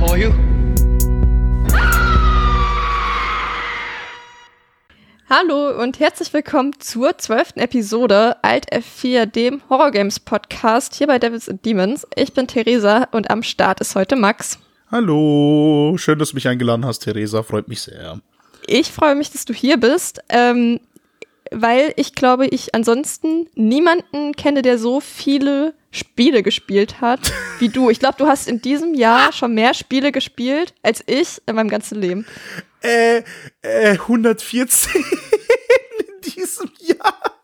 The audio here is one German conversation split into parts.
For you. Hallo und herzlich willkommen zur zwölften Episode Alt F4, dem Horror Games Podcast hier bei Devils and Demons. Ich bin Theresa und am Start ist heute Max. Hallo, schön, dass du mich eingeladen hast, Theresa, freut mich sehr. Ich freue mich, dass du hier bist, ähm, weil ich glaube, ich ansonsten niemanden kenne, der so viele Spiele gespielt hat wie du. Ich glaube, du hast in diesem Jahr schon mehr Spiele gespielt als ich in meinem ganzen Leben. Äh, äh, 114 in diesem Jahr.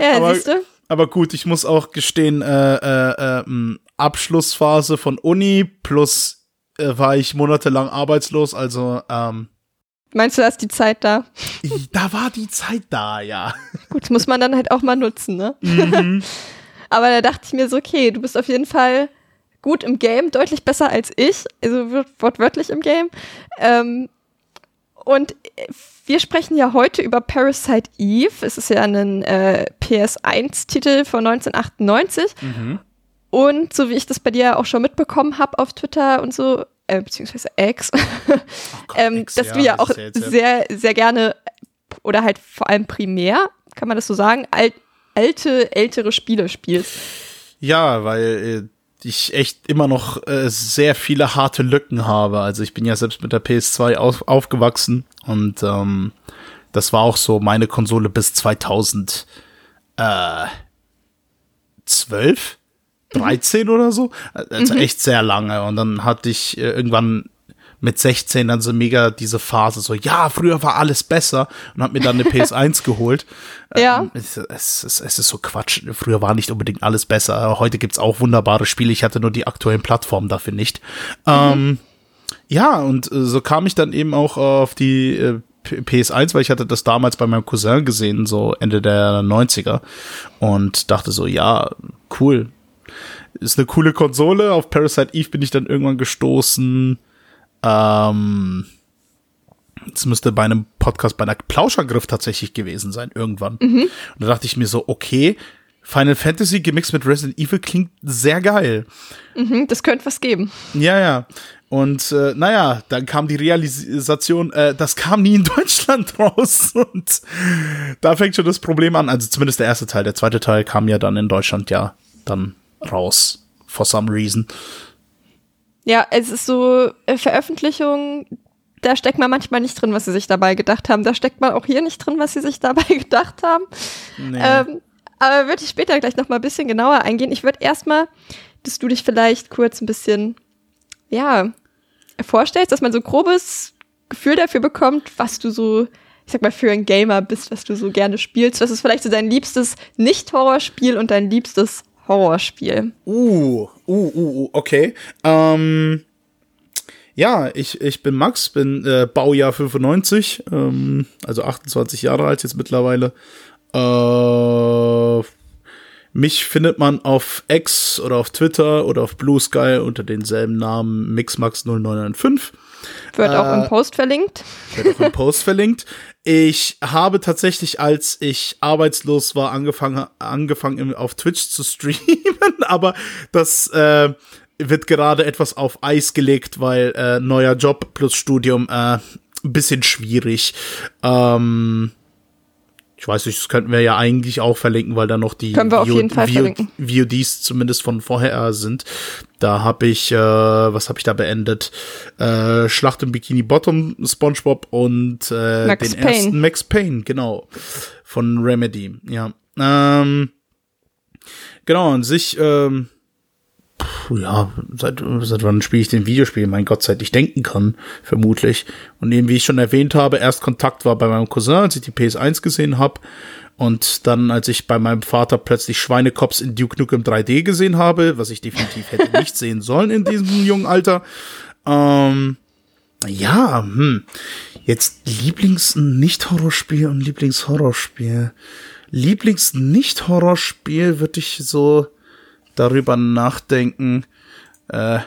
Ja, aber, siehst du? aber gut, ich muss auch gestehen, äh, äh, äh, Abschlussphase von Uni plus äh, war ich monatelang arbeitslos, also ähm, Meinst du, da ist die Zeit da? da war die Zeit da, ja. Gut, muss man dann halt auch mal nutzen, ne? Mhm. Aber da dachte ich mir so, okay, du bist auf jeden Fall gut im Game, deutlich besser als ich, also wort- wortwörtlich im Game. Ähm, und wir sprechen ja heute über Parasite Eve. Es ist ja ein äh, PS1-Titel von 1998. Und so wie ich das bei dir auch schon mitbekommen habe auf Twitter und so, äh, beziehungsweise X, ähm, X, dass ja, du ja auch ja. sehr, sehr gerne oder halt vor allem primär, kann man das so sagen, alt, alte, ältere Spiele spielst. Ja, weil äh, ich echt immer noch äh, sehr viele harte Lücken habe. Also ich bin ja selbst mit der PS2 auf, aufgewachsen und ähm, das war auch so meine Konsole bis 2012, 13 oder so. Also echt sehr lange. Und dann hatte ich äh, irgendwann mit 16 dann so mega diese Phase so, ja, früher war alles besser und hab mir dann eine PS1 geholt. Ja. Ähm, es, es, es, es ist so Quatsch. Früher war nicht unbedingt alles besser. Heute gibt's auch wunderbare Spiele. Ich hatte nur die aktuellen Plattformen dafür nicht. Ähm, ja, und äh, so kam ich dann eben auch auf die äh, P- PS1, weil ich hatte das damals bei meinem Cousin gesehen, so Ende der 90er. Und dachte so, ja, cool. Ist eine coole Konsole. Auf Parasite Eve bin ich dann irgendwann gestoßen. Ähm, es müsste bei einem Podcast, bei einer Plauschangriff tatsächlich gewesen sein, irgendwann. Und da dachte ich mir so, okay, Final Fantasy gemixt mit Resident Evil klingt sehr geil. Mhm, das könnte was geben. Ja, ja. Und äh, naja, dann kam die Realisation, äh, das kam nie in Deutschland raus. Und da fängt schon das Problem an. Also zumindest der erste Teil. Der zweite Teil kam ja dann in Deutschland ja dann raus. For some reason. Ja, es ist so äh, Veröffentlichungen, da steckt man manchmal nicht drin, was sie sich dabei gedacht haben. Da steckt man auch hier nicht drin, was sie sich dabei gedacht haben. Ähm, aber würde ich später gleich noch mal ein bisschen genauer eingehen. Ich würde erstmal, dass du dich vielleicht kurz ein bisschen, ja, vorstellst, dass man so ein grobes Gefühl dafür bekommt, was du so, ich sag mal, für ein Gamer bist, was du so gerne spielst. Was ist vielleicht so dein liebstes Nicht-Horrorspiel und dein liebstes Horrorspiel? Uh, uh, uh, uh, okay. Ähm, ja, ich, ich bin Max, bin äh, Baujahr 95, ähm, also 28 Jahre alt jetzt mittlerweile. Äh, mich findet man auf X oder auf Twitter oder auf Blue Sky unter denselben Namen MixMax0995. Wird auch Äh, im Post verlinkt. wird auch im Post verlinkt. Ich habe tatsächlich, als ich arbeitslos war, angefangen, angefangen auf Twitch zu streamen, aber das äh, wird gerade etwas auf Eis gelegt, weil äh, neuer Job plus Studium äh, bisschen schwierig. Ähm, ich weiß nicht, das könnten wir ja eigentlich auch verlinken, weil da noch die Können wir auf jeden Fall verlinken. VODs zumindest von vorher sind. Da habe ich, äh, was habe ich da beendet? Äh, Schlacht im Bikini Bottom, SpongeBob und äh, Max den Payne. ersten Max Payne, genau. Von Remedy, ja. Ähm, genau, an sich, ähm, pff, ja, seit, seit wann spiele ich den Videospiel? Mein Gott, seit ich denken kann, vermutlich. Und eben, wie ich schon erwähnt habe, erst Kontakt war bei meinem Cousin, als ich die PS1 gesehen habe. Und dann, als ich bei meinem Vater plötzlich Schweinekops in Duke Nukem 3D gesehen habe, was ich definitiv hätte nicht sehen sollen in diesem jungen Alter. Ähm, ja, hm. Jetzt Lieblings-Nicht-Horrorspiel und Lieblings-Horrorspiel. Lieblings-Nicht-Horrorspiel würde ich so darüber nachdenken. Äh,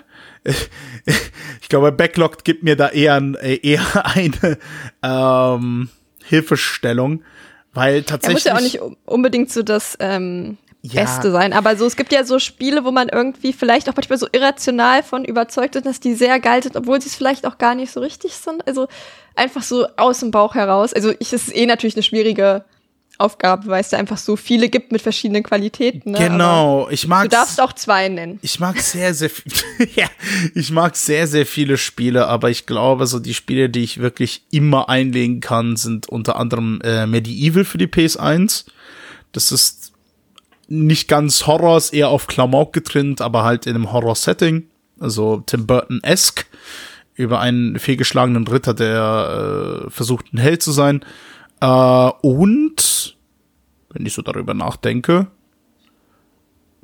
ich glaube, Backlog gibt mir da eher, eher eine ähm, Hilfestellung, weil tatsächlich. Er muss ja auch nicht unbedingt so das ähm, ja. Beste sein, aber so es gibt ja so Spiele, wo man irgendwie vielleicht auch manchmal so irrational von überzeugt ist, dass die sehr geil sind, obwohl sie es vielleicht auch gar nicht so richtig sind. Also einfach so aus dem Bauch heraus. Also ich, es ist eh natürlich eine schwierige Aufgabe, weil es da einfach so viele gibt mit verschiedenen Qualitäten. Ne? Genau, ich mag. Du darfst auch zwei nennen. Ich mag sehr, sehr ja, ich mag sehr, sehr viele Spiele, aber ich glaube, so die Spiele, die ich wirklich immer einlegen kann, sind unter anderem äh, Medieval für die PS1. Das ist nicht ganz Horror, ist eher auf Klamauk getrennt, aber halt in einem Horror-Setting. Also Tim Burton-esque über einen fehlgeschlagenen Ritter, der äh, versucht, ein Held zu sein. Äh, und, wenn ich so darüber nachdenke,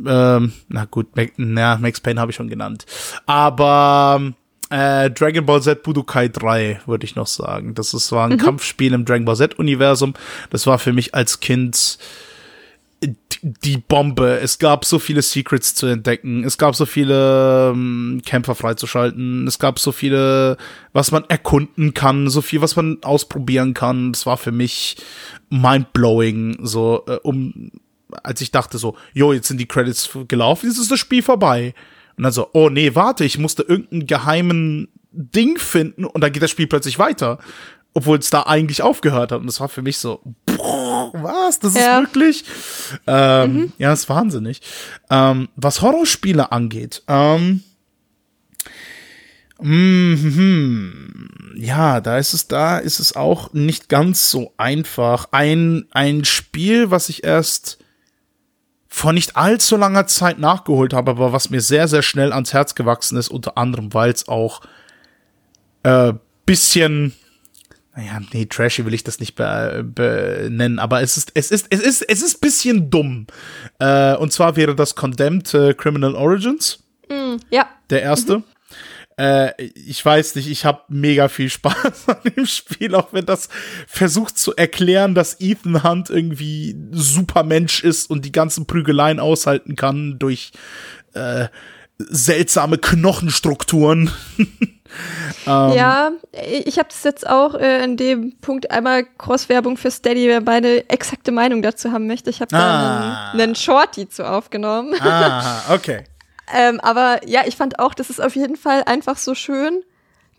ähm, na gut, Mac, na, Max Payne habe ich schon genannt. Aber äh, Dragon Ball Z Budokai 3 würde ich noch sagen. Das ist, war ein mhm. Kampfspiel im Dragon Ball Z-Universum. Das war für mich als Kind die Bombe. Es gab so viele Secrets zu entdecken. Es gab so viele ähm, Kämpfer freizuschalten. Es gab so viele, was man erkunden kann, so viel, was man ausprobieren kann. Das war für mich mindblowing. So, äh, um, als ich dachte so, jo, jetzt sind die Credits gelaufen, jetzt ist das Spiel vorbei. Und dann so, oh nee, warte, ich musste irgendeinen geheimen Ding finden und dann geht das Spiel plötzlich weiter obwohl es da eigentlich aufgehört hat. Und das war für mich so, boah, was? Das ist ja. wirklich. Ähm, mhm. Ja, ist wahnsinnig. Ähm, was Horrorspiele angeht, ähm, mm, ja, da ist es, da ist es auch nicht ganz so einfach. Ein, ein Spiel, was ich erst vor nicht allzu langer Zeit nachgeholt habe, aber was mir sehr, sehr schnell ans Herz gewachsen ist, unter anderem, weil es auch äh, bisschen naja, nee, trashy will ich das nicht benennen, aber es ist, es ist, es ist, es ist bisschen dumm. Äh, und zwar wäre das Condemned äh, Criminal Origins. Mm, ja. Der erste. Mhm. Äh, ich weiß nicht, ich habe mega viel Spaß an dem Spiel, auch wenn das versucht zu erklären, dass Ethan Hunt irgendwie Supermensch ist und die ganzen Prügeleien aushalten kann durch äh, seltsame Knochenstrukturen. ähm, ja, ich habe das jetzt auch äh, in dem Punkt einmal Cross-Werbung für Steady, wer meine exakte Meinung dazu haben möchte. Ich habe ah. da einen, einen Shorty zu aufgenommen. Ah, okay. ähm, aber ja, ich fand auch, das ist auf jeden Fall einfach so schön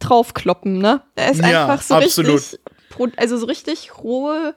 draufkloppen, ne? Er ist ja, einfach so absolut. richtig, also so richtig rohe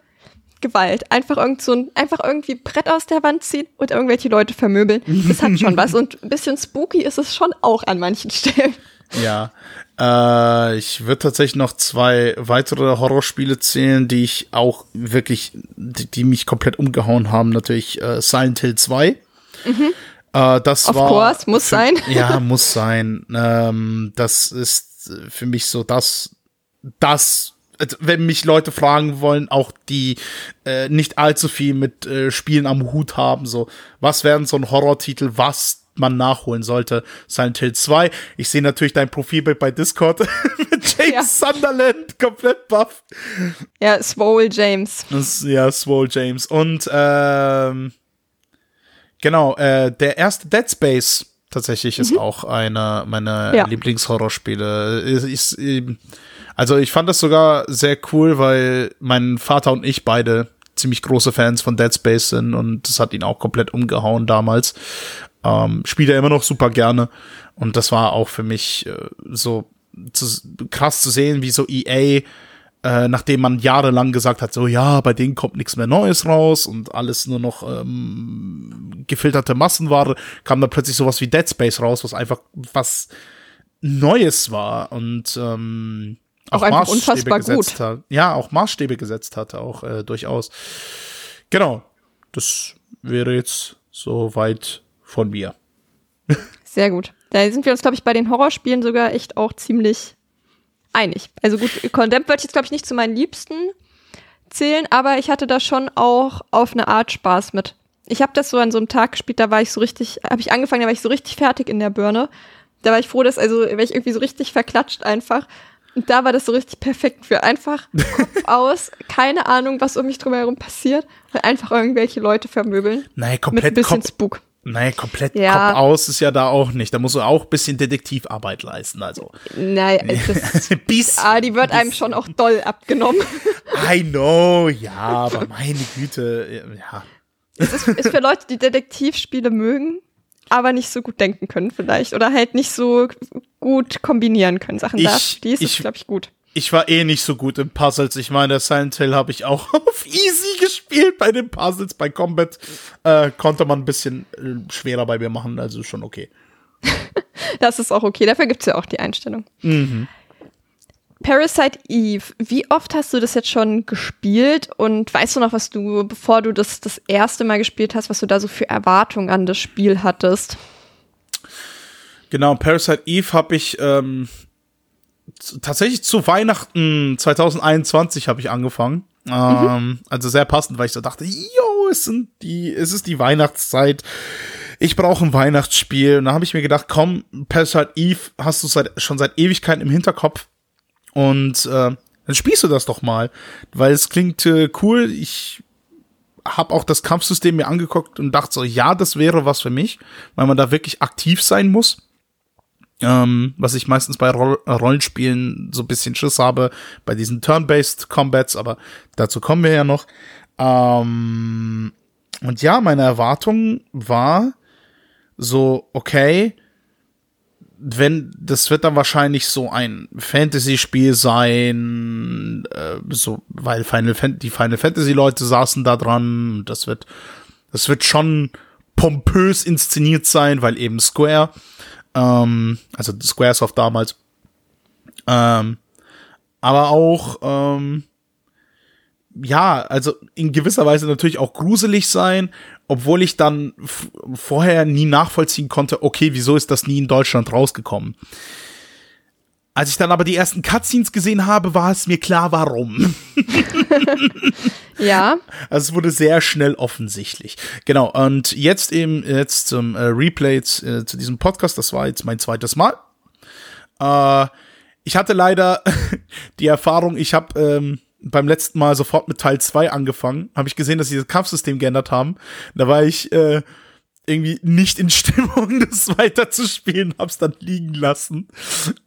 Gewalt. Einfach irgend so ein, einfach irgendwie Brett aus der Wand ziehen und irgendwelche Leute vermöbeln. Das hat schon was. Und ein bisschen spooky ist es schon auch an manchen Stellen. Ja. Äh, ich würde tatsächlich noch zwei weitere Horrorspiele zählen, die ich auch wirklich, die, die mich komplett umgehauen haben. Natürlich äh, Silent Hill 2. Mhm. Äh, das of war. course, muss für, sein. Ja, muss sein. Ähm, das ist für mich so das, das also wenn mich Leute fragen wollen, auch die äh, nicht allzu viel mit äh, Spielen am Hut haben, so, was wären so ein Horrortitel, was man nachholen sollte. Silent Hill 2. Ich sehe natürlich dein Profilbild bei Discord mit James ja. Sunderland, komplett buff. Ja, Swole James. Ja, Swole James. Und ähm, genau, äh, der erste Dead Space tatsächlich mhm. ist auch einer meiner ja. Lieblingshorrorspiele. Ist, ist, also ich fand das sogar sehr cool, weil mein Vater und ich beide ziemlich große Fans von Dead Space sind und das hat ihn auch komplett umgehauen damals. Ähm, spielt er immer noch super gerne und das war auch für mich äh, so zu, krass zu sehen, wie so EA äh, nachdem man jahrelang gesagt hat, so ja, bei denen kommt nichts mehr Neues raus und alles nur noch ähm, gefilterte Massenware, kam da plötzlich sowas wie Dead Space raus, was einfach was Neues war und ähm, auch, auch einfach unfassbar gut. Hat. Ja, auch Maßstäbe gesetzt hat, auch äh, durchaus. Genau. Das wäre jetzt soweit von mir. Sehr gut. Da sind wir uns, glaube ich, bei den Horrorspielen sogar echt auch ziemlich einig. Also gut, Condemned würde ich jetzt, glaube ich, nicht zu meinen Liebsten zählen, aber ich hatte da schon auch auf eine Art Spaß mit. Ich habe das so an so einem Tag gespielt, da war ich so richtig, habe ich angefangen, da war ich so richtig fertig in der Birne. Da war ich froh, dass, also, wäre ich irgendwie so richtig verklatscht einfach. Und da war das so richtig perfekt für einfach Kopf aus, keine Ahnung, was um mich drumherum passiert, und einfach irgendwelche Leute vermöbeln. Nein, komplett Mit ein bisschen Spuk. Nein, komplett Ja. Kopf aus ist ja da auch nicht. Da musst du auch ein bisschen Detektivarbeit leisten. Also, Nein, das, bis, ah, die wird einem schon auch doll abgenommen. I know, ja, aber meine Güte, ja. Es ist, ist für Leute, die Detektivspiele mögen, aber nicht so gut denken können vielleicht oder halt nicht so gut kombinieren können. Sachen Ich- da, die ist glaube ich, gut. Ich war eh nicht so gut in Puzzles. Ich meine, Silent Hill habe ich auch auf easy gespielt bei den Puzzles. Bei Combat äh, konnte man ein bisschen äh, schwerer bei mir machen, also schon okay. Das ist auch okay, dafür gibt's ja auch die Einstellung. Mhm. Parasite Eve, wie oft hast du das jetzt schon gespielt und weißt du noch, was du, bevor du das das erste Mal gespielt hast, was du da so für Erwartungen an das Spiel hattest? Genau, Parasite Eve habe ich ähm, tatsächlich zu Weihnachten 2021 habe ich angefangen. Ähm, Also sehr passend, weil ich so dachte, yo, es sind die, es ist die Weihnachtszeit. Ich brauche ein Weihnachtsspiel. Und da habe ich mir gedacht, komm, Parasite Eve hast du seit, schon seit Ewigkeiten im Hinterkopf. Und äh, dann spielst du das doch mal. Weil es klingt äh, cool. Ich habe auch das Kampfsystem mir angeguckt und dachte so, ja, das wäre was für mich, weil man da wirklich aktiv sein muss. Ähm, was ich meistens bei Roll Rollenspielen so ein bisschen Schiss habe, bei diesen Turn-Based Combats, aber dazu kommen wir ja noch. Ähm, und ja, meine Erwartung war so, okay, wenn, das wird dann wahrscheinlich so ein Fantasy-Spiel sein, äh, so, weil Final Fan die Final Fantasy-Leute saßen da dran, das wird, das wird schon pompös inszeniert sein, weil eben Square, ähm, also Squaresoft damals, ähm, aber auch, ähm, ja, also in gewisser Weise natürlich auch gruselig sein, obwohl ich dann vorher nie nachvollziehen konnte, okay, wieso ist das nie in Deutschland rausgekommen? Als ich dann aber die ersten Cutscenes gesehen habe, war es mir klar, warum. Ja, Also es wurde sehr schnell offensichtlich. Genau, und jetzt eben, jetzt zum äh, Replay äh, zu diesem Podcast, das war jetzt mein zweites Mal. Äh, ich hatte leider die Erfahrung, ich habe ähm, beim letzten Mal sofort mit Teil 2 angefangen, habe ich gesehen, dass sie das Kampfsystem geändert haben. Da war ich äh, irgendwie nicht in Stimmung, das weiterzuspielen, hab's dann liegen lassen.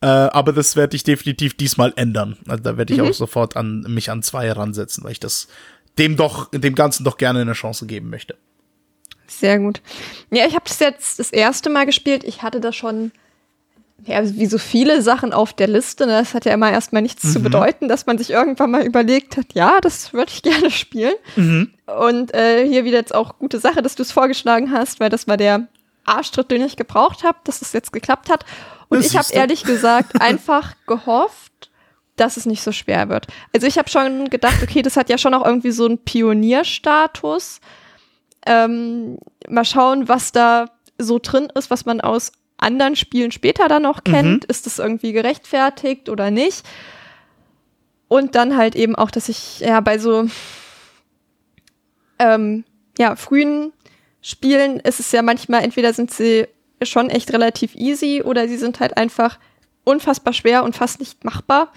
Äh, aber das werde ich definitiv diesmal ändern. Also da werde ich auch sofort an mich an zwei heransetzen, weil ich das dem doch, dem Ganzen doch gerne eine Chance geben möchte. sehr gut. Ja, ich habe das jetzt das erste Mal gespielt. Ich hatte da schon, ja, wie so viele Sachen auf der Liste. Ne? Das hat ja immer erstmal nichts zu bedeuten, dass man sich irgendwann mal überlegt hat, ja, das würde ich gerne spielen. Und äh, hier wieder jetzt auch gute Sache, dass du es vorgeschlagen hast, weil das war der Arschtritt, den ich gebraucht habe, dass es jetzt geklappt hat. Und Das ich habe ehrlich gesagt einfach gehofft, dass es nicht so schwer wird. Also ich habe schon gedacht, okay, das hat ja schon auch irgendwie so einen Pionierstatus. Ähm, mal schauen, was da so drin ist, was man aus anderen Spielen später dann noch kennt. Ist das irgendwie gerechtfertigt oder nicht? Und dann halt eben auch, dass ich ja bei so ähm, ja, frühen Spielen ist es ja manchmal, entweder sind sie schon echt relativ easy oder sie sind halt einfach unfassbar schwer und fast nicht machbar.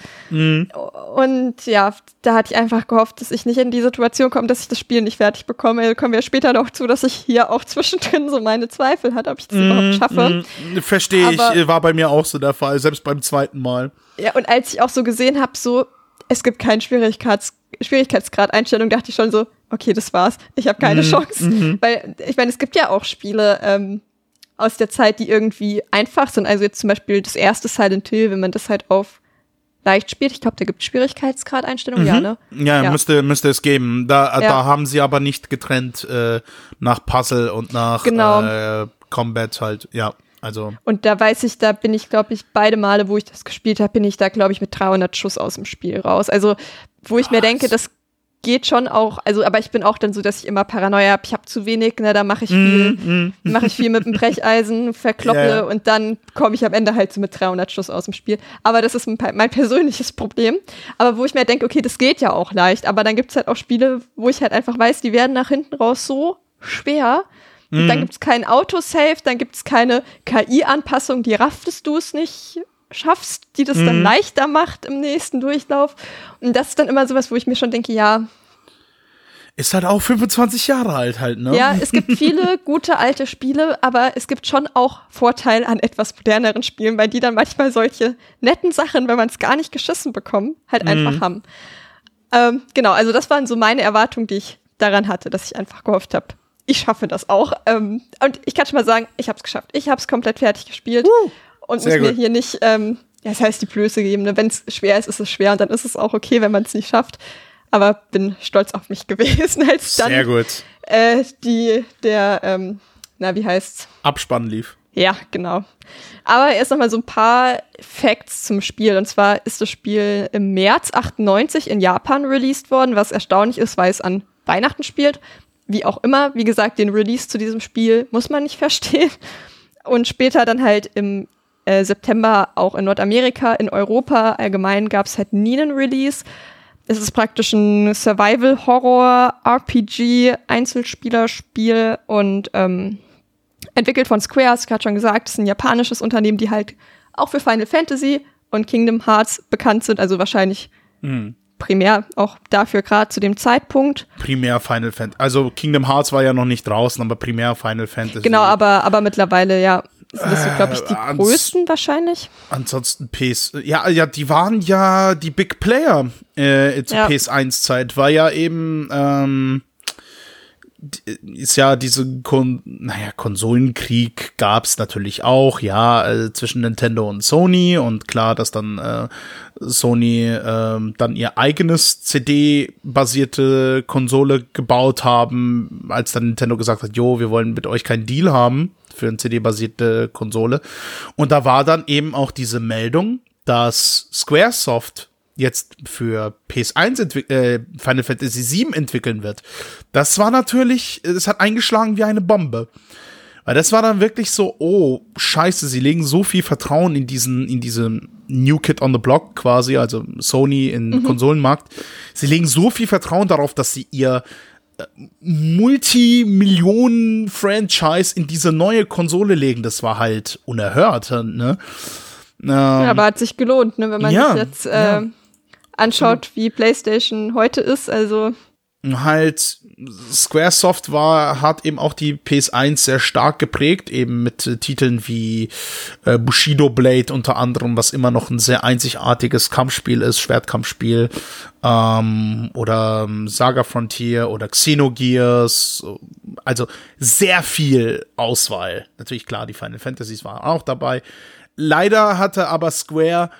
Und ja, da hatte ich einfach gehofft, dass ich nicht in die Situation komme, dass ich das Spiel nicht fertig bekomme. Da kommen wir später noch zu, dass ich hier auch zwischendrin so meine Zweifel hatte, ob ich das überhaupt schaffe. Mm, Verstehe ich, war bei mir auch so der Fall, selbst beim zweiten Mal. Ja, und als ich auch so gesehen habe, so, es gibt keinen Schwierigkeits Schwierigkeitsgrad-Einstellung, dachte ich schon so, okay, das war's. Ich habe keine Chance. Weil, ich meine, es gibt ja auch Spiele ähm, aus der Zeit, die irgendwie einfach sind. Also jetzt zum Beispiel das erste Silent Hill, wenn man das halt auf leicht spielt. Ich glaube, da gibt Schwierigkeitsgrad-Einstellungen, ja, ne? Ja, Ja. Müsste, müsste es geben. Da, Ja. da haben sie aber nicht getrennt äh, nach Puzzle und nach Genau. äh, Combat halt. Ja, also Und da weiß ich, da bin ich, glaube ich, beide Male, wo ich das gespielt habe, bin ich da, glaube ich, mit 300 Schuss aus dem Spiel raus. Also, wo ich mir denke, das geht schon auch, also aber ich bin auch dann so, dass ich immer Paranoia habe, ich habe zu wenig, ne, da mache ich viel, Mm, mache ich viel mit dem Brecheisen, verkloppe Ja, ja. und dann komme ich am Ende halt so mit 300 Schuss aus dem Spiel. Aber das ist mein, persönliches Problem. Aber wo ich mir denke, okay, das geht ja auch leicht, aber dann gibt's halt auch Spiele, wo ich halt einfach weiß, die werden nach hinten raus so schwer. Und Mhm. dann gibt's keinen Autosave, dann gibt's keine KI-Anpassung, die raftest du es nicht schaffst, die das Mhm. dann leichter macht im nächsten Durchlauf. Und das ist dann immer sowas, wo ich mir schon denke, ja, Ist halt auch 25 Jahre alt halt, ne? ja, es gibt viele gute alte Spiele, aber es gibt schon auch Vorteile an etwas moderneren Spielen, weil die dann manchmal solche netten Sachen, wenn man es gar nicht geschissen bekommt, halt einfach haben. Ähm, genau, also das waren so meine Erwartungen, die ich daran hatte, dass ich einfach gehofft habe, ich schaffe das auch. Ähm, und ich kann schon mal sagen, ich habe es geschafft. Ich habe es komplett fertig gespielt und sehr muss mir hier nicht, ähm, ja, das heißt die Blöße geben. Ne? Wenn es schwer ist, ist es schwer und dann ist es auch okay, wenn man es nicht schafft. Aber bin stolz auf mich gewesen, als dann Sehr gut. äh, die, der, ähm, na, wie heißt's? Abspann lief. Ja, genau. Aber erst noch mal so ein paar Facts zum Spiel. Und zwar ist das Spiel im März 98 in Japan released worden, was erstaunlich ist, weil es an Weihnachten spielt. Wie auch immer, wie gesagt, den Release zu diesem Spiel muss man nicht verstehen. Und später dann halt im äh, September auch in Nordamerika, in Europa allgemein gab es halt nie einen Release. Es ist praktisch ein Survival-Horror-RPG, Einzelspielerspiel und ähm, entwickelt von Square, hast du gerade schon gesagt, ist ein japanisches Unternehmen, die halt auch für Final Fantasy und Kingdom Hearts bekannt sind, also wahrscheinlich primär auch dafür gerade zu dem Zeitpunkt. Primär Final Fantasy. Also Kingdom Hearts war ja noch nicht draußen, aber primär Final Fantasy. Genau, aber, aber mittlerweile, ja, sind das so, glaube ich, die Äh, größten wahrscheinlich. Ansonsten PS. Ja, ja, die waren ja die Big Player äh, zur Ja. PS1-Zeit. War ja eben, ähm, ist ja diese, Kon naja, Konsolenkrieg gab's natürlich auch, ja, äh, zwischen Nintendo und Sony und klar, dass dann äh, Sony ähm, dann ihr eigenes CD-basierte Konsole gebaut haben, als dann Nintendo gesagt hat, jo, wir wollen mit euch keinen Deal haben für eine CD-basierte Konsole. Und da war dann eben auch diese Meldung, dass Squaresoft jetzt für PS1 entwick- äh, Final Fantasy 7 entwickeln wird. Das war natürlich, es hat eingeschlagen wie eine Bombe. Weil das war dann wirklich so, oh, scheiße, sie legen so viel Vertrauen in diesen, in diesen New Kid on the Block quasi, also Sony in Konsolenmarkt. Sie legen so viel Vertrauen darauf, dass sie ihr Multimillionen-Franchise in diese neue Konsole legen. Das war halt unerhört, ne? Ähm, Ja, aber hat sich gelohnt, ne, wenn man ja, sich jetzt äh, ja. anschaut, wie PlayStation heute ist. Also halt Squaresoft war, hat eben auch die PS1 sehr stark geprägt, eben mit äh, Titeln wie äh, Bushido Blade unter anderem, was immer noch ein sehr einzigartiges Kampfspiel ist, Schwertkampfspiel, ähm, oder ähm, Saga Frontier oder Xenogears, also sehr viel Auswahl. Natürlich klar, die Final Fantasies waren auch dabei. Leider hatte aber Square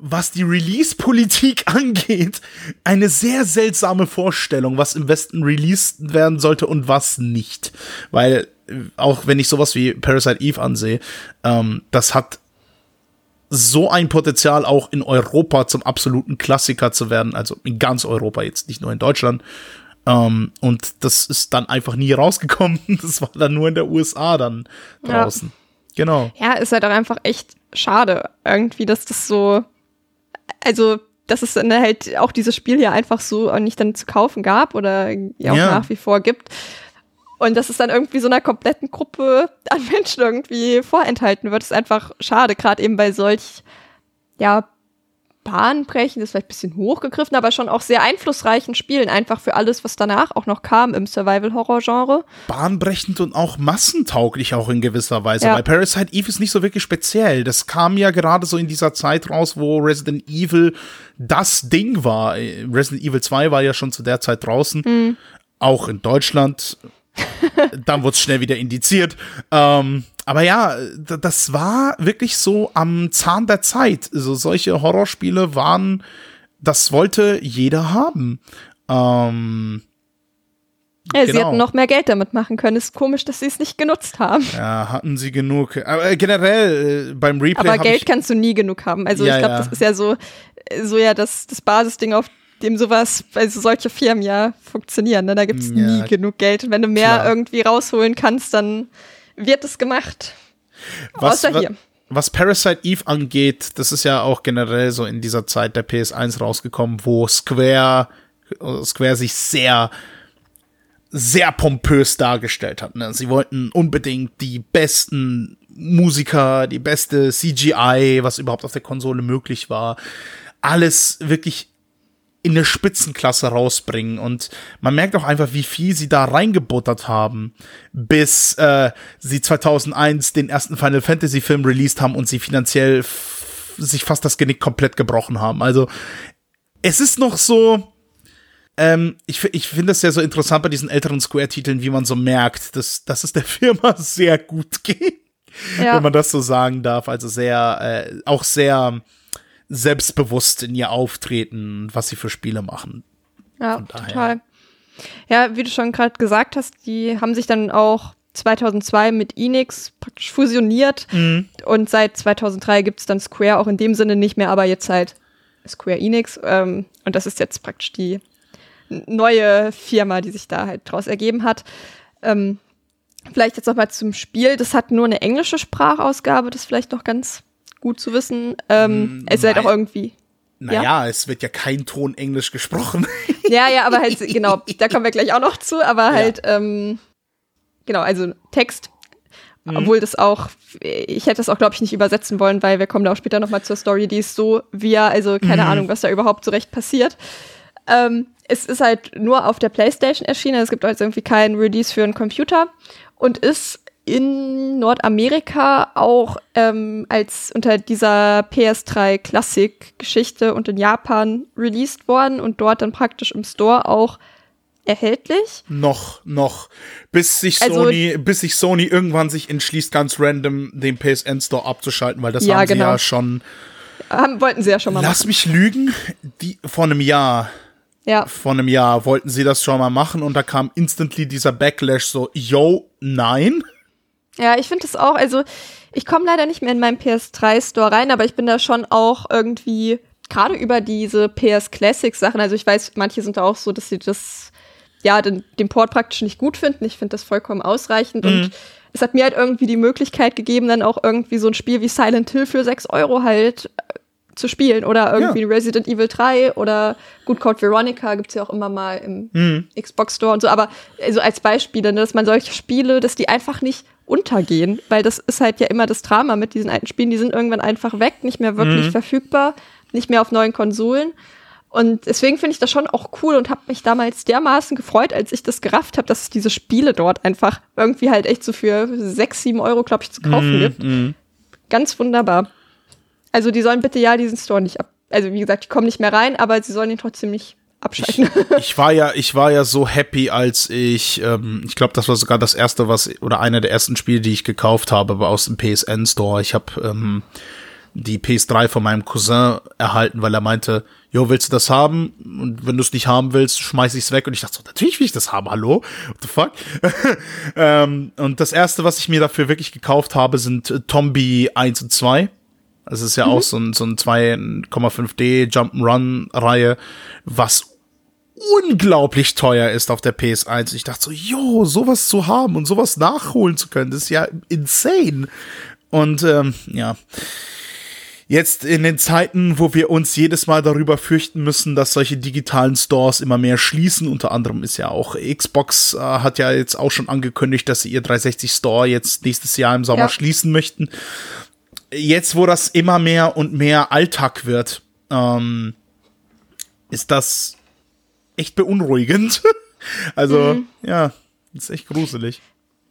was die Release-Politik angeht, eine sehr seltsame Vorstellung, was im Westen released werden sollte und was nicht. Weil, äh, auch wenn ich sowas wie Parasite Eve ansehe, ähm, das hat so ein Potenzial auch in Europa zum absoluten Klassiker zu werden, also in ganz Europa, jetzt nicht nur in Deutschland. Ähm, und das ist dann einfach nie rausgekommen. Das war dann nur in der USA dann Ja. draußen. Genau. ja, ist halt auch einfach echt schade, irgendwie, dass das so, also dass es dann halt auch dieses Spiel hier einfach so nicht dann zu kaufen gab oder ja auch Ja. nach wie vor gibt. Und dass es dann irgendwie so einer kompletten Gruppe an Menschen irgendwie vorenthalten wird, ist einfach schade, gerade eben bei solch, ja, bahnbrechend, ist vielleicht ein bisschen hochgegriffen, aber schon auch sehr einflussreichen Spielen, einfach für alles, was danach auch noch kam im Survival-Horror-Genre. bahnbrechend und auch massentauglich auch in gewisser Weise. Ja. Weil Parasite Eve ist nicht so wirklich speziell. Das kam ja gerade so in dieser Zeit raus, wo Resident Evil das Ding war. Resident Evil 2 war ja schon zu der Zeit draußen. Auch in Deutschland. Dann wurde es schnell wieder indiziert. Ähm, aber ja, das war wirklich so am Zahn der Zeit. So solche Horrorspiele waren, das wollte jeder haben. Ähm, Ja, sie Genau. hätten noch mehr Geld damit machen können. Ist komisch, dass sie es nicht genutzt haben. Ja, hatten sie genug. Aber äh, generell äh, beim Replay Aber Geld kannst du nie genug haben. Also Ja, ich glaube, ja. das ist ja so, so ja das, das Basisding, auf dem sowas, also solche Firmen ja funktionieren. Ne? Da gibt es Ja. nie genug Geld. Und wenn du mehr Klar. irgendwie rausholen kannst, dann wird es gemacht. Außer wa- hier. Was Parasite Eve angeht, das ist ja auch generell so in dieser Zeit der PS1 rausgekommen, wo Square, äh, Square sich sehr, sehr pompös dargestellt hat. Ne? Sie wollten unbedingt die besten Musiker, die beste CGI, was überhaupt auf der Konsole möglich war. Alles wirklich in eine Spitzenklasse rausbringen. Und man merkt auch einfach, wie viel sie da reingebuttert haben, bis äh, sie 2001 den ersten Final Fantasy Film released haben und sie finanziell sich fast das Genick komplett gebrochen haben. Also es ist noch so, ähm, ich, ich finde es ja so interessant bei diesen älteren Square-Titeln, wie man so merkt, dass, dass es der Firma sehr gut geht Ja. wenn man das so sagen darf. Also sehr, äh, auch sehr selbstbewusst in ihr Auftreten, was sie für Spiele machen. Ja, total. Ja, wie du schon gerade gesagt hast, die haben sich dann auch 2002 mit Enix praktisch fusioniert und seit 2003 gibt es dann Square auch in dem Sinne nicht mehr, aber jetzt halt Square Enix ähm, und das ist jetzt praktisch die neue Firma, die sich da halt draus ergeben hat. Ähm, vielleicht jetzt noch mal zum Spiel. Das hat nur eine englische Sprachausgabe, das ist vielleicht noch ganz gut zu wissen. Ähm, es ist halt auch irgendwie Naja, es wird ja kein Ton Englisch gesprochen. Ja, ja, aber halt, genau, da kommen wir gleich auch noch zu, aber halt, ähm, genau, also Text, obwohl das auch, ich hätte das auch, glaube ich, nicht übersetzen wollen, weil wir kommen da auch später nochmal zur Story, die ist so via, also keine Ahnung, was da überhaupt so recht passiert. Ähm, es ist halt nur auf der Playstation erschienen, es gibt also irgendwie keinen Release für einen Computer und ist in Nordamerika auch ähm, als unter dieser PS3 Classic Geschichte und in Japan released worden und dort dann praktisch im Store auch erhältlich. noch, noch. Bis sich Also- Sony, bis sich Sony irgendwann sich entschließt, ganz random den PSN Store abzuschalten, weil das Ja, haben sie genau. ja schon. Haben, wollten sie ja schon mal Lass machen. mich lügen, die, vor einem Jahr. Ja, vor einem Jahr wollten sie das schon mal machen und da kam instantly dieser Backlash so, yo, nein. Ja, ich finde es auch, also ich komme leider nicht mehr in meinen PS3 Store rein, aber ich bin da schon auch irgendwie gerade über diese PS Classic Sachen, also ich weiß, manche sind da auch so, dass sie das ja, den, den Port praktisch nicht gut finden. Ich finde das vollkommen ausreichend und es hat mir halt irgendwie die Möglichkeit gegeben, dann auch irgendwie so ein Spiel wie Silent Hill für 6 Euro halt äh, zu spielen oder irgendwie Resident Evil 3 oder gut Code Veronica gibt's ja auch immer mal im Xbox Store und so, aber also als Beispiele, ne, dass man solche Spiele, dass die einfach nicht untergehen, weil das ist halt ja immer das Drama mit diesen alten Spielen, die sind irgendwann einfach weg, nicht mehr wirklich verfügbar, nicht mehr auf neuen Konsolen. Und deswegen finde ich das schon auch cool und habe mich damals dermaßen gefreut, als ich das gerafft habe, dass es diese Spiele dort einfach irgendwie halt echt so für sechs, sieben Euro, glaube ich, zu kaufen gibt. Ganz wunderbar. Also die sollen bitte ja diesen Store nicht ab. Also wie gesagt, die kommen nicht mehr rein, aber sie sollen ihn trotzdem nicht abschalten. Ich war ja, ich war ja so happy, als ich, ähm, ich glaube, das war sogar das erste, was oder einer der ersten Spiele, die ich gekauft habe, war aus dem PSN Store. Ich habe ähm, die PS3 von meinem Cousin erhalten, weil er meinte, jo, willst du das haben? Und wenn du es nicht haben willst, schmeiß ich's weg. Und ich dachte so, natürlich will ich das haben, hallo? What the fuck? ähm, und das erste, was ich mir dafür wirklich gekauft habe, sind äh, Tombi 1 und 2. Das ist ja auch so ein, so ein 2,5D Jump'n'Run-Reihe, was unglaublich teuer ist auf der PS1. Ich dachte so, jo, sowas zu haben und sowas nachholen zu können, das ist ja insane. Und ähm, ja, jetzt in den Zeiten, wo wir uns jedes Mal darüber fürchten müssen, dass solche digitalen Stores immer mehr schließen, unter anderem ist ja auch Xbox äh, hat ja jetzt auch schon angekündigt, dass sie ihr 360 Store jetzt nächstes Jahr im Sommer Ja. schließen möchten. Jetzt, wo das immer mehr und mehr Alltag wird, ähm, ist das echt beunruhigend. also, ja, ist echt gruselig.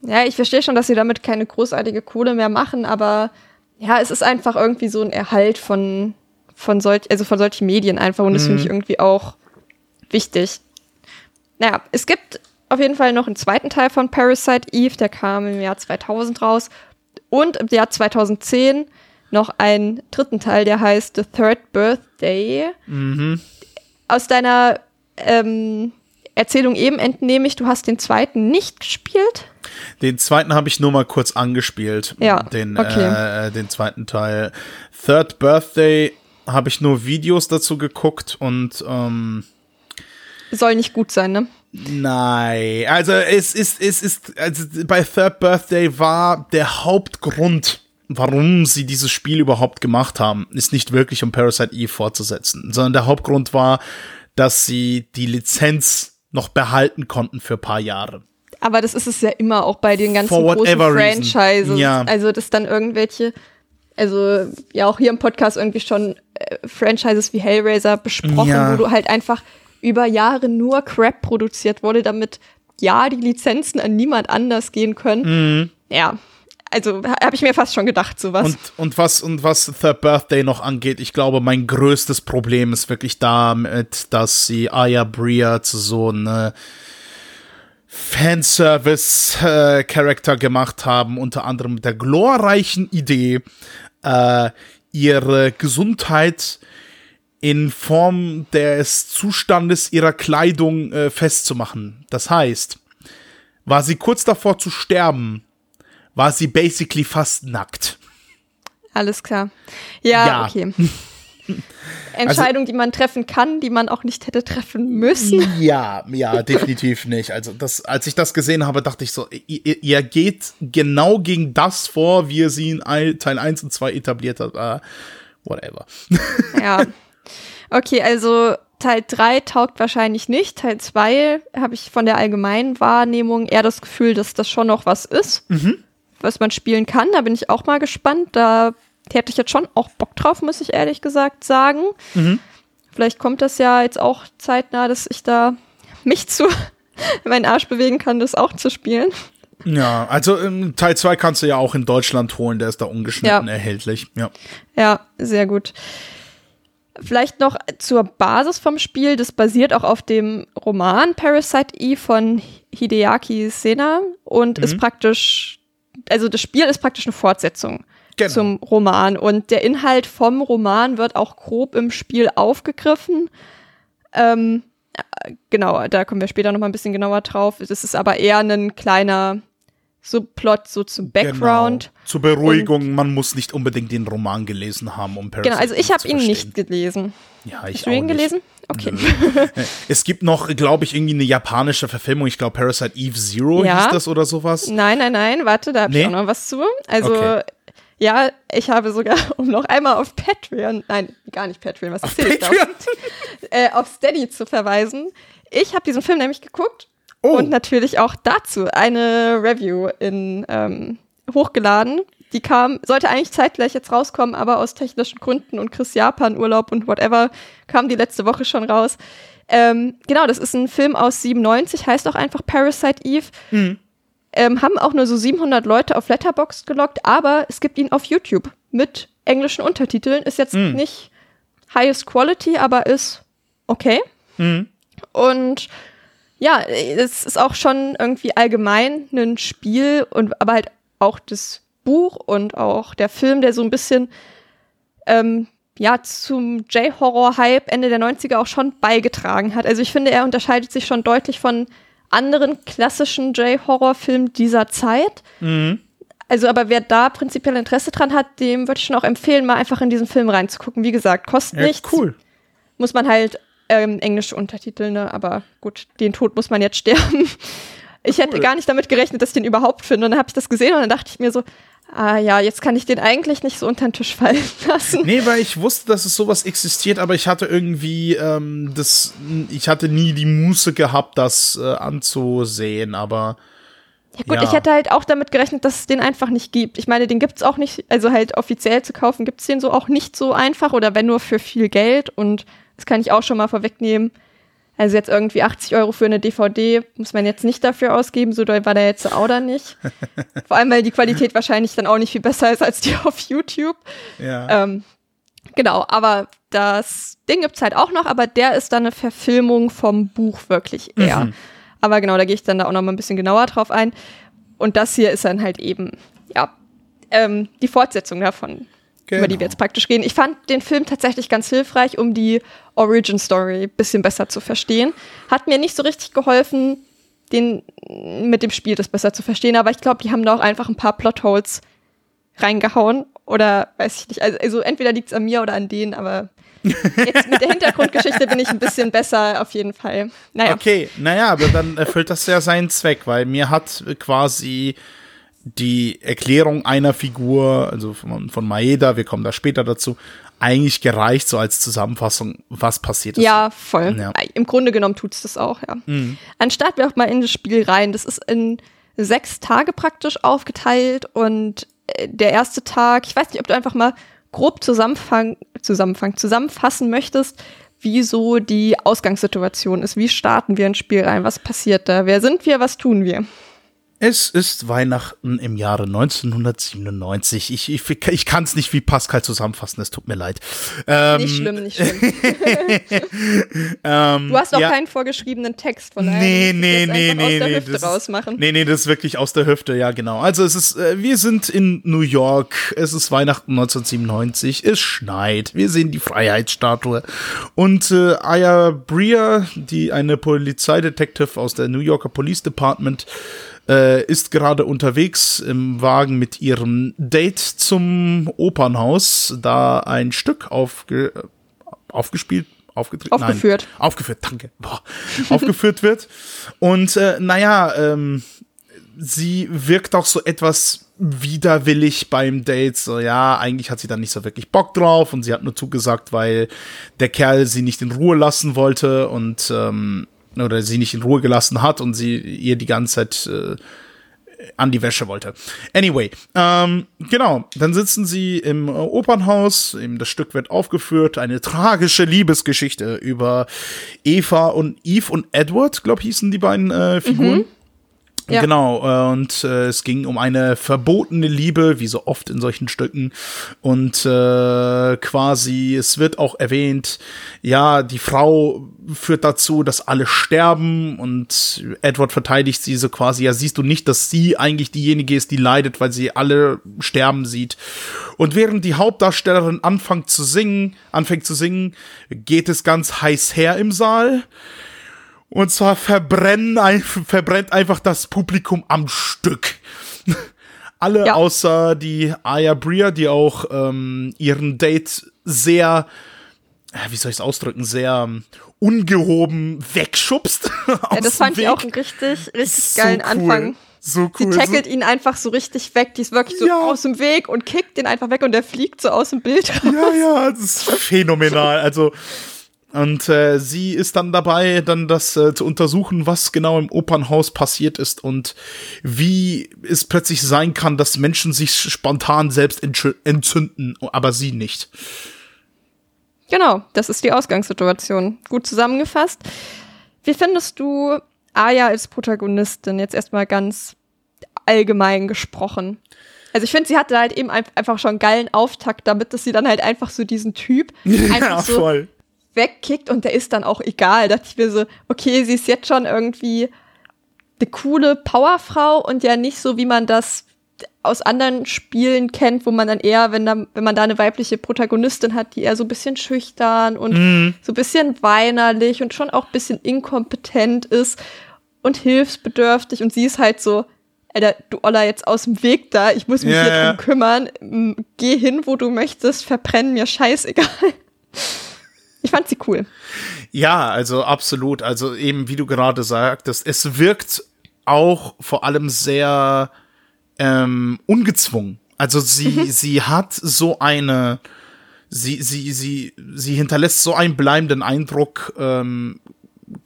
Ja, ich verstehe schon, dass sie damit keine großartige Kohle mehr machen, aber ja, es ist einfach irgendwie so ein Erhalt von, von solch, also von solchen Medien einfach und das finde ich irgendwie auch wichtig. Naja, es gibt auf jeden Fall noch einen zweiten Teil von Parasite Eve, der kam im Jahr 2000 raus und im Jahr 2010 noch einen dritten Teil, der heißt The Third Birthday. Aus deiner ähm, Erzählung eben entnehme ich, du hast den zweiten nicht gespielt. Den zweiten habe ich nur mal kurz angespielt. Ja, Den, okay. äh, den zweiten Teil. Third Birthday habe ich nur Videos dazu geguckt und ähm, soll nicht gut sein, ne? Nein, also es ist, es ist, also bei Third Birthday war der Hauptgrund, warum sie dieses Spiel überhaupt gemacht haben, ist nicht wirklich um Parasite Eve fortzusetzen, sondern der Hauptgrund war, dass sie die Lizenz noch behalten konnten für ein paar Jahre. Aber das ist es ja immer auch bei den ganzen For großen. Franchises. Ja. Also, dass dann irgendwelche, also ja auch hier im Podcast irgendwie schon äh, Franchises wie Hellraiser besprochen, Ja. wo du halt einfach über Jahre nur Crap produziert wurde, damit ja die Lizenzen an niemand anders gehen können. Ja. Also habe ich mir fast schon gedacht, sowas. Und, und was, und was Third Birthday noch angeht, ich glaube, mein größtes Problem ist wirklich damit, dass sie Aya Bria zu so eine Fanservice-Charakter gemacht haben, unter anderem mit der glorreichen Idee, äh, ihre Gesundheit in Form des Zustandes ihrer Kleidung äh, festzumachen. Das heißt, war sie kurz davor zu sterben, war sie basically fast nackt. Alles klar. Ja, Ja. okay. Entscheidung, die man treffen kann, die man auch nicht hätte treffen müssen. Ja, ja, definitiv nicht. Also das, als ich das gesehen habe, dachte ich so, ihr, ihr geht genau gegen das vor, wie ihr sie in Ei- Teil 1 und 2 etabliert habt. Äh, whatever. Ja. Okay, also Teil 3 taugt wahrscheinlich nicht. Teil 2 habe ich von der allgemeinen Wahrnehmung eher das Gefühl, dass das schon noch was ist, was man spielen kann. Da bin ich auch mal gespannt. Da hätte ich jetzt schon auch Bock drauf, muss ich ehrlich gesagt sagen. Vielleicht kommt das ja jetzt auch zeitnah, dass ich da mich zu meinen Arsch bewegen kann, das auch zu spielen. Ja, also ähm, Teil 2 kannst du ja auch in Deutschland holen, der ist da ungeschnitten Ja. erhältlich. Ja. Ja, sehr gut. Vielleicht noch zur Basis vom Spiel. Das basiert auch auf dem Roman Parasite Eve von Hideaki Sena und ist praktisch, also das Spiel ist praktisch eine Fortsetzung Genau. zum Roman und der Inhalt vom Roman wird auch grob im Spiel aufgegriffen. Ähm, äh, genau, da kommen wir später noch mal ein bisschen genauer drauf. Das ist aber eher ein kleiner Subplot so zum Background. Genau. Zur Beruhigung, man muss nicht unbedingt den Roman gelesen haben, um Parasite Genau, also ich habe ihn verstehen. nicht gelesen. Ja, ich Hast du ihn nicht. gelesen? Okay. Es gibt noch, glaube ich, irgendwie eine japanische Verfilmung. Ich glaube, Parasite Eve Zero Ja. hieß das oder sowas. Nein, nein, nein, warte, da habe Nee? ich auch noch was zu. Also, Okay. ja, ich habe sogar, um noch einmal auf Patreon, nein, gar nicht Patreon, was erzähl ich da? Patreon? Äh, auf Steady zu verweisen. Ich habe diesen Film nämlich geguckt Oh. und natürlich auch dazu eine Review in, ähm, hochgeladen. Die kam, sollte eigentlich zeitgleich jetzt rauskommen, aber aus technischen Gründen und Chris Japan Urlaub und whatever kam die letzte Woche schon raus. Ähm, genau, das ist ein Film aus 97, heißt auch einfach Parasite Eve. Ähm, haben auch nur so 700 Leute auf Letterboxd gelockt, aber es gibt ihn auf YouTube mit englischen Untertiteln. Ist jetzt nicht highest quality, aber ist okay. Und ja, es ist auch schon irgendwie allgemein ein Spiel und aber halt auch das Buch und auch der Film, der so ein bisschen ähm, ja zum J-Horror-Hype Ende der 90er auch schon beigetragen hat. Also ich finde, er unterscheidet sich schon deutlich von anderen klassischen J-Horror-Filmen dieser Zeit. Also, aber wer da prinzipiell Interesse dran hat, dem würde ich schon auch empfehlen, mal einfach in diesen Film reinzugucken. Wie gesagt, kostet Ja, nichts. cool. Muss man halt ähm, englische Untertitel, ne? Aber gut, den Tod muss man jetzt sterben. Ich hätte Cool. gar nicht damit gerechnet, dass ich den überhaupt finde. Und dann habe ich das gesehen und dann dachte ich mir so, ah ja, jetzt kann ich den eigentlich nicht so unter den Tisch fallen lassen. Nee, weil ich wusste, dass es sowas existiert, aber ich hatte irgendwie ähm, das, ich hatte nie die Muße gehabt, das äh, anzusehen, aber Ja gut, Ja. ich hätte halt auch damit gerechnet, dass es den einfach nicht gibt. Ich meine, den gibt's auch nicht, also halt offiziell zu kaufen, gibt's den so auch nicht so einfach oder wenn nur für viel Geld und das kann ich auch schon mal vorwegnehmen. Also jetzt irgendwie 80 Euro für eine DVD muss man jetzt nicht dafür ausgeben, so doll war der jetzt auch da nicht. Vor allem, weil die Qualität wahrscheinlich dann auch nicht viel besser ist als die auf YouTube. ja. Ähm, genau, aber das Ding gibt's halt auch noch, aber der ist dann eine Verfilmung vom Buch wirklich eher. Aber genau, da gehe ich dann da auch noch mal ein bisschen genauer drauf ein. Und das hier ist dann halt eben, ja, ähm, die Fortsetzung davon, über die Genau. wir jetzt praktisch reden. Ich fand den Film tatsächlich ganz hilfreich, um die Origin Story ein bisschen besser zu verstehen. Hat mir nicht so richtig geholfen, den mit dem Spiel das besser zu verstehen, aber ich glaube, die haben da auch einfach ein paar Plotholes reingehauen Oder weiß ich nicht. Also, also entweder liegt es an mir oder an denen, aber jetzt mit der Hintergrundgeschichte bin ich ein bisschen besser auf jeden Fall. Naja. Okay, naja, aber dann erfüllt das ja seinen Zweck, weil mir hat quasi die Erklärung einer Figur, also von, von Maeda, wir kommen da später dazu, eigentlich gereicht, so als Zusammenfassung, was passiert ist. Ja, voll. Ja. Im Grunde genommen tut es das auch, ja. Mhm. Dann starten wir auch mal in das Spiel rein. Das ist in sechs Tage praktisch aufgeteilt und äh, der erste Tag, ich weiß nicht, ob du einfach mal grob zusammenfang, zusammenfang, zusammenfassen möchtest, wie so die Ausgangssituation ist. Wie starten wir ins Spiel rein? Was passiert da? Wer sind wir? Was tun wir? Es ist Weihnachten im Jahre 1997. Ich, ich, ich kann es nicht wie Pascal zusammenfassen, es tut mir leid. Ähm, nicht schlimm, nicht schlimm. ähm, du hast auch ja. keinen vorgeschriebenen Text von daher. Nee, nee, nee, nee. Aus der nee, Hüfte das rausmachen. nee, nee, das ist wirklich aus der Hüfte, ja, genau. Also es ist, äh, wir sind in New York, es ist Weihnachten 1997, es schneit, wir sehen die Freiheitsstatue. Und äh, Aya Bria, die eine Polizeidetektiv aus der New Yorker Police Department, äh, ist gerade unterwegs im Wagen mit ihrem Date zum Opernhaus, da ein Stück aufge aufgespielt aufgetreten. Aufgeführt. Nein, aufgeführt, danke. Boah, aufgeführt wird. Und äh, naja, ähm, sie wirkt auch so etwas widerwillig beim Date. So, ja, eigentlich hat sie dann nicht so wirklich Bock drauf und sie hat nur zugesagt, weil der Kerl sie nicht in Ruhe lassen wollte und ähm, oder sie nicht in Ruhe gelassen hat und sie ihr die ganze Zeit äh, an die Wäsche wollte. Anyway, ähm, genau, dann sitzen sie im äh, Opernhaus, eben das Stück wird aufgeführt, eine tragische Liebesgeschichte über Eva und Eve und Edward, glaube hießen die beiden äh, Figuren. Mhm. Ja. Genau, äh, und äh, es ging um eine verbotene Liebe, wie so oft in solchen Stücken. Und äh, quasi, es wird auch erwähnt, ja, die Frau führt dazu, dass alle sterben und Edward verteidigt sie so quasi, ja, siehst du nicht, dass sie eigentlich diejenige ist, die leidet, weil sie alle sterben sieht. Und während die Hauptdarstellerin anfängt zu singen, anfängt zu singen, geht es ganz heiß her im Saal. Und zwar verbrennen, verbrennt einfach das Publikum am Stück. Alle ja. außer die Aya Bria, die auch ähm, ihren Date sehr, wie soll ich es ausdrücken, sehr ähm, ungehoben wegschubst. ja, das fand Weg. ich auch einen richtig, richtig so geilen cool. Anfang. So cool. Sie tackelt ihn einfach so richtig weg. Die ist wirklich so ja. aus dem Weg und kickt den einfach weg und der fliegt so aus dem Bild raus. Ja, ja, das ist phänomenal. Also, und äh, sie ist dann dabei, dann das äh, zu untersuchen, was genau im Opernhaus passiert ist und wie es plötzlich sein kann, dass Menschen sich spontan selbst entzünden, aber sie nicht. Genau, das ist die Ausgangssituation. Gut zusammengefasst. Wie findest du Aya als Protagonistin jetzt erstmal ganz allgemein gesprochen? Also ich finde, sie hatte halt eben einfach schon einen geilen Auftakt damit, dass sie dann halt einfach so diesen Typ einfach ja, so voll wegkickt und der ist dann auch egal. Da dachte ich mir so, okay, sie ist jetzt schon irgendwie eine coole Powerfrau und ja nicht so, wie man das aus anderen Spielen kennt, wo man dann eher, wenn, da, wenn man da eine weibliche Protagonistin hat, die eher so ein bisschen schüchtern und mm. so ein bisschen weinerlich und schon auch ein bisschen inkompetent ist und hilfsbedürftig und sie ist halt so, Alter, du Olla, jetzt aus dem Weg da, ich muss mich yeah. hier drum kümmern, geh hin, wo du möchtest, verbrenn mir scheißegal. Ich fand sie cool. Ja, also absolut. Also eben, wie du gerade sagtest, es wirkt auch vor allem sehr ähm, ungezwungen. Also sie, mhm. sie hat so eine, sie, sie, sie, sie hinterlässt so einen bleibenden Eindruck. Ähm,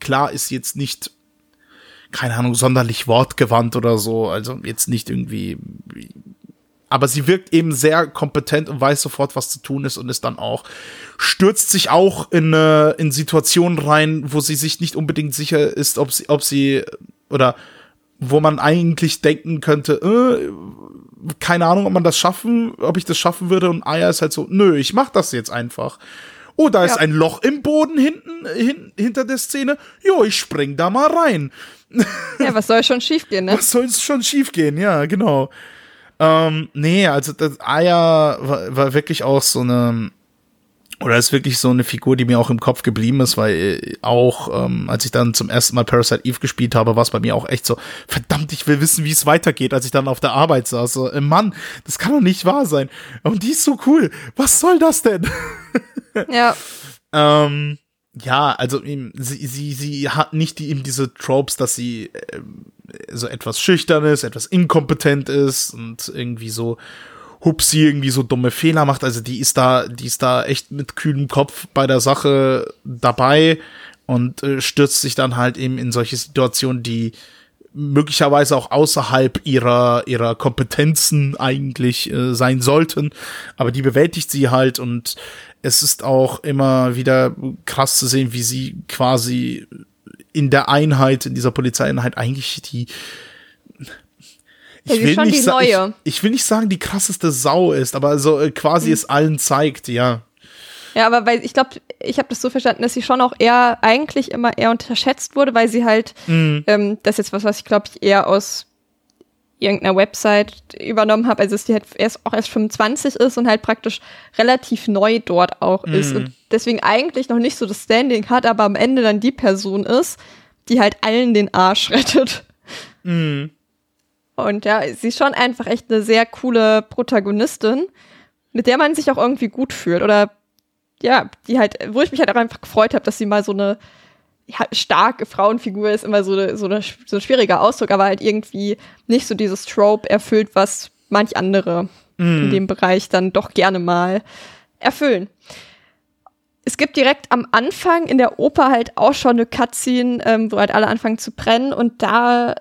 klar ist jetzt nicht, keine Ahnung, sonderlich wortgewandt oder so. Also jetzt nicht irgendwie aber sie wirkt eben sehr kompetent und weiß sofort, was zu tun ist und ist dann auch, stürzt sich auch in, äh, in Situationen rein, wo sie sich nicht unbedingt sicher ist, ob sie, ob sie, oder wo man eigentlich denken könnte, äh, keine Ahnung, ob man das schaffen, ob ich das schaffen würde und Aya ist halt so, nö, ich mach das jetzt einfach. Oh, da ist ja. ein Loch im Boden hinten, hin, hinter der Szene. Jo, ich spring da mal rein. Ja, was soll schon schiefgehen, ne? Was soll schon schiefgehen, ja, genau. Ähm, nee, also das Aya war, war wirklich auch so eine Oder ist wirklich so eine Figur, die mir auch im Kopf geblieben ist, weil äh, auch, ähm, als ich dann zum ersten Mal Parasite Eve gespielt habe, war es bei mir auch echt so, verdammt, ich will wissen, wie es weitergeht, als ich dann auf der Arbeit saß. So, äh, Mann, das kann doch nicht wahr sein. Und die ist so cool. Was soll das denn? Ja. ähm, ja, also sie, sie, sie hat nicht die, eben diese Tropes, dass sie äh, so etwas schüchtern ist, etwas inkompetent ist und irgendwie so Hupsi irgendwie so dumme Fehler macht. Also die ist da, die ist da echt mit kühlem Kopf bei der Sache dabei und äh, stürzt sich dann halt eben in solche Situationen, die möglicherweise auch außerhalb ihrer ihrer Kompetenzen eigentlich äh, sein sollten, aber die bewältigt sie halt und es ist auch immer wieder krass zu sehen, wie sie quasi in der Einheit, in dieser Polizeieinheit eigentlich die Ja, die sa- neue. Ich, ich will nicht sagen, die krasseste Sau ist, aber so äh, quasi Mhm. es allen zeigt, ja. Ja, aber weil ich glaube, ich habe das so verstanden, dass sie schon auch eher eigentlich immer eher unterschätzt wurde, weil sie halt, ähm, das ist jetzt was, was ich glaube ich eher aus irgendeiner Website übernommen habe, also dass die halt erst auch erst 25 ist und halt praktisch relativ neu dort auch ist und deswegen eigentlich noch nicht so das Standing hat, aber am Ende dann die Person ist, die halt allen den Arsch rettet. Und ja, sie ist schon einfach echt eine sehr coole Protagonistin, mit der man sich auch irgendwie gut fühlt. Oder ja, die halt, wo ich mich halt auch einfach gefreut habe, dass sie mal so eine ja, starke Frauenfigur ist, immer so, eine, so, eine, so ein schwieriger Ausdruck, aber halt irgendwie nicht so dieses Trope erfüllt, was manch andere in dem Bereich dann doch gerne mal erfüllen. Es gibt direkt am Anfang in der Oper halt auch schon eine Cutscene, ähm, wo halt alle anfangen zu brennen und da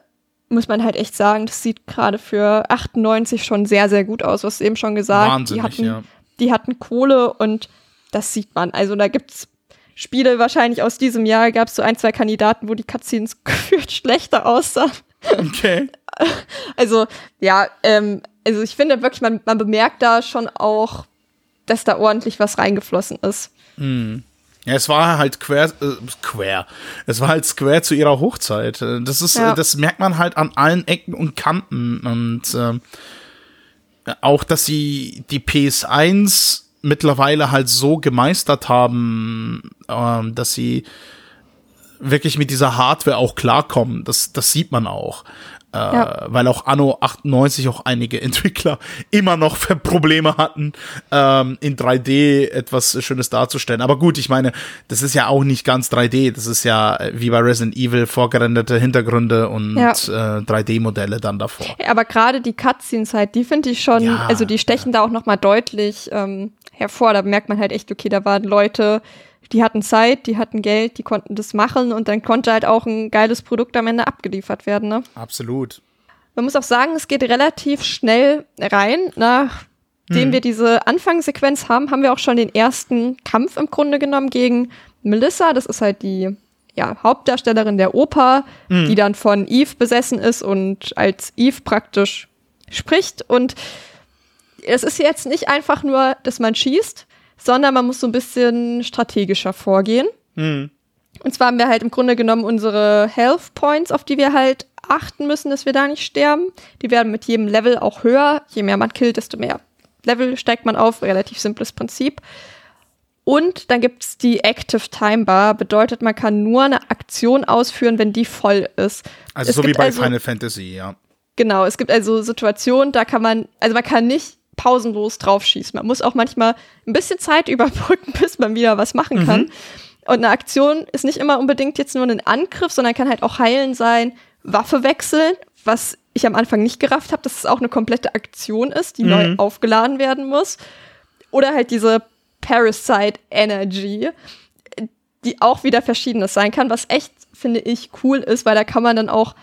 muss man halt echt sagen, das sieht gerade für 98 schon sehr, sehr gut aus. Du hast eben schon gesagt, Wahnsinnig, die hatten, ja. die hatten Kohle und das sieht man. Also da gibt's Spiele wahrscheinlich aus diesem Jahr, gab es so ein, zwei Kandidaten, wo die Cutscenes gefühlt schlechter aussahen. Okay. Also ja, ähm, also ich finde wirklich, man, man bemerkt da schon auch, dass da ordentlich was reingeflossen ist. Ja, es war halt quer, äh, quer. Es war halt square zu ihrer Hochzeit. Äh, Das ist, Ja. äh, das merkt man halt an allen Ecken und Kanten. Und ähm, auch, dass sie die PS1 mittlerweile halt so gemeistert haben, ähm, dass sie wirklich mit dieser Hardware auch klarkommen. Das, das sieht man auch. Äh, Ja. Weil auch Anno 98 auch einige Entwickler immer noch Probleme hatten, ähm, in 3D etwas Schönes darzustellen. Aber gut, ich meine, das ist ja auch nicht ganz 3D. Das ist ja äh, wie bei Resident Evil vorgerenderte Hintergründe und Ja. äh, 3D-Modelle dann davor. Aber gerade die Cutscenes halt, die finde ich schon, Ja, also die stechen da auch noch mal deutlich ähm, hervor. Da merkt man halt echt, okay, da waren Leute, die hatten Zeit, die hatten Geld, die konnten das machen und dann konnte halt auch ein geiles Produkt am Ende abgeliefert werden. Ne? Absolut. Man muss auch sagen, es geht relativ schnell rein. Nachdem wir diese Anfangssequenz haben, haben wir auch schon den ersten Kampf im Grunde genommen gegen Melissa. Das ist halt die ja, Hauptdarstellerin der Oper, die dann von Eve besessen ist und als Eve praktisch spricht. Und es ist jetzt nicht einfach nur, dass man schießt, sondern man muss so ein bisschen strategischer vorgehen. Und zwar haben wir halt im Grunde genommen unsere Health Points, auf die wir halt achten müssen, dass wir da nicht sterben. Die werden mit jedem Level auch höher. Je mehr man killt, desto mehr Level steigt man auf. Relativ simples Prinzip. Und dann gibt's die Active Time Bar. Bedeutet, man kann nur eine Aktion ausführen, wenn die voll ist. Also Es so wie gibt bei also- Final Fantasy, ja. Genau, es gibt also Situationen, da kann man, also man kann nicht pausenlos draufschießen. Man muss auch manchmal ein bisschen Zeit überbrücken, bis man wieder was machen kann. Und eine Aktion ist nicht immer unbedingt jetzt nur ein Angriff, sondern kann halt auch heilen sein, Waffe wechseln, was ich am Anfang nicht gerafft habe, dass es auch eine komplette Aktion ist, die neu aufgeladen werden muss. Oder halt diese Parasite Energy, die auch wieder verschiedenes sein kann, was echt, finde ich, cool ist, weil da kann man dann auch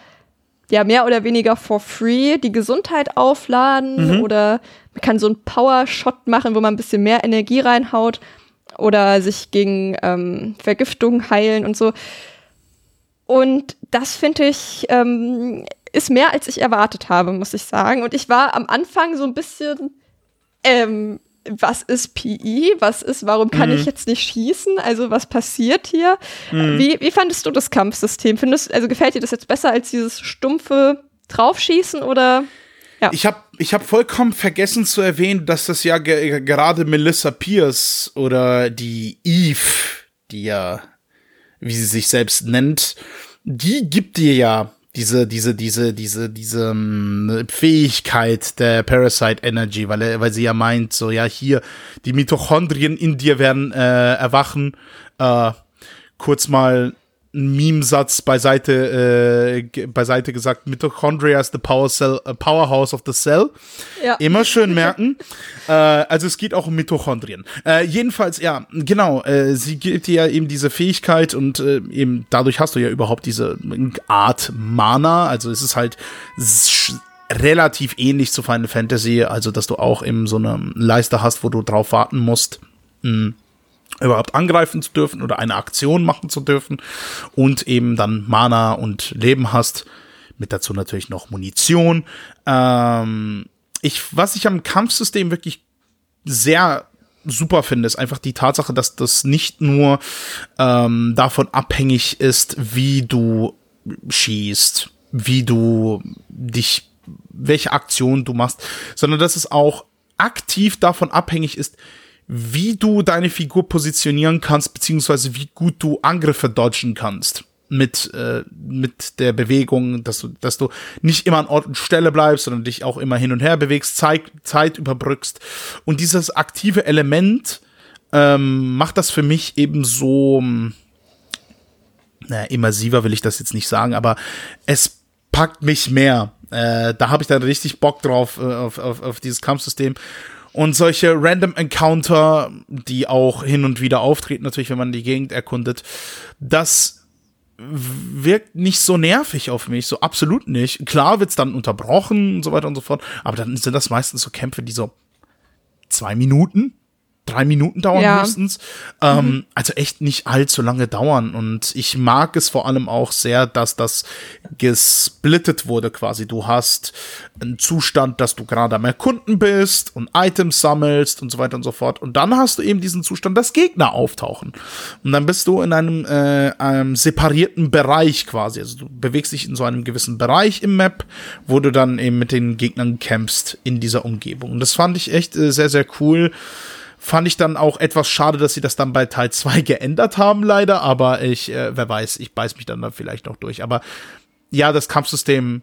ja mehr oder weniger for free die Gesundheit aufladen oder man kann so einen Power-Shot machen, wo man ein bisschen mehr Energie reinhaut oder sich gegen ähm, Vergiftung heilen und so. Und das finde ich ähm, ist mehr als ich erwartet habe, muss ich sagen. Und ich war am Anfang so ein bisschen ähm, was ist PI? Was ist, warum kann ich jetzt nicht schießen? Also, was passiert hier? Wie, wie fandest du das Kampfsystem? Findest, also gefällt dir das jetzt besser als dieses stumpfe Draufschießen oder? Ja. Ich habe ich hab vollkommen vergessen zu erwähnen, dass das ja ge gerade Melissa Pierce oder die Eve, die ja, wie sie sich selbst nennt, die gibt dir ja diese, diese, diese, diese, diese um, Fähigkeit der Parasite Energy, weil er, weil sie ja meint, so ja hier die Mitochondrien in dir werden äh, erwachen. Äh, kurz mal Meme-Satz beiseite, äh, beiseite gesagt, Mitochondria is the power cell, uh, powerhouse of the cell. Ja. Immer schön merken. äh, also es geht auch um Mitochondrien. Äh, jedenfalls, ja, genau, äh, sie gibt dir ja eben diese Fähigkeit und äh, eben dadurch hast du ja überhaupt diese Art Mana. Also es ist halt relativ ähnlich zu Final Fantasy, also dass du auch eben so eine Leiste hast, wo du drauf warten musst. Mh überhaupt angreifen zu dürfen oder eine Aktion machen zu dürfen und eben dann Mana und Leben hast. Mit dazu natürlich noch Munition. Ähm, ich, was ich am Kampfsystem wirklich sehr super finde, ist einfach die Tatsache, dass das nicht nur ähm, davon abhängig ist, wie du schießt, wie du dich, welche Aktion du machst, sondern dass es auch aktiv davon abhängig ist, wie du deine Figur positionieren kannst, beziehungsweise wie gut du Angriffe dodgen kannst mit, äh, mit der Bewegung, dass du, dass du nicht immer an Ort und Stelle bleibst, sondern dich auch immer hin und her bewegst, Zeit, Zeit überbrückst. Und dieses aktive Element ähm, macht das für mich eben so, naja, immersiver will ich das jetzt nicht sagen, aber es packt mich mehr. Äh, da habe ich dann richtig Bock drauf, äh, auf, auf, auf dieses Kampfsystem. Und solche Random Encounter, die auch hin und wieder auftreten, natürlich, wenn man die Gegend erkundet, das wirkt nicht so nervig auf mich, so absolut nicht. Klar wird's dann unterbrochen und so weiter und so fort, aber dann sind das meistens so Kämpfe, die so zwei Minuten drei Minuten dauern Ja. höchstens. Ähm, Also echt nicht allzu lange dauern. Und ich mag es vor allem auch sehr, dass das gesplittet wurde quasi. Du hast einen Zustand, dass du gerade am Erkunden bist und Items sammelst und so weiter und so fort. Und dann hast du eben diesen Zustand, dass Gegner auftauchen. Und dann bist du in einem, äh, einem separierten Bereich quasi. Also du bewegst dich in so einem gewissen Bereich im Map, wo du dann eben mit den Gegnern kämpfst in dieser Umgebung. Und das fand ich echt äh, sehr, sehr cool. Fand ich dann auch etwas schade, dass sie das dann bei Teil 2 geändert haben, leider. Aber ich, äh, wer weiß, ich beiß mich dann da vielleicht noch durch. Aber ja, das Kampfsystem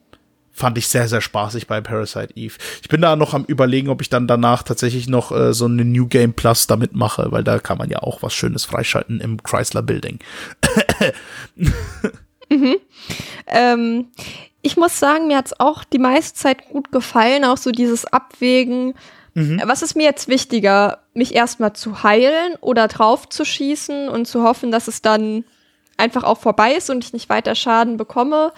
fand ich sehr, sehr spaßig bei Parasite Eve. Ich bin da noch am überlegen, ob ich dann danach tatsächlich noch äh, so eine New Game Plus damit mache, weil da kann man ja auch was Schönes freischalten im Chrysler Building. Ähm, ich muss sagen, mir hat's auch die meiste Zeit gut gefallen, auch so dieses Abwägen. Was ist mir jetzt wichtiger, mich erstmal zu heilen oder drauf zu schießen und zu hoffen, dass es dann einfach auch vorbei ist und ich nicht weiter Schaden bekomme?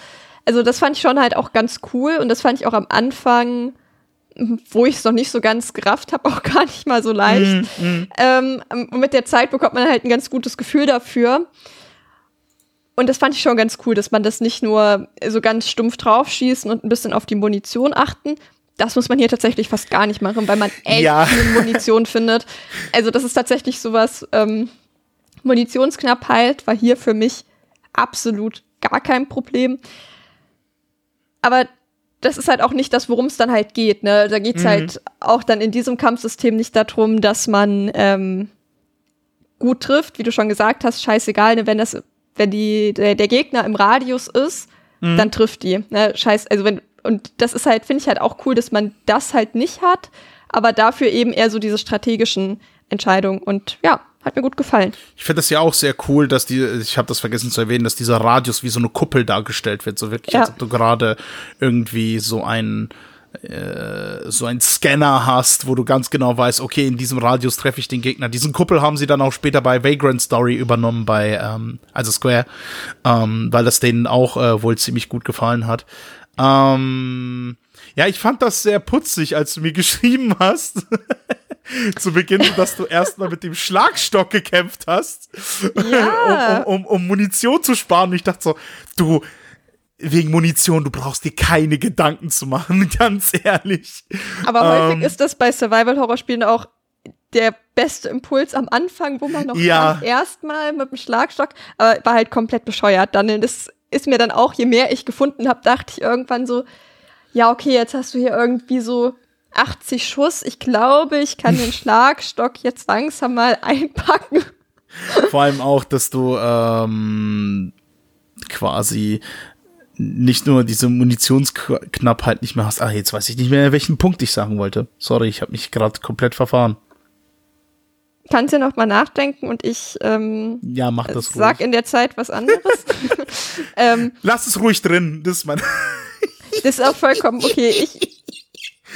Also das fand ich schon halt auch ganz cool und das fand ich auch am Anfang, wo ich es noch nicht so ganz gerafft habe, auch gar nicht mal so leicht. Ähm, und mit der Zeit bekommt man halt ein ganz gutes Gefühl dafür. Und das fand ich schon ganz cool, dass man das nicht nur so ganz stumpf draufschießen und ein bisschen auf die Munition achten. Das muss man hier tatsächlich fast gar nicht machen, weil man echt Ja. viel Munition findet. Also das ist tatsächlich sowas, ähm, Munitionsknappheit war hier für mich absolut gar kein Problem. Aber das ist halt auch nicht das, worum es dann halt geht. Ne? Da geht's halt auch dann in diesem Kampfsystem nicht darum, dass man ähm, gut trifft, wie du schon gesagt hast, scheißegal, ne? wenn das, wenn die, der, der Gegner im Radius ist, dann trifft die. Ne? Scheiß, also wenn, und das ist halt, finde ich halt auch cool, dass man das halt nicht hat, aber dafür eben eher so diese strategischen Entscheidungen. Und ja, hat mir gut gefallen. Ich finde das ja auch sehr cool, dass die, ich habe das vergessen zu erwähnen, dass dieser Radius wie so eine Kuppel dargestellt wird. So wirklich, Ja. als ob du gerade irgendwie so ein äh, so ein Scanner hast, wo du ganz genau weißt, okay, in diesem Radius treffe ich den Gegner. Diesen Kuppel haben sie dann auch später bei Vagrant Story übernommen, bei, ähm, also Square, ähm, weil das denen auch äh, wohl ziemlich gut gefallen hat. Ähm, ja, ich fand das sehr putzig, als du mir geschrieben hast. zu Beginn, dass du erstmal mit dem Schlagstock gekämpft hast, Ja. um, um, um, um Munition zu sparen. Und ich dachte so, du, wegen Munition, du brauchst dir keine Gedanken zu machen, ganz ehrlich. Aber Ähm. häufig ist das bei Survival-Horror-Spielen auch der beste Impuls am Anfang, wo man noch Ja. erstmal mit dem Schlagstock, aber war halt komplett bescheuert. Dann das ist mir dann auch, je mehr ich gefunden habe, dachte ich irgendwann so, ja, okay, jetzt hast du hier irgendwie so 80 Schuss. Ich glaube, ich kann den Schlagstock jetzt langsam mal einpacken. Vor allem auch, dass du ähm, quasi nicht nur diese Munitionsknappheit nicht mehr hast. Ah, jetzt weiß ich nicht mehr, welchen Punkt ich sagen wollte. Sorry, ich habe mich gerade komplett verfahren. Kannst ja noch mal nachdenken und ich ähm, ja, mach das sag ruhig. in der Zeit was anderes. ähm, Lass es ruhig drin, das ist mein. das ist auch vollkommen okay. Ich,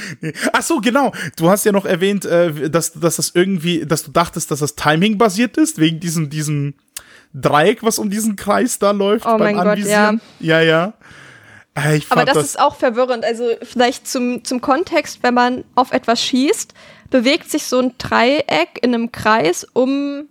Ach so, genau. Du hast ja noch erwähnt, äh, dass, dass das irgendwie, dass du dachtest, dass das Timing basiert ist, wegen diesem, diesem Dreieck, was um diesen Kreis da läuft. Oh mein Anvisieren. Gott, ja. Ja, ja. Äh, Aber das, das, ist auch verwirrend. Also vielleicht zum, zum Kontext, wenn man auf etwas schießt, bewegt sich so ein Dreieck in einem Kreis um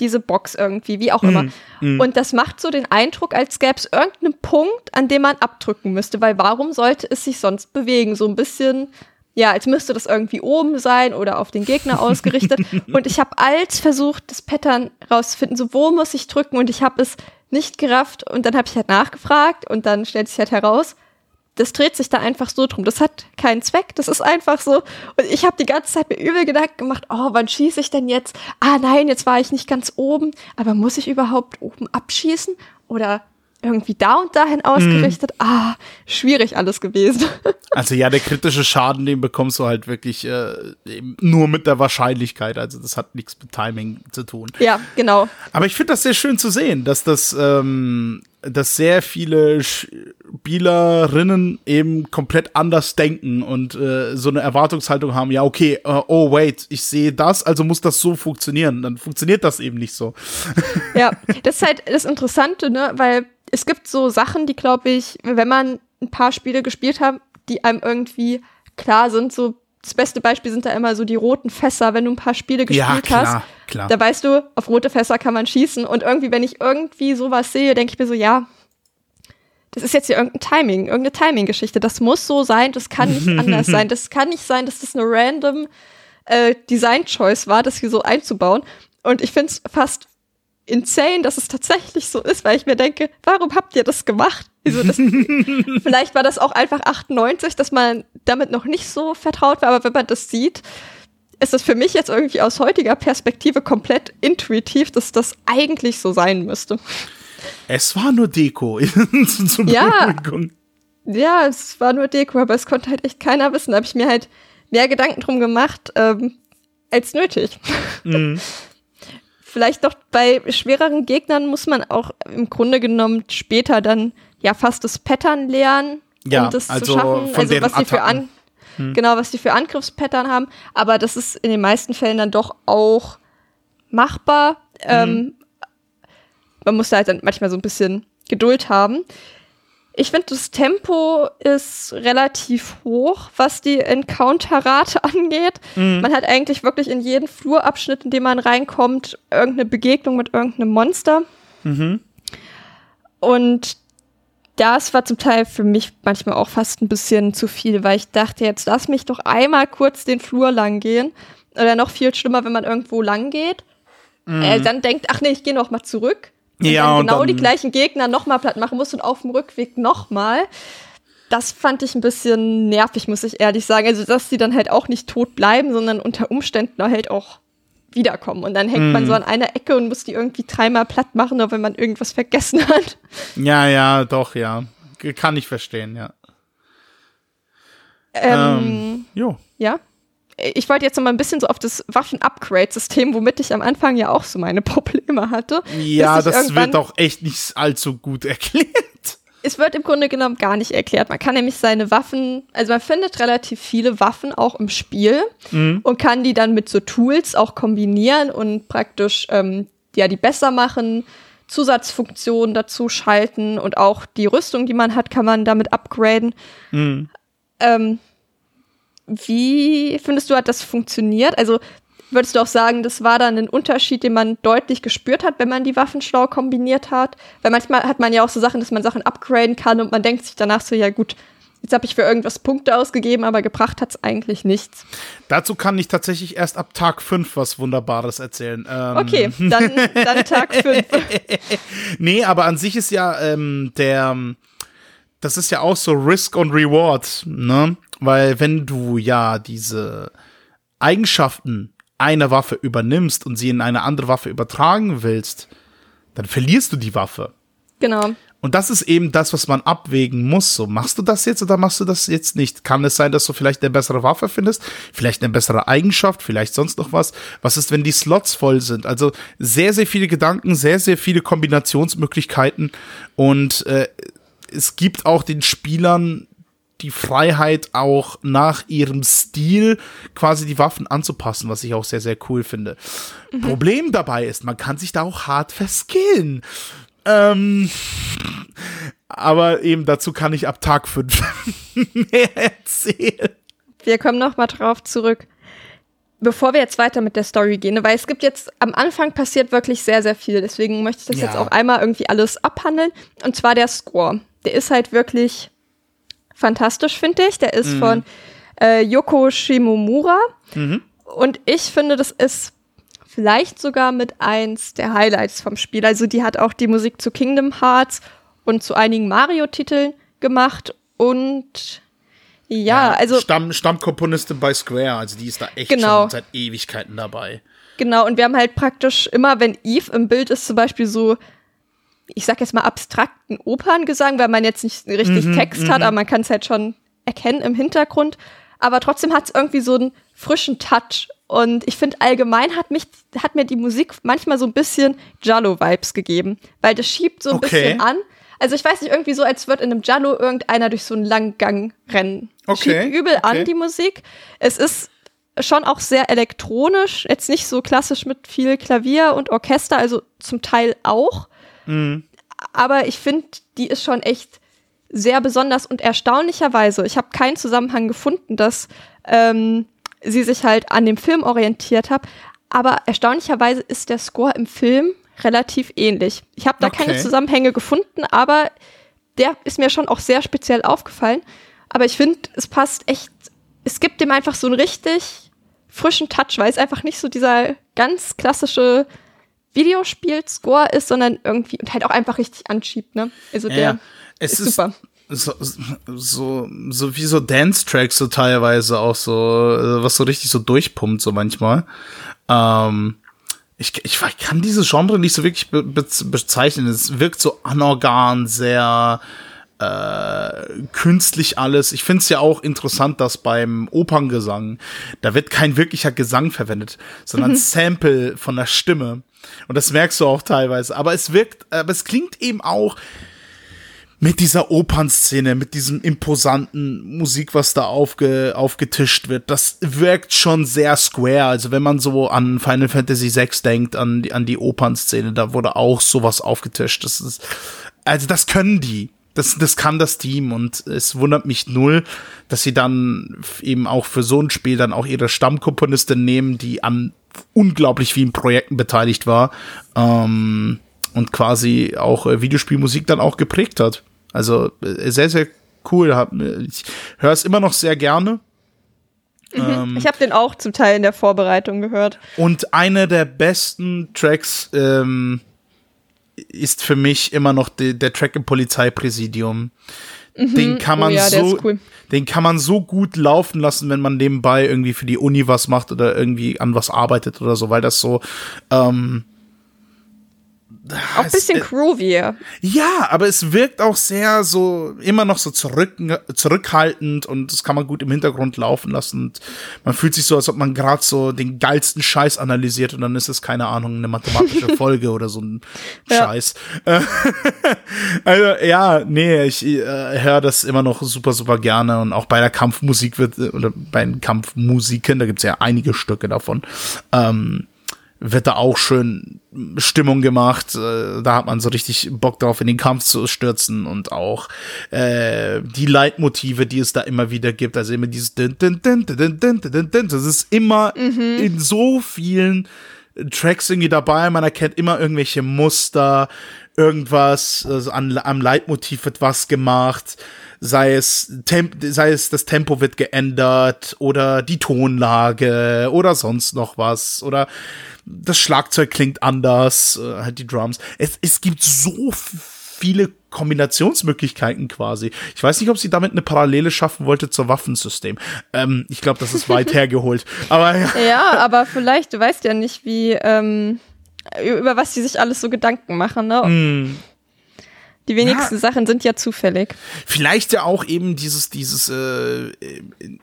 diese Box irgendwie, wie auch immer. Mm, mm. Und das macht so den Eindruck, als gäbe es irgendeinen Punkt, an dem man abdrücken müsste, weil warum sollte es sich sonst bewegen? So ein bisschen, ja, als müsste das irgendwie oben sein oder auf den Gegner ausgerichtet. und ich habe als versucht, das Pattern rauszufinden, so wo muss ich drücken und ich habe es nicht gerafft und dann habe ich halt nachgefragt und dann stellt sich halt heraus, das dreht sich da einfach so drum. Das hat keinen Zweck. Das ist einfach so. Und ich habe die ganze Zeit mir übel Gedanken gemacht, oh, wann schieße ich denn jetzt? Ah nein, jetzt war ich nicht ganz oben. Aber muss ich überhaupt oben abschießen? Oder irgendwie da und dahin ausgerichtet. Mm. Ah, schwierig alles gewesen. Also ja, der kritische Schaden, den bekommst du halt wirklich äh, nur mit der Wahrscheinlichkeit. Also das hat nichts mit Timing zu tun. Ja, genau. Aber ich finde das sehr schön zu sehen, dass das, ähm, dass sehr viele Spielerinnen eben komplett anders denken und äh, so eine Erwartungshaltung haben. Ja, okay, uh, oh wait, ich sehe das, also muss das so funktionieren. Dann funktioniert das eben nicht so. Ja, das ist halt das Interessante, ne, weil es gibt so Sachen, die, glaube ich, wenn man ein paar Spiele gespielt hat, die einem irgendwie klar sind, so das beste Beispiel sind da immer so die roten Fässer, wenn du ein paar Spiele gespielt ja, klar, hast. Klar. Da weißt du, auf rote Fässer kann man schießen. Und irgendwie, wenn ich irgendwie sowas sehe, denke ich mir so, ja, das ist jetzt hier irgendein Timing, irgendeine Timing-Geschichte. Das muss so sein, das kann nicht anders sein. Das kann nicht sein, dass das eine random äh, Design-Choice war, das hier so einzubauen. Und ich finde es fast insane, dass es tatsächlich so ist, weil ich mir denke, warum habt ihr das gemacht? Also das, vielleicht war das auch einfach 98, dass man damit noch nicht so vertraut war, aber wenn man das sieht, ist es für mich jetzt irgendwie aus heutiger Perspektive komplett intuitiv, dass das eigentlich so sein müsste. Es war nur Deko. Zum ja, ja, es war nur Deko, aber es konnte halt echt keiner wissen. Da habe ich mir halt mehr Gedanken drum gemacht ähm, als nötig. Mhm vielleicht doch bei schwereren Gegnern muss man auch im Grunde genommen später dann ja fast das Pattern lernen, ja, um das also zu schaffen. also was die für an hm. genau, was die für Angriffspattern haben. Aber das ist in den meisten Fällen dann doch auch machbar. Mhm. Ähm, man muss da halt dann manchmal so ein bisschen Geduld haben. Ich finde, das Tempo ist relativ hoch, was die Encounter-Rate angeht. Mhm. Man hat eigentlich wirklich in jedem Flurabschnitt, in dem man reinkommt, irgendeine Begegnung mit irgendeinem Monster. Mhm. Und das war zum Teil für mich manchmal auch fast ein bisschen zu viel, weil ich dachte, jetzt lass mich doch einmal kurz den Flur lang gehen. Oder noch viel schlimmer, wenn man irgendwo lang geht. Mhm. Äh, dann denkt, ach nee, ich gehe noch mal zurück und ja, dann genau und dann die gleichen Gegner nochmal platt machen musst und auf dem Rückweg nochmal. Das fand ich ein bisschen nervig, muss ich ehrlich sagen. Also, dass sie dann halt auch nicht tot bleiben, sondern unter Umständen halt auch wiederkommen. Und dann hängt mm. man so mhm. an einer Ecke und muss die irgendwie dreimal platt machen, nur wenn man irgendwas vergessen hat. Ja, ja, doch, ja. Kann ich verstehen, ja. Ähm, ähm jo. Ja ich wollte jetzt noch mal ein bisschen so auf das Waffen-Upgrade-System, womit ich am Anfang ja auch so meine Probleme hatte. Ja, das wird auch echt nicht allzu gut erklärt. Es wird im Grunde genommen gar nicht erklärt. Man kann nämlich seine Waffen, also man findet relativ viele Waffen auch im Spiel mhm. und kann die dann mit so Tools auch kombinieren und praktisch ähm, ja die besser machen, Zusatzfunktionen dazu schalten und auch die Rüstung, die man hat, kann man damit upgraden. Mhm. Ähm, wie findest du, hat das funktioniert? Also würdest du auch sagen, das war dann ein Unterschied, den man deutlich gespürt hat, wenn man die Waffen schlau kombiniert hat? Weil manchmal hat man ja auch so Sachen, dass man Sachen upgraden kann und man denkt sich danach so, ja gut, jetzt habe ich für irgendwas Punkte ausgegeben, aber gebracht hat es eigentlich nichts. Dazu kann ich tatsächlich erst ab Tag 5 was Wunderbares erzählen. Ähm okay, dann, dann Tag 5. nee, aber an sich ist ja ähm, der das ist ja auch so Risk und Reward, ne? Weil wenn du ja diese Eigenschaften einer Waffe übernimmst und sie in eine andere Waffe übertragen willst, dann verlierst du die Waffe. Genau. Und das ist eben das, was man abwägen muss. So, machst du das jetzt oder machst du das jetzt nicht? Kann es sein, dass du vielleicht eine bessere Waffe findest? Vielleicht eine bessere Eigenschaft? Vielleicht sonst noch was? Was ist, wenn die Slots voll sind? Also sehr, sehr viele Gedanken, sehr, sehr viele Kombinationsmöglichkeiten. Und äh, es gibt auch den Spielern die Freiheit auch nach ihrem Stil quasi die Waffen anzupassen, was ich auch sehr, sehr cool finde. Mhm. Problem dabei ist, man kann sich da auch hart verskillen. Ähm, aber eben dazu kann ich ab Tag 5 mehr erzählen. Wir kommen noch mal drauf zurück. Bevor wir jetzt weiter mit der Story gehen, weil es gibt jetzt am Anfang passiert wirklich sehr, sehr viel. Deswegen möchte ich das ja. jetzt auch einmal irgendwie alles abhandeln. Und zwar der Score. Der ist halt wirklich fantastisch, finde ich. Der ist mhm. von äh, Yoko Shimomura. Mhm. Und ich finde, das ist vielleicht sogar mit eins der Highlights vom Spiel. Also die hat auch die Musik zu Kingdom Hearts und zu einigen Mario-Titeln gemacht und ja, ja, also. Stamm, Stammkomponistin bei Square, also die ist da echt genau. schon seit Ewigkeiten dabei. Genau, und wir haben halt praktisch immer, wenn Eve im Bild ist, zum Beispiel so, ich sag jetzt mal abstrakten Operngesang, weil man jetzt nicht richtig mhm, Text hat, mhm. aber man kann es halt schon erkennen im Hintergrund. Aber trotzdem hat es irgendwie so einen frischen Touch und ich finde allgemein hat mich, hat mir die Musik manchmal so ein bisschen Jallo-Vibes gegeben, weil das schiebt so ein okay. bisschen an. Also ich weiß nicht, irgendwie so, als würde in einem Jallo irgendeiner durch so einen langen Gang rennen. Okay. Schiebt übel okay. an, die Musik. Es ist schon auch sehr elektronisch, jetzt nicht so klassisch mit viel Klavier und Orchester, also zum Teil auch. Mhm. Aber ich finde, die ist schon echt sehr besonders und erstaunlicherweise, ich habe keinen Zusammenhang gefunden, dass ähm, sie sich halt an dem Film orientiert hat. Aber erstaunlicherweise ist der Score im Film relativ ähnlich. Ich habe da okay. keine Zusammenhänge gefunden, aber der ist mir schon auch sehr speziell aufgefallen. Aber ich finde, es passt echt, es gibt dem einfach so einen richtig frischen Touch, weil es einfach nicht so dieser ganz klassische Videospiel-Score ist, sondern irgendwie und halt auch einfach richtig anschiebt, ne? Also der ja, ist, ist super so, so, so wie so Dance-Tracks so teilweise auch so, äh, was so richtig so durchpumpt, so manchmal. Ähm, ich, ich kann dieses Genre nicht so wirklich be bezeichnen. Es wirkt so anorgan, sehr äh, künstlich alles. Ich finde es ja auch interessant, dass beim Operngesang, da wird kein wirklicher Gesang verwendet, sondern mhm. Sample von der Stimme. Und das merkst du auch teilweise. Aber es wirkt, aber es klingt eben auch mit dieser Opernszene, mit diesem imposanten Musik, was da aufge, aufgetischt wird, das wirkt schon sehr square. Also wenn man so an Final Fantasy VI denkt, an die, an die Opernszene, da wurde auch sowas aufgetischt. Das ist, also das können die. Das, das kann das Team und es wundert mich null, dass sie dann eben auch für so ein Spiel dann auch ihre Stammkomponistin nehmen, die an unglaublich vielen Projekten beteiligt war ähm, und quasi auch äh, Videospielmusik dann auch geprägt hat. Also äh, sehr, sehr cool. Ich höre es immer noch sehr gerne. Mhm. Ähm, ich habe den auch zum Teil in der Vorbereitung gehört. Und einer der besten Tracks ähm, ist für mich immer noch de, der Track im Polizeipräsidium. Mhm. Den kann man oh ja, so, cool. den kann man so gut laufen lassen, wenn man nebenbei irgendwie für die Uni was macht oder irgendwie an was arbeitet oder so, weil das so ähm, auch ein bisschen groovier. Ja, aber es wirkt auch sehr so, immer noch so zurück, zurückhaltend und das kann man gut im Hintergrund laufen lassen. Und man fühlt sich so, als ob man gerade so den geilsten Scheiß analysiert und dann ist es, keine Ahnung, eine mathematische Folge oder so ein ja. Scheiß. also, ja, nee, ich äh, höre das immer noch super, super gerne und auch bei der Kampfmusik wird, oder bei den Kampfmusiken, da gibt's ja einige Stücke davon, ähm, wird da auch schön Stimmung gemacht. Äh, da hat man so richtig Bock drauf, in den Kampf zu stürzen und auch äh, die Leitmotive, die es da immer wieder gibt. Also immer dieses Das ist immer mhm. in so vielen Tracks irgendwie dabei. Man erkennt immer irgendwelche Muster, irgendwas, also an, am Leitmotiv wird was gemacht sei es, Temp sei es das Tempo wird geändert oder die Tonlage oder sonst noch was oder das Schlagzeug klingt anders, äh, halt die Drums. Es, es gibt so viele Kombinationsmöglichkeiten quasi. Ich weiß nicht, ob sie damit eine Parallele schaffen wollte zur Waffensystem. Ähm, ich glaube, das ist weit hergeholt. Aber ja. ja, aber vielleicht, du weißt ja nicht, wie ähm, über was sie sich alles so Gedanken machen, ne? Mm. Die wenigsten ja. Sachen sind ja zufällig. Vielleicht ja auch eben dieses, dieses äh,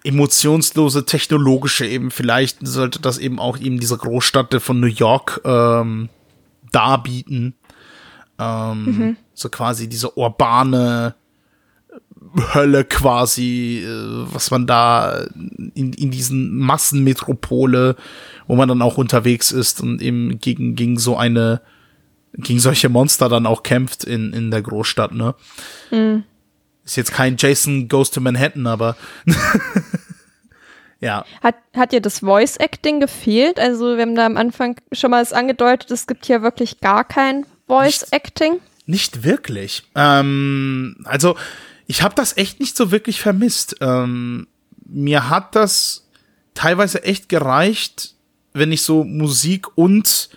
emotionslose, technologische eben. Vielleicht sollte das eben auch eben diese Großstadt von New York ähm, darbieten. Ähm, mhm. So quasi diese urbane Hölle quasi, äh, was man da in, in diesen Massenmetropole, wo man dann auch unterwegs ist und eben gegen, gegen so eine gegen solche Monster dann auch kämpft in, in der Großstadt, ne? Mhm. Ist jetzt kein Jason Goes to Manhattan, aber ja. Hat, hat dir das Voice Acting gefehlt? Also, wir haben da am Anfang schon mal es angedeutet, es gibt hier wirklich gar kein Voice Acting. Nicht, nicht wirklich. Ähm, also, ich habe das echt nicht so wirklich vermisst. Ähm, mir hat das teilweise echt gereicht, wenn ich so Musik und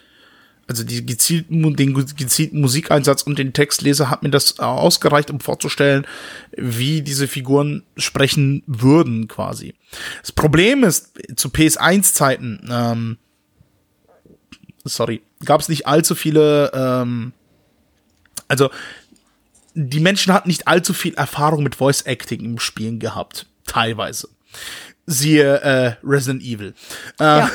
also die gezielten, den gezielten Musikeinsatz und den Textleser hat mir das ausgereicht, um vorzustellen, wie diese Figuren sprechen würden, quasi. Das Problem ist, zu PS1-Zeiten, ähm, sorry, gab es nicht allzu viele, ähm, also die Menschen hatten nicht allzu viel Erfahrung mit Voice Acting im Spielen gehabt, teilweise siehe äh, Resident Evil. Äh, ja.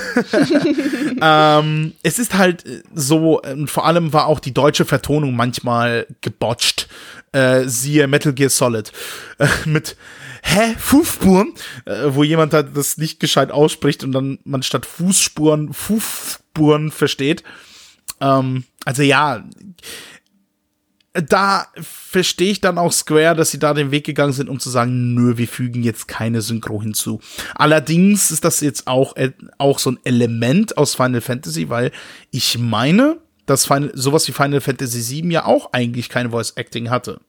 ähm, es ist halt so, und vor allem war auch die deutsche Vertonung manchmal gebotcht. Äh, siehe Metal Gear Solid. Äh, mit Hä? Fußspuren? Äh, wo jemand halt das nicht gescheit ausspricht und dann man statt Fußspuren Fußspuren versteht. Ähm, also ja, da verstehe ich dann auch Square, dass sie da den Weg gegangen sind, um zu sagen, nö, wir fügen jetzt keine Synchro hinzu. Allerdings ist das jetzt auch, äh, auch so ein Element aus Final Fantasy, weil ich meine, dass Final, sowas wie Final Fantasy VII ja auch eigentlich kein Voice Acting hatte.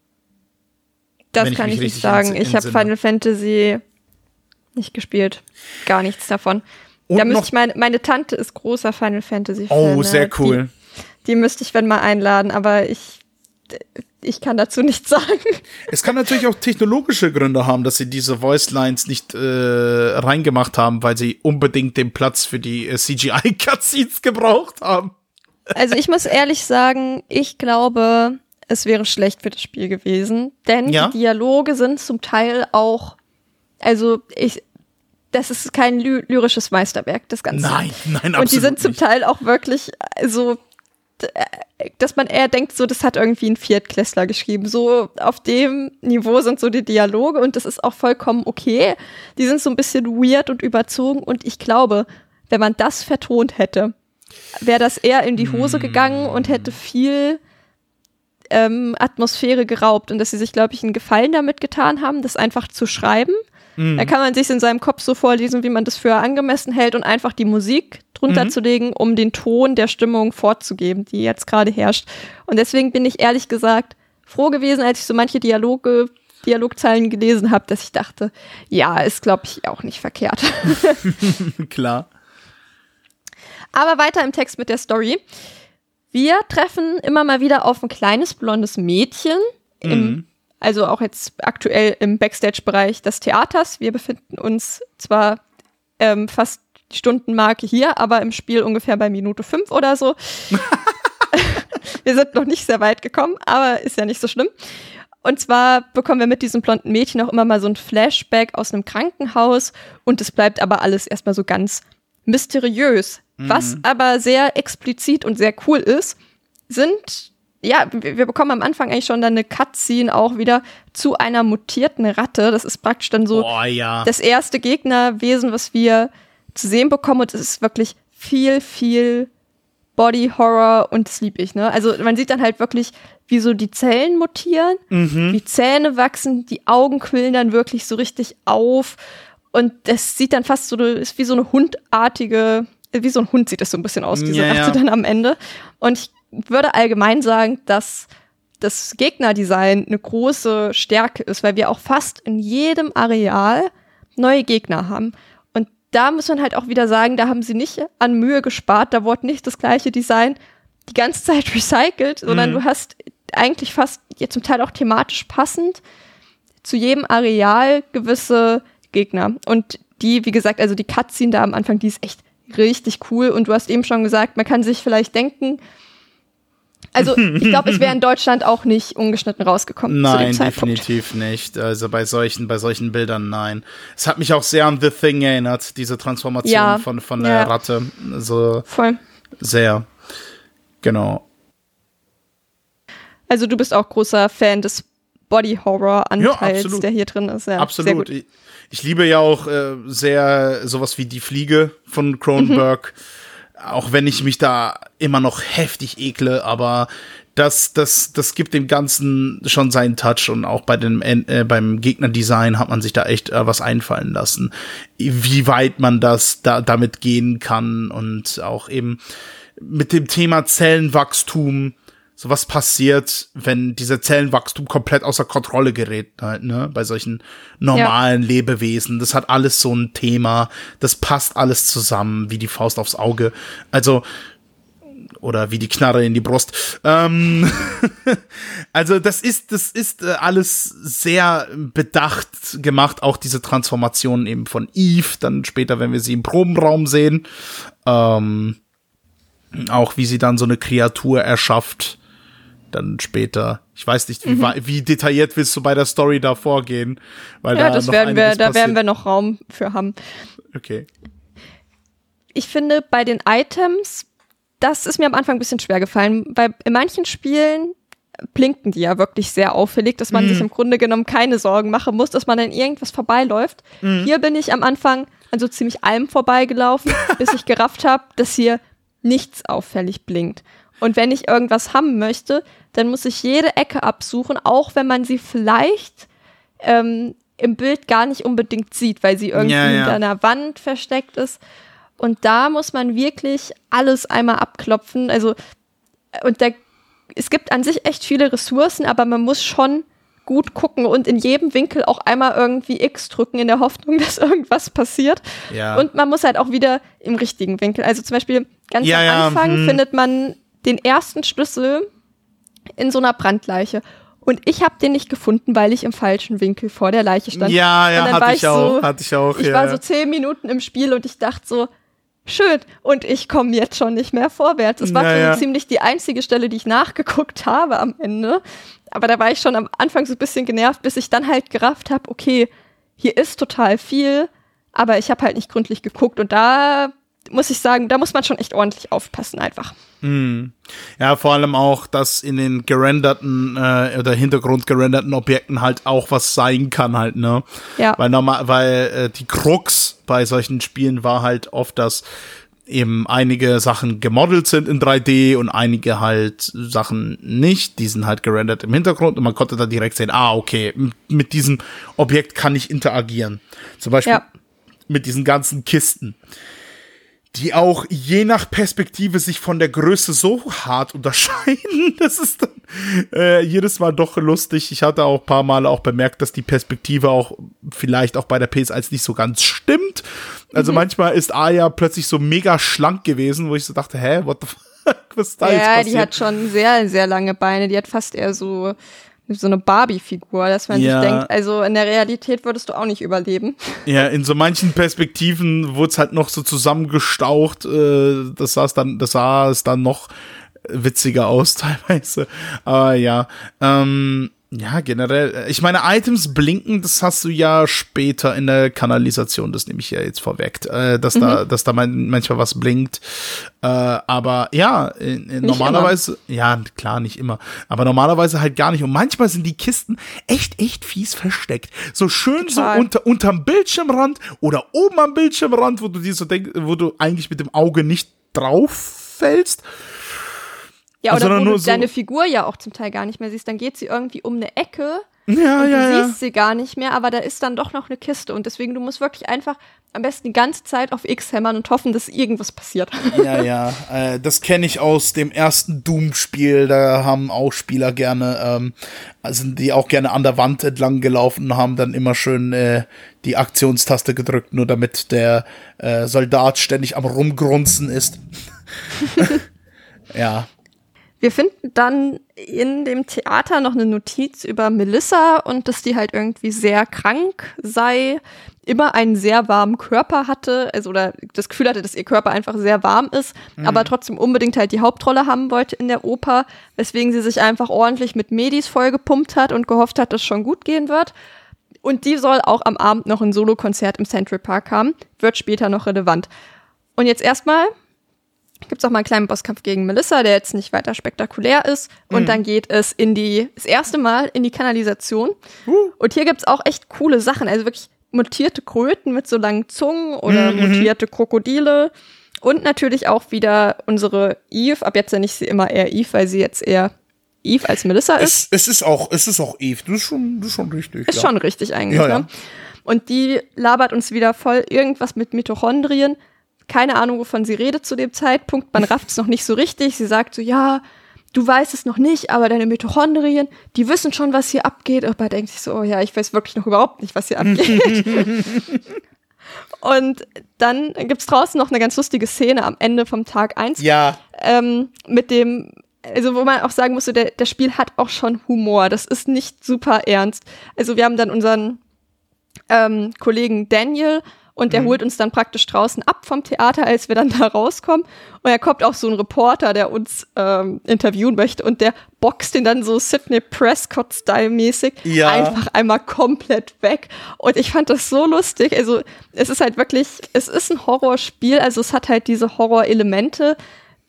Das kann ich, nicht sagen. Ich habe Final Fantasy nicht gespielt. Gar nichts davon. Und da müsste ich meine, meine Tante ist großer Final Fantasy Fan. Oh, sehr cool. Die, die müsste ich wenn mal einladen, aber ich ich kann dazu nichts sagen. Es kann natürlich auch technologische Gründe haben, dass sie diese Voice Lines nicht äh, reingemacht haben, weil sie unbedingt den Platz für die äh, CGI-Cutscenes gebraucht haben. Also ich muss ehrlich sagen, ich glaube, es wäre schlecht für das Spiel gewesen, denn ja? die Dialoge sind zum Teil auch, also ich, das ist kein ly lyrisches Meisterwerk, das Ganze. Nein, nein, absolut Und die sind zum. Teil auch wirklich so dass man eher denkt, so, das hat irgendwie ein Viertklässler geschrieben. So auf dem Niveau sind so die Dialoge und das ist auch vollkommen okay. Die sind so ein bisschen weird und überzogen und ich glaube, wenn man das vertont hätte, wäre das eher in die Hose gegangen und hätte viel ähm, Atmosphäre geraubt und dass sie sich, glaube ich, einen Gefallen damit getan haben, das einfach zu schreiben Mhm. Da kann man sich in seinem Kopf so vorlesen, wie man das für angemessen hält und einfach die Musik drunter mhm. zu legen, um den Ton der Stimmung vorzugeben, die jetzt gerade herrscht. Und deswegen bin ich ehrlich gesagt froh gewesen, als ich so manche Dialoge Dialogzeilen gelesen habe, dass ich dachte, ja, ist glaube ich auch nicht verkehrt. Klar. Aber weiter im Text mit der Story. Wir treffen immer mal wieder auf ein kleines blondes Mädchen mhm. im also auch jetzt aktuell im Backstage-Bereich des Theaters. Wir befinden uns zwar ähm, fast die Stundenmarke hier, aber im Spiel ungefähr bei Minute fünf oder so. wir sind noch nicht sehr weit gekommen, aber ist ja nicht so schlimm. Und zwar bekommen wir mit diesem blonden Mädchen auch immer mal so ein Flashback aus einem Krankenhaus und es bleibt aber alles erstmal so ganz mysteriös. Mhm. Was aber sehr explizit und sehr cool ist, sind ja, wir bekommen am Anfang eigentlich schon dann eine Cutscene auch wieder zu einer mutierten Ratte. Das ist praktisch dann so oh, ja. das erste Gegnerwesen, was wir zu sehen bekommen. Und es ist wirklich viel, viel Body Horror und das lieb ich, ne? Also man sieht dann halt wirklich, wie so die Zellen mutieren, mhm. wie Zähne wachsen, die Augen quillen dann wirklich so richtig auf. Und das sieht dann fast so, ist wie so eine hundartige, wie so ein Hund sieht das so ein bisschen aus, diese ja, Ratte ja. dann am Ende. Und ich würde allgemein sagen, dass das Gegnerdesign eine große Stärke ist, weil wir auch fast in jedem Areal neue Gegner haben. Da muss man halt auch wieder sagen, da haben sie nicht an Mühe gespart, da wurde nicht das gleiche Design die ganze Zeit recycelt, sondern mhm. du hast eigentlich fast ja, zum Teil auch thematisch passend zu jedem Areal gewisse Gegner. Und die, wie gesagt, also die Cutscene da am Anfang, die ist echt richtig cool. Und du hast eben schon gesagt, man kann sich vielleicht denken, also ich glaube, es wäre in Deutschland auch nicht ungeschnitten rausgekommen. Nein, definitiv nicht. Also bei solchen, bei solchen Bildern nein. Es hat mich auch sehr an The Thing erinnert, diese Transformation ja, von, von der ja. Ratte. Also Voll. Sehr. Genau. Also du bist auch großer Fan des Body Horror Anteils, ja, der hier drin ist. Ja, absolut. Ich, ich, liebe ja auch äh, sehr sowas wie die Fliege von Cronenberg. Mhm auch wenn ich mich da immer noch heftig ekle, aber das, das, das gibt dem Ganzen schon seinen Touch und auch bei dem, äh, beim Gegnerdesign hat man sich da echt äh, was einfallen lassen. Wie weit man das da, damit gehen kann und auch eben mit dem Thema Zellenwachstum so was passiert, wenn dieser Zellenwachstum komplett außer Kontrolle gerät, halt, ne, bei solchen normalen ja. Lebewesen. Das hat alles so ein Thema, das passt alles zusammen, wie die Faust aufs Auge. Also, oder wie die Knarre in die Brust. Ähm also das ist, das ist äh, alles sehr bedacht gemacht, auch diese Transformation eben von Eve, dann später, wenn wir sie im Probenraum sehen. Ähm auch wie sie dann so eine Kreatur erschafft, dann später. Ich weiß nicht, wie, mhm. wie detailliert willst du bei der Story da vorgehen? Weil ja, da das werden wir, da werden wir noch Raum für haben. Okay. Ich finde, bei den Items, das ist mir am Anfang ein bisschen schwer gefallen, weil in manchen Spielen blinken die ja wirklich sehr auffällig, dass man mhm. sich im Grunde genommen keine Sorgen machen muss, dass man an irgendwas vorbeiläuft. Mhm. Hier bin ich am Anfang an so ziemlich allem vorbeigelaufen, bis ich gerafft habe, dass hier nichts auffällig blinkt. Und wenn ich irgendwas haben möchte, dann muss ich jede Ecke absuchen, auch wenn man sie vielleicht ähm, im Bild gar nicht unbedingt sieht, weil sie irgendwie ja, ja. hinter einer Wand versteckt ist. Und da muss man wirklich alles einmal abklopfen. Also, und da, es gibt an sich echt viele Ressourcen, aber man muss schon gut gucken und in jedem Winkel auch einmal irgendwie X drücken in der Hoffnung, dass irgendwas passiert. Ja. Und man muss halt auch wieder im richtigen Winkel. Also zum Beispiel ganz ja, am Anfang ja, hm. findet man den ersten Schlüssel in so einer Brandleiche. Und ich habe den nicht gefunden, weil ich im falschen Winkel vor der Leiche stand. Ja, ja, hatte ich, ich auch, hatte ich auch. Ich ja, war so zehn Minuten im Spiel und ich dachte so, schön. Und ich komme jetzt schon nicht mehr vorwärts. Das war naja. ziemlich die einzige Stelle, die ich nachgeguckt habe am Ende. Aber da war ich schon am Anfang so ein bisschen genervt, bis ich dann halt gerafft habe, okay, hier ist total viel, aber ich habe halt nicht gründlich geguckt. Und da muss ich sagen, da muss man schon echt ordentlich aufpassen einfach. Mm. Ja, vor allem auch, dass in den gerenderten äh, oder Hintergrund gerenderten Objekten halt auch was sein kann halt, ne? Ja. Weil normal, weil äh, die Krux bei solchen Spielen war halt oft, dass eben einige Sachen gemodelt sind in 3D und einige halt Sachen nicht. Die sind halt gerendert im Hintergrund und man konnte da direkt sehen, ah, okay, mit diesem Objekt kann ich interagieren. Zum Beispiel ja. mit diesen ganzen Kisten die auch je nach Perspektive sich von der Größe so hart unterscheiden. Das ist dann äh, jedes Mal doch lustig. Ich hatte auch ein paar Mal auch bemerkt, dass die Perspektive auch vielleicht auch bei der PS1 nicht so ganz stimmt. Also mhm. manchmal ist Aya plötzlich so mega schlank gewesen, wo ich so dachte, hä, what the fuck? Was ist da ja, jetzt passiert? die hat schon sehr, sehr lange Beine. Die hat fast eher so so eine Barbie-Figur, dass man ja. sich denkt, also in der Realität würdest du auch nicht überleben. Ja, in so manchen Perspektiven wurde es halt noch so zusammengestaucht, äh, das sah es dann, das sah es dann noch witziger aus teilweise. Aber ja, ähm, ja, generell. Äh, ich meine, Items blinken, das hast du ja später in der Kanalisation, das nehme ich ja jetzt vorweg, äh, dass mhm. da, dass da manchmal was blinkt. Äh, aber ja, in, in normalerweise, immer. ja, klar, nicht immer. Aber normalerweise halt gar nicht. Und manchmal sind die Kisten echt, echt fies versteckt. So schön Total. so unter, unterm Bildschirmrand oder oben am Bildschirmrand, wo du dir so denkst, wo du eigentlich mit dem Auge nicht drauf fällst. Ja, oder wo du so deine Figur ja auch zum Teil gar nicht mehr siehst. Dann geht sie irgendwie um eine Ecke ja, und ja, du ja. siehst sie gar nicht mehr, aber da ist dann doch noch eine Kiste. Und deswegen, du musst wirklich einfach am besten die ganze Zeit auf X hämmern und hoffen, dass irgendwas passiert. Ja, ja. Äh, das kenne ich aus dem ersten Doom-Spiel. Da haben auch Spieler gerne, ähm, also die auch gerne an der Wand entlang gelaufen und haben dann immer schön äh, die Aktionstaste gedrückt, nur damit der äh, Soldat ständig am Rumgrunzen ist. ja. Wir finden dann in dem Theater noch eine Notiz über Melissa und dass die halt irgendwie sehr krank sei, immer einen sehr warmen Körper hatte, also oder das Gefühl hatte, dass ihr Körper einfach sehr warm ist, mhm. aber trotzdem unbedingt halt die Hauptrolle haben wollte in der Oper, weswegen sie sich einfach ordentlich mit Medis vollgepumpt hat und gehofft hat, dass es schon gut gehen wird. Und die soll auch am Abend noch ein Solokonzert im Central Park haben, wird später noch relevant. Und jetzt erstmal gibt es auch mal einen kleinen Bosskampf gegen Melissa, der jetzt nicht weiter spektakulär ist. Und mhm. dann geht es in die, das erste Mal in die Kanalisation. Uh. Und hier gibt es auch echt coole Sachen. Also wirklich mutierte Kröten mit so langen Zungen oder mhm. mutierte Krokodile. Und natürlich auch wieder unsere Eve. Ab jetzt nenne ich sie immer eher Eve, weil sie jetzt eher Eve als Melissa ist. Es, es ist auch, es ist auch Eve. Das ist schon, das ist schon richtig. Ist ja. schon richtig eigentlich, ja, ne? Und die labert uns wieder voll irgendwas mit Mitochondrien keine Ahnung, wovon sie redet zu dem Zeitpunkt. Man rafft es noch nicht so richtig. Sie sagt so, ja, du weißt es noch nicht, aber deine Mitochondrien, die wissen schon, was hier abgeht. Aber denkt sich so, oh ja, ich weiß wirklich noch überhaupt nicht, was hier abgeht. Und dann gibt's draußen noch eine ganz lustige Szene am Ende vom Tag eins Ja. Ähm, mit dem, also wo man auch sagen musste, der, der Spiel hat auch schon Humor. Das ist nicht super ernst. Also wir haben dann unseren ähm, Kollegen Daniel und der mhm. holt uns dann praktisch draußen ab vom Theater, als wir dann da rauskommen. Und er kommt auch so ein Reporter, der uns ähm, interviewen möchte und der boxt ihn dann so Sidney Prescott-Style-mäßig ja. einfach einmal komplett weg. Und ich fand das so lustig. Also es ist halt wirklich, es ist ein Horrorspiel, also es hat halt diese Horrorelemente,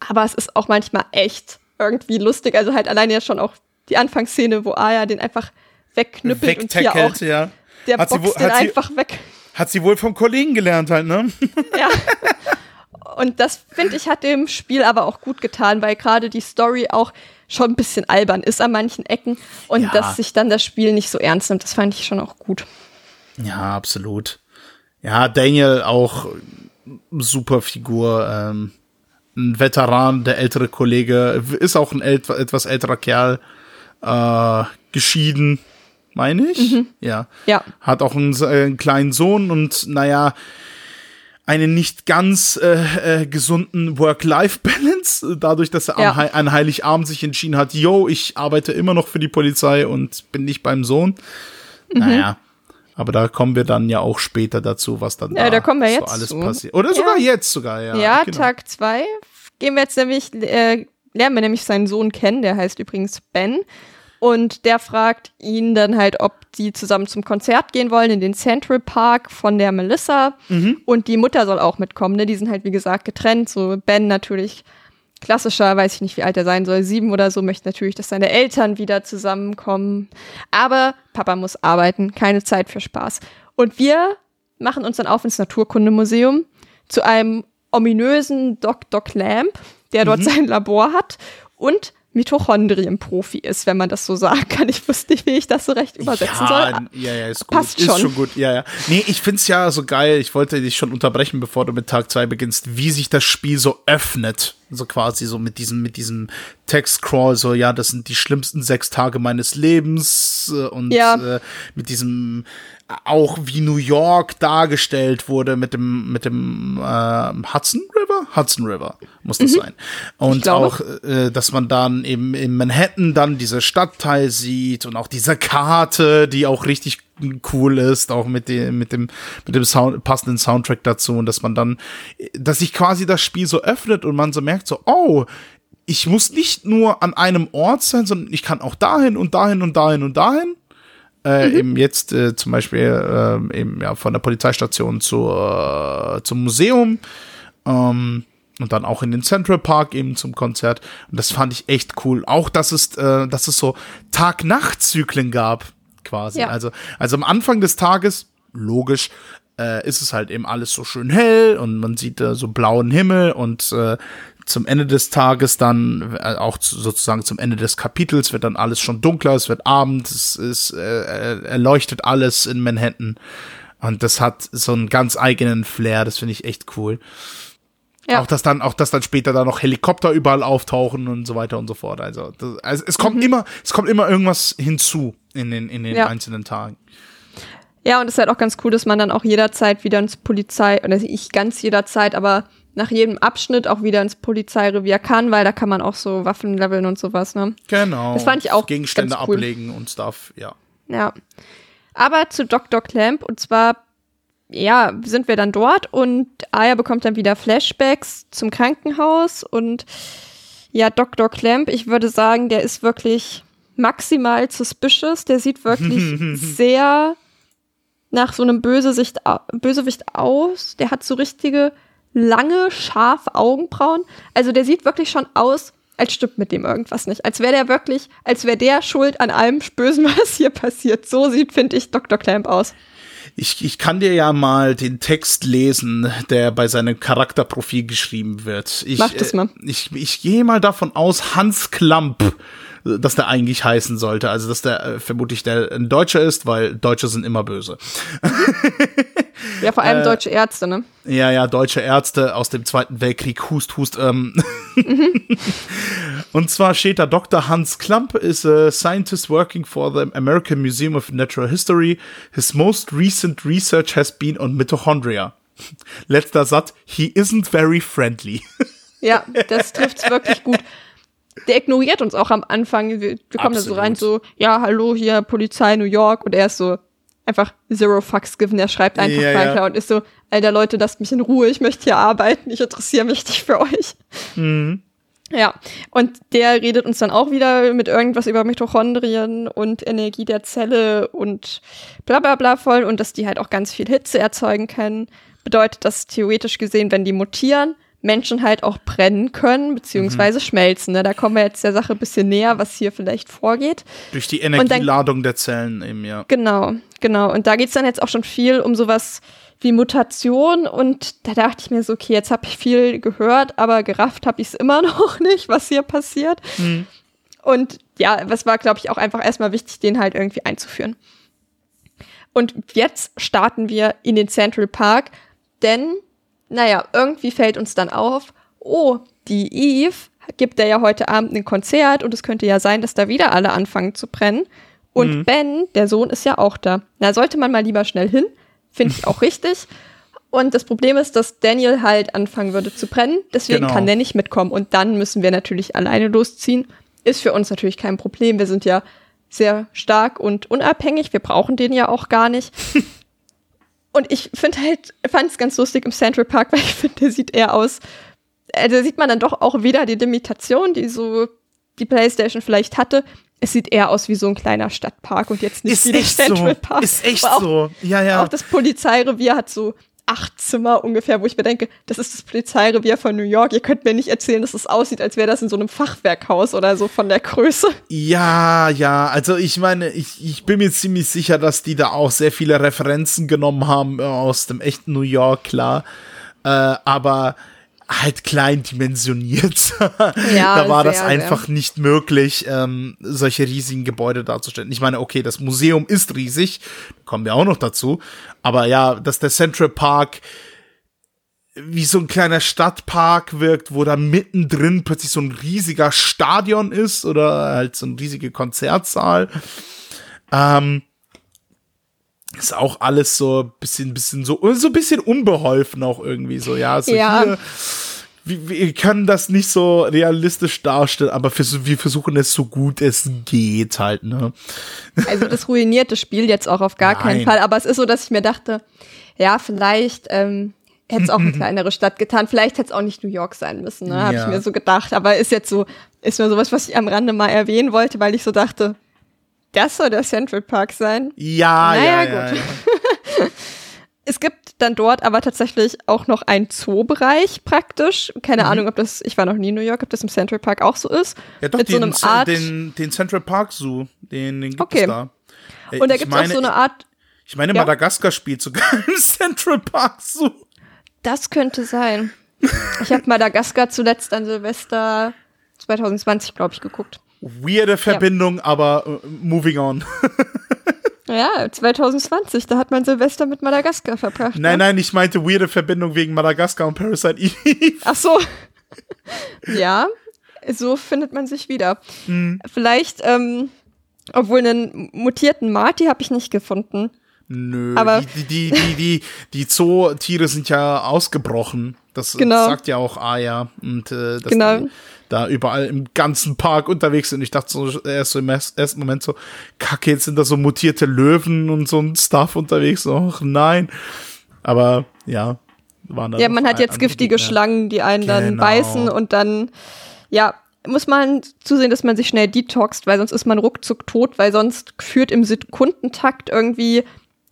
aber es ist auch manchmal echt irgendwie lustig. Also halt alleine ja schon auch die Anfangsszene, wo Aya den einfach wegknüppelt und hier auch ja. der hat boxt den einfach weg. Hat sie wohl vom Kollegen gelernt halt, ne? Ja. Und das, finde ich, hat dem Spiel aber auch gut getan, weil gerade die Story auch schon ein bisschen albern ist an manchen Ecken und ja. dass sich dann das Spiel nicht so ernst nimmt, das fand ich schon auch gut. Ja, absolut. Ja, Daniel auch super Figur, ähm, ein Veteran, der ältere Kollege, ist auch ein etwas älterer Kerl, äh, geschieden, meine ich. Mhm. Ja. ja. Hat auch einen, äh, einen, kleinen Sohn und naja, einen nicht ganz äh, äh, gesunden Work-Life-Balance, dadurch, dass er ja. am an Heiligabend sich entschieden hat, yo, ich arbeite immer noch für die Polizei und bin nicht beim Sohn. Mhm. Naja. Aber da kommen wir dann ja auch später dazu, was dann ja, da, da kommen wir so jetzt alles passiert. Oder ja. sogar jetzt sogar, ja. Ja, genau. Tag zwei gehen wir jetzt nämlich, äh, lernen wir nämlich seinen Sohn kennen, der heißt übrigens Ben. Und der fragt ihn dann halt, ob die zusammen zum Konzert gehen wollen in den Central Park von der Melissa. Mhm. Und die Mutter soll auch mitkommen. Ne? Die sind halt, wie gesagt, getrennt. So Ben natürlich klassischer, weiß ich nicht, wie alt er sein soll, sieben oder so, möchte natürlich, dass seine Eltern wieder zusammenkommen. Aber Papa muss arbeiten, keine Zeit für Spaß. Und wir machen uns dann auf ins Naturkundemuseum zu einem ominösen Dr. Clamp, der dort mhm. sein Labor hat und Mitochondrien-Profi ist, wenn man das so sagen kann. Ich wusste nicht, wie ich das so recht übersetzen ja, soll. Ja, ja, ist gut. Passt ist schon. schon gut. Ja, ja. Nee, ich find's ja so geil. Ich wollte dich schon unterbrechen, bevor du mit Tag 2 beginnst, wie sich das Spiel so öffnet. So quasi so mit diesem, mit diesem Text-Crawl, so, ja, das sind die schlimmsten sechs Tage meines Lebens äh, und ja. äh, mit diesem auch wie New York dargestellt wurde mit dem mit dem äh, Hudson River? Hudson River muss das mhm. sein. Und auch äh, dass man dann eben in Manhattan dann diese Stadtteil sieht und auch diese Karte die auch richtig cool ist auch mit dem mit dem mit dem Sound, passenden Soundtrack dazu und dass man dann dass sich quasi das Spiel so öffnet und man so merkt so oh ich muss nicht nur an einem Ort sein sondern ich kann auch dahin und dahin und dahin und dahin äh, mhm. eben jetzt äh, zum Beispiel äh, eben ja von der Polizeistation zur, äh, zum Museum ähm, und dann auch in den Central Park eben zum Konzert und das fand ich echt cool. Auch dass es äh, dass es so Tag-Nacht-Zyklen gab quasi. Ja. Also also am Anfang des Tages logisch äh, ist es halt eben alles so schön hell und man sieht so blauen Himmel und äh, zum Ende des Tages dann, äh, auch sozusagen zum Ende des Kapitels, wird dann alles schon dunkler, es wird Abend, es ist, äh, erleuchtet alles in Manhattan. Und das hat so einen ganz eigenen Flair, das finde ich echt cool. Ja. Auch dass dann, auch dass dann später da noch Helikopter überall auftauchen und so weiter und so fort. Also, das, also es kommt mhm. immer, es kommt immer irgendwas hinzu in den, in den ja. einzelnen Tagen. Ja, und es ist halt auch ganz cool, dass man dann auch jederzeit wieder ins Polizei, oder ich ganz jederzeit, aber nach jedem Abschnitt auch wieder ins Polizeirevier kann, weil da kann man auch so Waffen leveln und sowas, ne? Genau. Das fand ich auch Gegenstände cool. ablegen und Stuff, ja. Ja. Aber zu Dr. Clamp und zwar, ja, sind wir dann dort und Aya bekommt dann wieder Flashbacks zum Krankenhaus und ja, Dr. Clamp, ich würde sagen, der ist wirklich maximal suspicious. Der sieht wirklich sehr nach so einem Bösewicht, Bösewicht aus. Der hat so richtige lange, scharfe Augenbrauen. Also der sieht wirklich schon aus, als stimmt mit dem irgendwas nicht. Als wäre der wirklich, als wäre der schuld an allem Bösen, was hier passiert. So sieht, finde ich, Dr. Clamp aus. Ich, ich kann dir ja mal den Text lesen, der bei seinem Charakterprofil geschrieben wird. Ich, Mach das mal. Äh, ich, ich gehe mal davon aus, Hans Klamp, dass der eigentlich heißen sollte. Also, dass der äh, vermutlich der ein Deutscher ist, weil Deutsche sind immer böse. Ja, vor allem deutsche Ärzte, ne? Ja, ja, deutsche Ärzte aus dem Zweiten Weltkrieg, Hust, Hust. Ähm. Und zwar steht da Dr. Hans Klamp is a scientist working for the American Museum of Natural History. His most recent research has been on mitochondria. Letzter Satz, he isn't very friendly. Ja, das trifft's wirklich gut. Der ignoriert uns auch am Anfang. Wir, wir kommen da so Absolut. rein, so, ja, hallo, hier, Polizei New York. Und er ist so, einfach zero fucks given. Er schreibt einfach Ja, weiter ja. und ist so, alter Leute, lasst mich in Ruhe, ich möchte hier arbeiten, ich interessiere mich nicht für euch. Mhm. Ja, und der redet uns dann auch wieder mit irgendwas über Mitochondrien und Energie der Zelle und bla bla bla voll und dass die halt auch ganz viel Hitze erzeugen können. Bedeutet das theoretisch gesehen, wenn die mutieren, Menschen halt auch brennen können, beziehungsweise schmelzen. Ne? Da kommen wir jetzt der Sache ein bisschen näher, was hier vielleicht vorgeht. Durch die dann- Energieladung der Zellen eben, ja. Genau, genau. Und da geht's dann jetzt auch schon viel um sowas wie Mutation. Und da dachte ich mir so, okay, jetzt habe ich viel gehört, aber gerafft habe ich es immer noch nicht, was hier passiert. Und ja, was war, glaube ich, auch einfach erstmal wichtig, den halt irgendwie einzuführen. Und jetzt starten wir in den Central Park, denn, naja, irgendwie fällt uns dann auf, oh, die Eve gibt ja heute Abend ein Konzert und es könnte ja sein, dass da wieder alle anfangen zu brennen. Und Ben, der Sohn, ist ja auch da. Na, sollte man mal lieber schnell hin. Finde ich auch richtig. Und das Problem ist, dass Daniel halt anfangen würde zu brennen. Deswegen Genau. kann der nicht mitkommen. Und dann müssen wir natürlich alleine losziehen. Ist für uns natürlich kein Problem. Wir sind ja sehr stark und unabhängig. Wir brauchen den ja auch gar nicht. Und ich finde halt, fand es ganz lustig im Central Park, weil ich finde, der sieht eher aus, da sieht man dann doch auch wieder die Limitation, die so die PlayStation vielleicht hatte. Es sieht eher aus wie so ein kleiner Stadtpark und jetzt nicht Ist wie der Central so. Park. Ist echt auch, so. Ja, ja. Auch das Polizeirevier hat so acht Zimmer ungefähr, wo ich mir denke, das ist das Polizeirevier von New York. Ihr könnt mir nicht erzählen, dass es aussieht, als wäre das in so einem Fachwerkhaus oder so von der Größe. Ja, ja, also ich meine, ich, ich bin mir ziemlich sicher, dass die da auch sehr viele Referenzen genommen haben äh, aus dem echten New York, klar. Äh, aber halt klein dimensioniert. Ja, da war sehr, das einfach nicht möglich, ähm, solche riesigen Gebäude darzustellen. Ich meine, okay, das Museum ist riesig, kommen wir auch noch dazu. Aber ja, dass der Central Park wie so ein kleiner Stadtpark wirkt, wo da mittendrin plötzlich so ein riesiger Stadion ist oder halt so ein riesiger Konzertsaal. Ähm, ist auch alles so ein bisschen, bisschen so, so ein bisschen unbeholfen auch irgendwie so, ja. So Ja. hier, wir, wir können das nicht so realistisch darstellen, aber wir versuchen es so gut es geht halt, ne? Also das ruiniert das Spiel jetzt auch auf gar Nein. keinen Fall. Aber es ist so, dass ich mir dachte, ja, vielleicht ähm, hätte es auch eine kleinere Stadt getan. Vielleicht hätte es auch nicht New York sein müssen, ne? Habe Ja. ich mir so gedacht. Aber ist jetzt so, ist mir sowas, was ich am Rande mal erwähnen wollte, weil ich so dachte, das soll der Central Park sein. Ja, Naja, ja, ja, gut. ja. Es gibt dann dort aber tatsächlich auch noch einen Zoobereich praktisch. Keine Mhm. Ahnung, ob das, ich war noch nie in New York, ob das im Central Park auch so ist. Ja, doch, Mit so den, einem Art, den, den Central Park Zoo, den, den gibt Okay. es da. Äh, und da gibt es auch so eine Art, Ich meine, Ja. Madagaskar spielt sogar im Central Park Zoo. Das könnte sein. Ich habe Madagaskar zuletzt an Silvester 2020, glaube ich, geguckt. Weirde Verbindung, aber äh, moving on. Ja, 2020, da hat man Silvester mit Madagaskar verbracht. Nein, ne? nein, ich meinte weirde Verbindung wegen Madagaskar und Parasite Eve. Ach so. ja, so findet man sich wieder. Hm. Vielleicht, ähm, obwohl einen mutierten Marty habe ich nicht gefunden. Nö, Aber- die, die, die, die, die, Zootiere sind ja ausgebrochen. Das, Genau. das sagt ja auch Aya. Und äh, dass Genau. die da überall im ganzen Park unterwegs sind. Ich dachte so erst so im erst- ersten Moment so, kacke, jetzt sind da so mutierte Löwen und so ein Stuff unterwegs. Och nein. Aber ja, waren da Ja, man hat jetzt giftige Gegner. Schlangen, die einen dann Genau. beißen und dann, ja, muss man zusehen, dass man sich schnell detoxt, weil sonst ist man ruckzuck tot, weil sonst führt im Sekundentakt irgendwie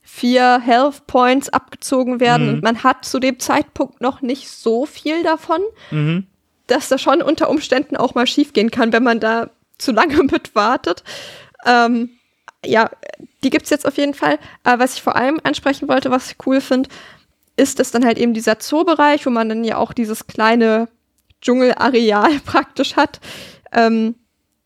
vier Health Points abgezogen werden Mhm. und man hat zu dem Zeitpunkt noch nicht so viel davon, Mhm. Dass das schon unter Umständen auch mal schiefgehen kann, wenn man da zu lange mit wartet. Ähm, ja, die gibt's jetzt auf jeden Fall. Aber was ich vor allem ansprechen wollte, was ich cool finde, ist, dass dann halt eben dieser Zoo-Bereich, wo man dann ja auch dieses kleine Dschungelareal praktisch hat. Ähm,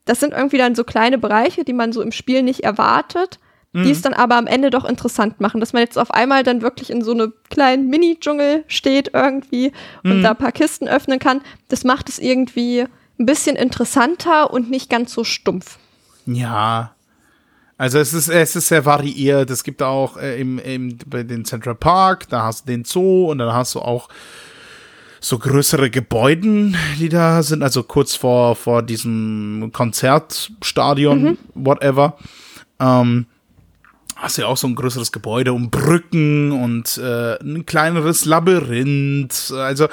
das sind irgendwie dann so kleine Bereiche, die man so im Spiel nicht erwartet, die es dann aber am Ende doch interessant machen, dass man jetzt auf einmal dann wirklich in so einem kleinen Mini-Dschungel steht irgendwie und da ein paar Kisten öffnen kann. Das macht es irgendwie ein bisschen interessanter und nicht ganz so stumpf. Ja. Also es ist, es ist sehr variiert. Es gibt auch äh, im, im, bei den Central Park, da hast du den Zoo und dann hast du auch so größere Gebäuden, die da sind, also kurz vor, vor diesem Konzertstadion, whatever. Ähm, hast du ja auch so ein größeres Gebäude und Brücken und äh, ein kleineres Labyrinth. Also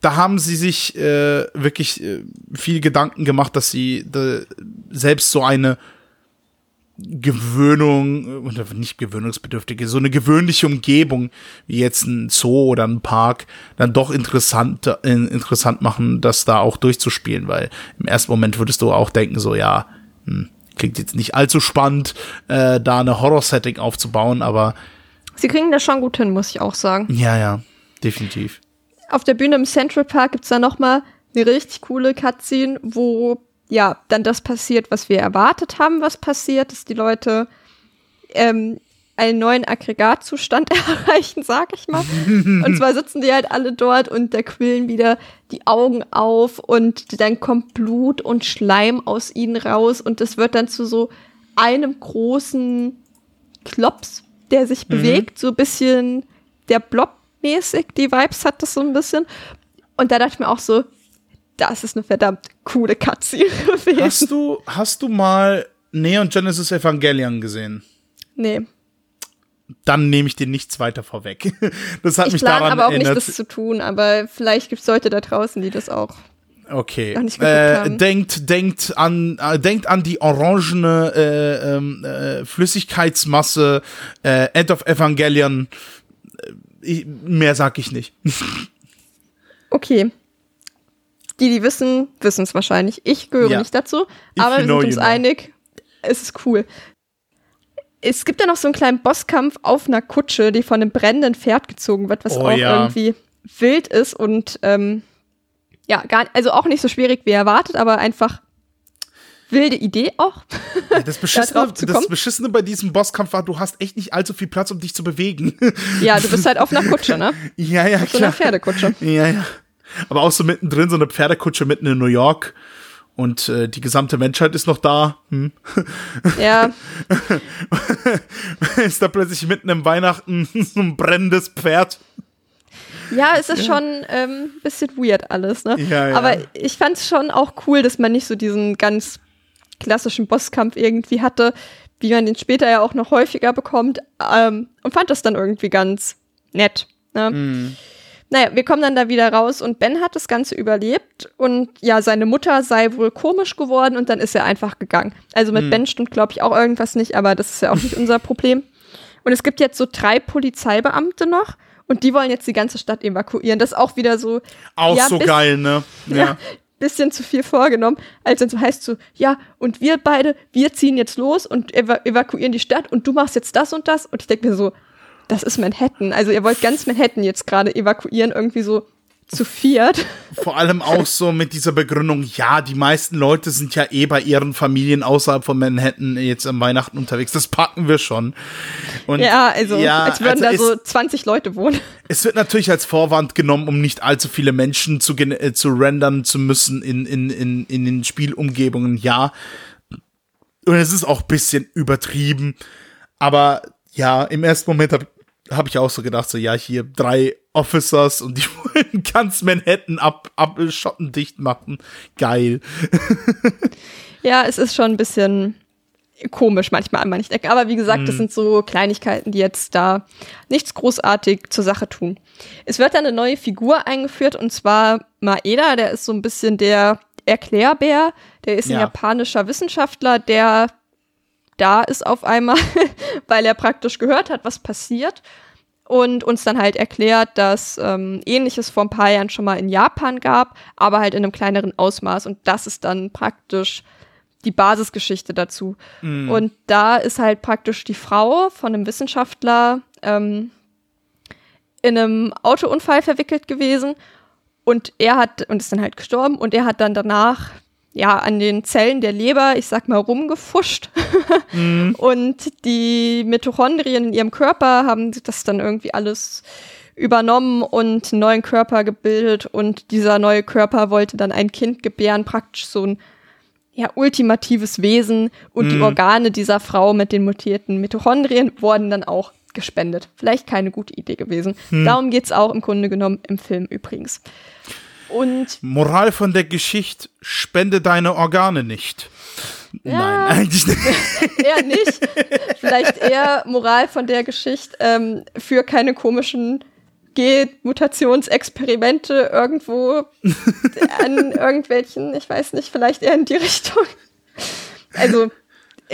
da haben sie sich äh, wirklich äh, viel Gedanken gemacht, dass sie äh, selbst so eine Gewöhnung, nicht gewöhnungsbedürftige, so eine gewöhnliche Umgebung, wie jetzt ein Zoo oder ein Park, dann doch interessant, äh, interessant machen, das da auch durchzuspielen, weil im ersten Moment würdest du auch denken, so, ja, hm, klingt jetzt nicht allzu spannend, äh, da eine Horror-Setting aufzubauen, aber Sie kriegen das schon gut hin, muss ich auch sagen. ja, ja, definitiv. Auf der Bühne im Central Park gibt's dann noch mal eine richtig coole Cutscene, wo ja dann das passiert, was wir erwartet haben, was passiert, dass die Leute ähm, einen neuen Aggregatzustand erreichen, sag ich mal. und zwar sitzen die halt alle dort und da quillen wieder die Augen auf und dann kommt Blut und Schleim aus ihnen raus und das wird dann zu so einem großen Klops, der sich bewegt, so ein bisschen der Blob-mäßig, die Vibes hat das so ein bisschen. Und da dachte ich mir auch so, das ist eine verdammt coole Cutscene gewesen. Hast du, hast du mal Neon Genesis Evangelion gesehen? Nee. Dann nehme ich dir nichts weiter vorweg. Das hat Ich mich daran aber auch erinnert. nicht, das zu tun, aber vielleicht gibt es Leute da draußen, die das auch. Okay. Äh, haben. denkt, denkt an, äh, denkt an die orangene äh, ähm, äh, Flüssigkeitsmasse äh, End of Evangelion. Äh, Ich, mehr sag ich nicht. Okay. Die, die wissen, wissen es wahrscheinlich. Ich gehöre Ja. nicht dazu, aber wir sind uns know. einig, es ist cool. Es gibt ja noch so einen kleinen Bosskampf auf einer Kutsche, die von einem brennenden Pferd gezogen wird, was Oh auch ja. irgendwie wild ist und ähm, ja, gar, also auch nicht so schwierig wie erwartet, aber einfach wilde Idee auch. Das Beschissene, zu das? Beschissene bei diesem Bosskampf war, du hast echt nicht allzu viel Platz, um dich zu bewegen. Ja, du bist halt auf einer Kutsche, ne? ja, ja, So einer Pferdekutsche. Ja, ja. Aber auch so mittendrin so eine Pferdekutsche mitten in New York. Und äh, die gesamte Menschheit ist noch da. Hm. Ja, ist da plötzlich mitten im Weihnachten so ein brennendes Pferd. Ja, es ist schon ähm, bisschen weird alles, ne? Ja, ja. Aber ich fand es schon auch cool, dass man nicht so diesen ganz klassischen Bosskampf irgendwie hatte, wie man den später ja auch noch häufiger bekommt. Ähm, und fand das dann irgendwie ganz nett. Ne? Mhm. Naja, wir kommen dann da wieder raus und Ben hat das Ganze überlebt und ja, seine Mutter sei wohl komisch geworden und dann ist er einfach gegangen. Also mit Ben stimmt, glaube ich, auch irgendwas nicht, aber das ist ja auch nicht unser Problem. Und es gibt jetzt so drei Polizeibeamte noch und die wollen jetzt die ganze Stadt evakuieren. Das ist auch wieder so. Auch ja, so bis- geil, ne? Ja. Bisschen zu viel vorgenommen, als dann so heißt so, ja, und wir beide, wir ziehen jetzt los und eva evakuieren die Stadt und du machst jetzt das und das. Und ich denke mir so, das ist Manhattan. Also ihr wollt ganz Manhattan jetzt gerade evakuieren, irgendwie so zu viert. Vor allem auch so mit dieser Begründung, ja, die meisten Leute sind ja eh bei ihren Familien außerhalb von Manhattan jetzt am Weihnachten unterwegs. Das packen wir schon. Und Ja, also ja, als würden also da so 20 Leute wohnen. Es wird natürlich als Vorwand genommen, um nicht allzu viele Menschen zu, äh, zu rendern zu müssen in, in, in, in den Spielumgebungen, ja. Und es ist auch ein bisschen übertrieben. Aber ja, im ersten Moment habe habe ich auch so gedacht, so ja, hier drei Officers und die wollen ganz Manhattan ab, ab schottendicht machen. Geil. ja, es ist schon ein bisschen komisch manchmal an manchen Ecken. Aber wie gesagt, das sind so Kleinigkeiten, die jetzt da nichts großartig zur Sache tun. Es wird dann eine neue Figur eingeführt und zwar Maeda, der ist so ein bisschen der Erklärbär. Der ist ein Ja. japanischer Wissenschaftler, der da ist auf einmal, weil er praktisch gehört hat, was passiert und uns dann halt erklärt, dass ähm, ähnliches vor ein paar Jahren schon mal in Japan gab, aber halt in einem kleineren Ausmaß und das ist dann praktisch die Basisgeschichte dazu. Und da ist halt praktisch die Frau von einem Wissenschaftler ähm, in einem Autounfall verwickelt gewesen und er hat und ist dann halt gestorben und er hat dann danach ja an den Zellen der Leber, ich sag mal, rumgefuscht. Und die Mitochondrien in ihrem Körper haben das dann irgendwie alles übernommen und einen neuen Körper gebildet und dieser neue Körper wollte dann ein Kind gebären, praktisch so ein ja, ultimatives Wesen und die Organe dieser Frau mit den mutierten Mitochondrien wurden dann auch gespendet. Vielleicht keine gute Idee gewesen. Darum geht's auch im Grunde genommen im Film übrigens. Und Moral von der Geschichte, spende deine Organe nicht. Nein, eigentlich nicht. eher nicht. Vielleicht eher Moral von der Geschichte ähm, für keine komischen Genmutationsexperimente irgendwo an irgendwelchen, ich weiß nicht, vielleicht eher in die Richtung. Also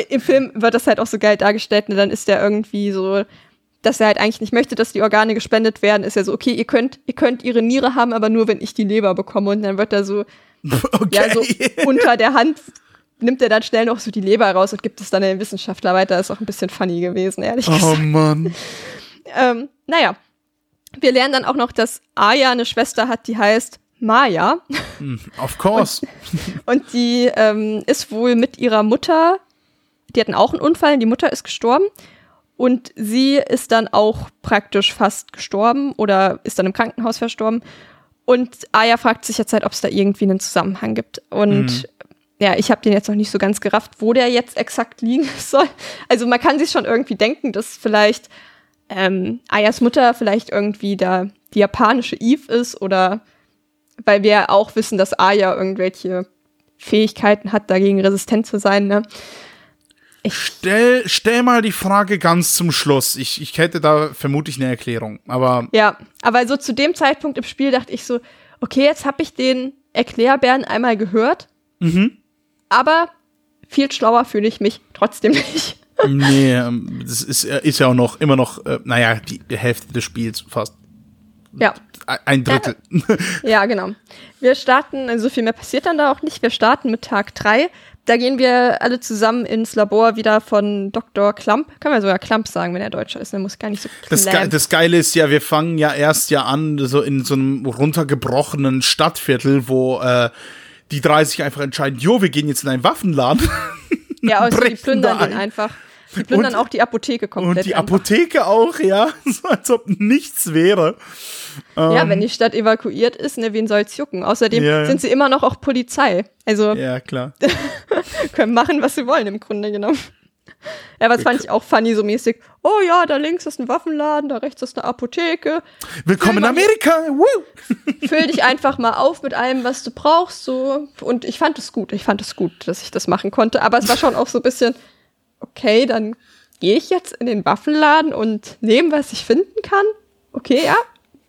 im Film wird das halt auch so geil dargestellt, ne? dann ist der irgendwie so, dass er halt eigentlich nicht möchte, dass die Organe gespendet werden, ist ja so, okay, ihr könnt, ihr könnt ihre Niere haben, aber nur wenn ich die Leber bekomme und dann wird er so, Okay. ja, so unter der Hand nimmt er dann schnell noch so die Leber raus und gibt es dann den Wissenschaftler weiter. Ist auch ein bisschen funny gewesen, ehrlich oh gesagt. Mann. Ähm, naja, wir lernen dann auch noch, dass Aya eine Schwester hat, die heißt Maya. Of course. Und die ähm, ist wohl mit ihrer Mutter, die hatten auch einen Unfall, die Mutter ist gestorben. Und sie ist dann auch praktisch fast gestorben oder ist dann im Krankenhaus verstorben. Und Aya fragt sich jetzt halt, ob es da irgendwie einen Zusammenhang gibt. Und ja, ich habe den jetzt noch nicht so ganz gerafft, wo der jetzt exakt liegen soll. Also man kann sich schon irgendwie denken, dass vielleicht ähm, Ayas Mutter vielleicht irgendwie da die japanische Eve ist oder weil wir auch wissen, dass Aya irgendwelche Fähigkeiten hat, dagegen resistent zu sein. Ne? Stell, stell mal die Frage ganz zum Schluss. Ich, ich hätte da vermutlich eine Erklärung. Aber Ja, aber so zu dem Zeitpunkt im Spiel dachte ich so, okay, jetzt habe ich den Erklärbären einmal gehört, aber viel schlauer fühle ich mich trotzdem nicht. nee, ähm, das ist, äh, ist ja auch noch immer noch, äh, naja, die Hälfte des Spiels fast. ja, Ein Drittel. ja, genau. Wir starten, also so viel mehr passiert dann da auch nicht. Wir starten mit Tag drei. Da gehen wir alle zusammen ins Labor wieder von Dr. Klump. Können wir sogar Klump sagen, wenn er Deutscher ist. Der muss gar nicht so Das, Ge das Geile ist ja, wir fangen ja erst ja an, so in so einem runtergebrochenen Stadtviertel, wo äh, die drei sich einfach entscheiden, jo, wir gehen jetzt in einen Waffenladen. Ja, also die plündern da den ein. einfach. Die plündern Und- auch die Apotheke komplett. Und die einfach. Apotheke auch, ja. So als ob nichts wäre. Ja, wenn die Stadt evakuiert ist, ne, wen soll's jucken? Außerdem Ja, sind sie immer noch auch Polizei. Also Ja, klar. können machen, was sie wollen im Grunde genommen. Ja, was fand ich auch funny, so mäßig. Oh ja, da links ist ein Waffenladen, da rechts ist eine Apotheke. Willkommen in Amerika. Woo! Füll dich einfach mal auf mit allem, was du brauchst. So. Und ich fand es gut. Ich fand es gut, dass ich das machen konnte. Aber es war schon auch so ein bisschen, okay, dann gehe ich jetzt in den Waffenladen und nehme, was ich finden kann. Okay, ja,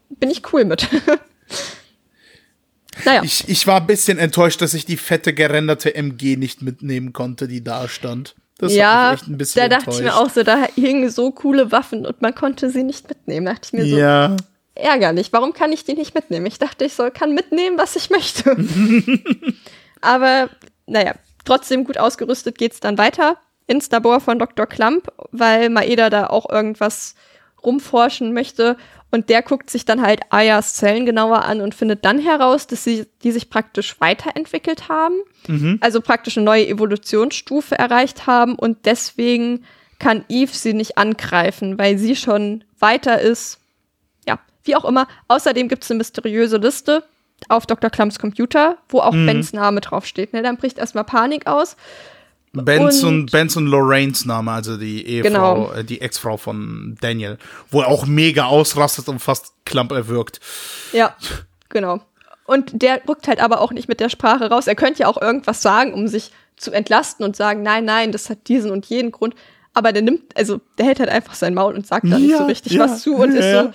bin ich cool mit. naja. Ich, ich war ein bisschen enttäuscht, dass ich die fette gerenderte MG nicht mitnehmen konnte, die da stand. Das hat ja, mich echt ein bisschen da dachte ich mir enttäuscht. auch so, da hingen so coole Waffen und man konnte sie nicht mitnehmen. Da dachte ich mir so, Ja, ärgerlich. Warum kann ich die nicht mitnehmen? Ich dachte, ich soll, kann mitnehmen, was ich möchte. Aber naja, trotzdem gut ausgerüstet geht's dann weiter ins Labor von Dr. Klump, weil Maeda da auch irgendwas rumforschen möchte. Und der guckt sich dann halt Ayas Zellen genauer an und findet dann heraus, dass sie die sich praktisch weiterentwickelt haben. Also praktisch eine neue Evolutionsstufe erreicht haben und deswegen kann Eve sie nicht angreifen, weil sie schon weiter ist ja, wie auch immer. Außerdem gibt es eine mysteriöse Liste auf Dr. Klumps Computer, wo auch Bens Name draufsteht. Ne? Dann bricht erstmal Panik aus. Benz und, Und- Benz und Lorraines Name, also die Ehefrau, Genau. äh, die Ex-Frau von Daniel, wo er auch mega ausrastet und fast klamp erwürgt. Ja, genau. Und der rückt halt aber auch nicht mit der Sprache raus. Er könnte ja auch irgendwas sagen, um sich zu entlasten und sagen, nein, nein, das hat diesen und jenen Grund. Aber der nimmt, also der hält halt einfach sein Maul und sagt da nicht Ja, so richtig ja, was zu und ja, ist so,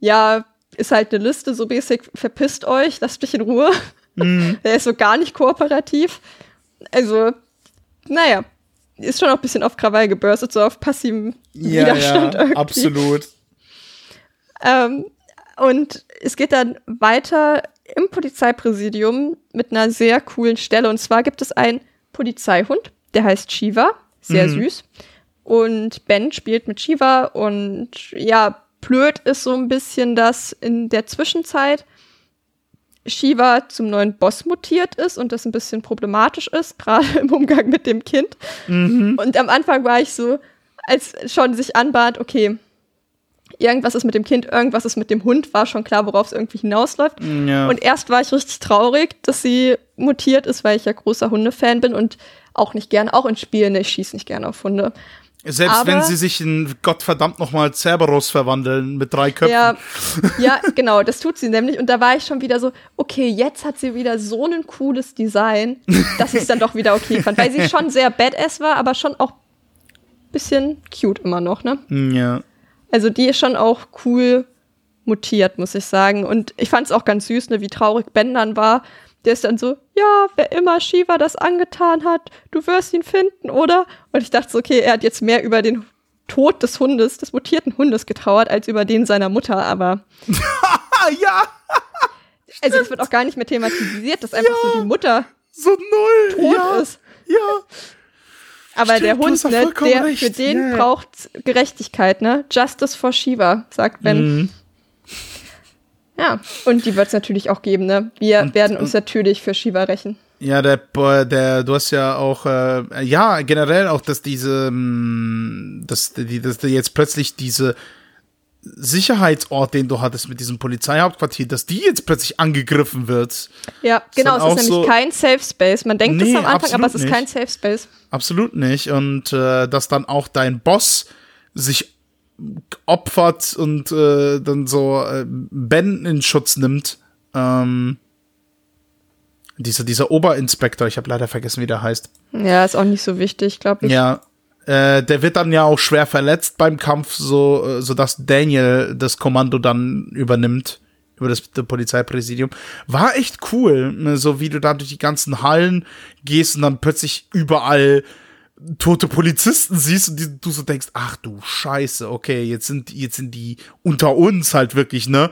ja, ist halt eine Liste, so basic, verpisst euch, lasst mich in Ruhe. Mhm. Der ist so gar nicht kooperativ. Also, naja, ist schon auch ein bisschen auf Krawall gebürstet, so auf passiven Widerstand irgendwie. absolut. Ähm, und es geht dann weiter im Polizeipräsidium mit einer sehr coolen Stelle. Und zwar gibt es einen Polizeihund, der heißt Shiva, sehr süß. Und Ben spielt mit Shiva und ja, blöd ist so ein bisschen, dass in der Zwischenzeit Shiva zum neuen Boss mutiert ist und das ein bisschen problematisch ist, gerade im Umgang mit dem Kind. Und am Anfang war ich so, als schon sich anbahnt, okay, irgendwas ist mit dem Kind, irgendwas ist mit dem Hund, war schon klar, worauf es irgendwie hinausläuft. Ja. Und erst war ich richtig traurig, dass sie mutiert ist, weil ich ja großer Hundefan bin und auch nicht gerne, auch in Spielen, ich schieße nicht gerne auf Hunde. Selbst aber- wenn sie sich in Gottverdammt nochmal Cerberus verwandeln mit drei Köpfen. Ja, ja, genau, das tut sie nämlich. Und da war ich schon wieder so, okay, jetzt hat sie wieder so ein cooles Design, dass ich es dann doch wieder okay fand. Weil sie schon sehr badass war, aber schon auch bisschen cute immer noch, ne? Ja. Also die ist schon auch cool mutiert, muss ich sagen. Und ich fand es auch ganz süß, ne, wie traurig Ben dann war. Der ist dann so, ja, wer immer Shiva das angetan hat, du wirst ihn finden, oder? Und ich dachte so, okay, er hat jetzt mehr über den Tod des Hundes, des mutierten Hundes getrauert, als über den seiner Mutter. Aber ja, also es wird auch gar nicht mehr thematisiert, dass einfach so die Mutter so null. tot ja. ist. Ja. Aber Stimmt, der Hund, ne, der, recht. für den Ja, ja. braucht Gerechtigkeit, ne? Justice for Shiva, sagt Ben. Mhm. Ja, und die wird es natürlich auch geben, ne? Wir werden uns natürlich für Shiva rächen. Ja, der, der, du hast ja auch, äh, ja, generell auch, dass diese, mh, dass, die, dass die jetzt plötzlich diese Sicherheitsort, den du hattest mit diesem Polizeihauptquartier, dass die jetzt plötzlich angegriffen wird. Ja, genau, es ist nämlich so- kein Safe Space. Man denkt Nee, es am Anfang, aber es ist kein nicht. Safe Space. Absolut nicht. Und äh, dass dann auch dein Boss sich opfert und äh, dann so äh, Ben in Schutz nimmt. Ähm, dieser, dieser Oberinspektor, ich habe leider vergessen, wie der heißt. Ja, ist auch nicht so wichtig, glaube ich. Ja, äh, der wird dann ja auch schwer verletzt beim Kampf, so, äh, so dass Daniel das Kommando dann übernimmt über das Polizeipräsidium. War echt cool, so wie du da durch die ganzen Hallen gehst und dann plötzlich überall tote Polizisten siehst und die, du so denkst, ach du Scheiße, okay, jetzt sind, jetzt sind die unter uns halt wirklich, ne?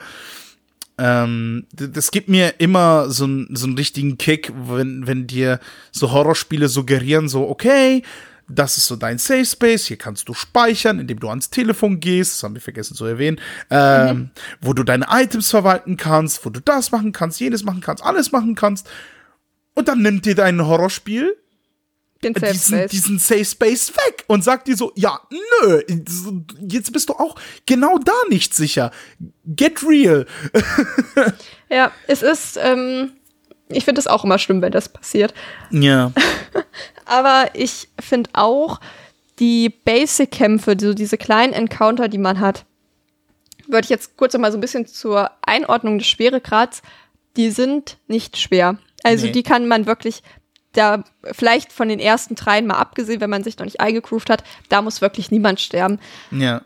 Ähm, das gibt mir immer so, n- so einen richtigen Kick, wenn, wenn dir so Horrorspiele suggerieren, so, okay, das ist so dein Safe Space, hier kannst du speichern, indem du ans Telefon gehst, das haben wir vergessen zu erwähnen, ähm, wo du deine Items verwalten kannst, wo du das machen kannst, jenes machen kannst, alles machen kannst. Und dann nimmt dir dein Horrorspiel Den Safe diesen, Space. diesen Safe Space weg und sagt dir so, ja, nö, jetzt bist du auch genau da nicht sicher. Get real. Ja, es ist, ähm, ich finde es auch immer schlimm, wenn das passiert. Ja. Aber ich finde auch die Basic-Kämpfe, so diese kleinen Encounter, die man hat, würde ich jetzt kurz noch mal so ein bisschen zur Einordnung des Schweregrads, die sind nicht schwer. Also Nee. die kann man wirklich, da vielleicht von den ersten dreien mal abgesehen, wenn man sich noch nicht eingegroovt hat, da muss wirklich niemand sterben. Ja.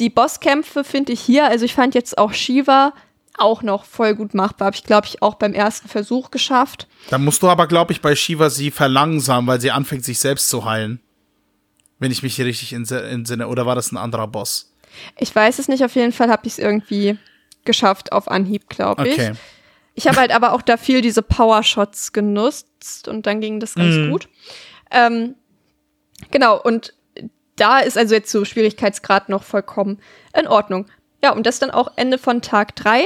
Die Bosskämpfe finde ich hier, also ich fand jetzt auch Shiva auch noch voll gut machbar. Habe ich, glaube ich, auch beim ersten Versuch geschafft. Da musst du aber, glaube ich, bei Shiva sie verlangsamen, weil sie anfängt, sich selbst zu heilen. Wenn ich mich hier richtig entsinne. Oder war das ein anderer Boss? Ich weiß es nicht, auf jeden Fall habe ich es irgendwie geschafft auf Anhieb, glaube ich. Okay. Ich habe halt aber auch da viel diese Power-Shots genutzt und dann ging das ganz Mhm. gut. Ähm, genau, und da ist also jetzt so Schwierigkeitsgrad noch vollkommen in Ordnung. Ja, und das dann auch Ende von Tag drei.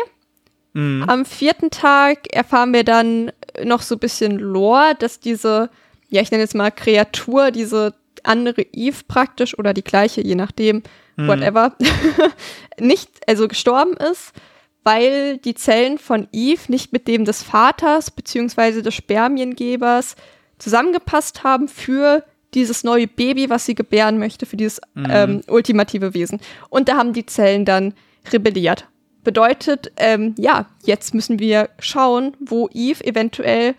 Mhm. Am vierten Tag erfahren wir dann noch so ein bisschen Lore, dass diese, ja, ich nenne jetzt mal Kreatur, diese andere Eve praktisch oder die gleiche, je nachdem, whatever, nicht, also gestorben ist, weil die Zellen von Eve nicht mit dem des Vaters beziehungsweise des Spermiengebers zusammengepasst haben für dieses neue Baby, was sie gebären möchte für dieses ähm, ultimative Wesen. Und da haben die Zellen dann rebelliert. Bedeutet, ähm, ja, jetzt müssen wir schauen, wo Eve eventuell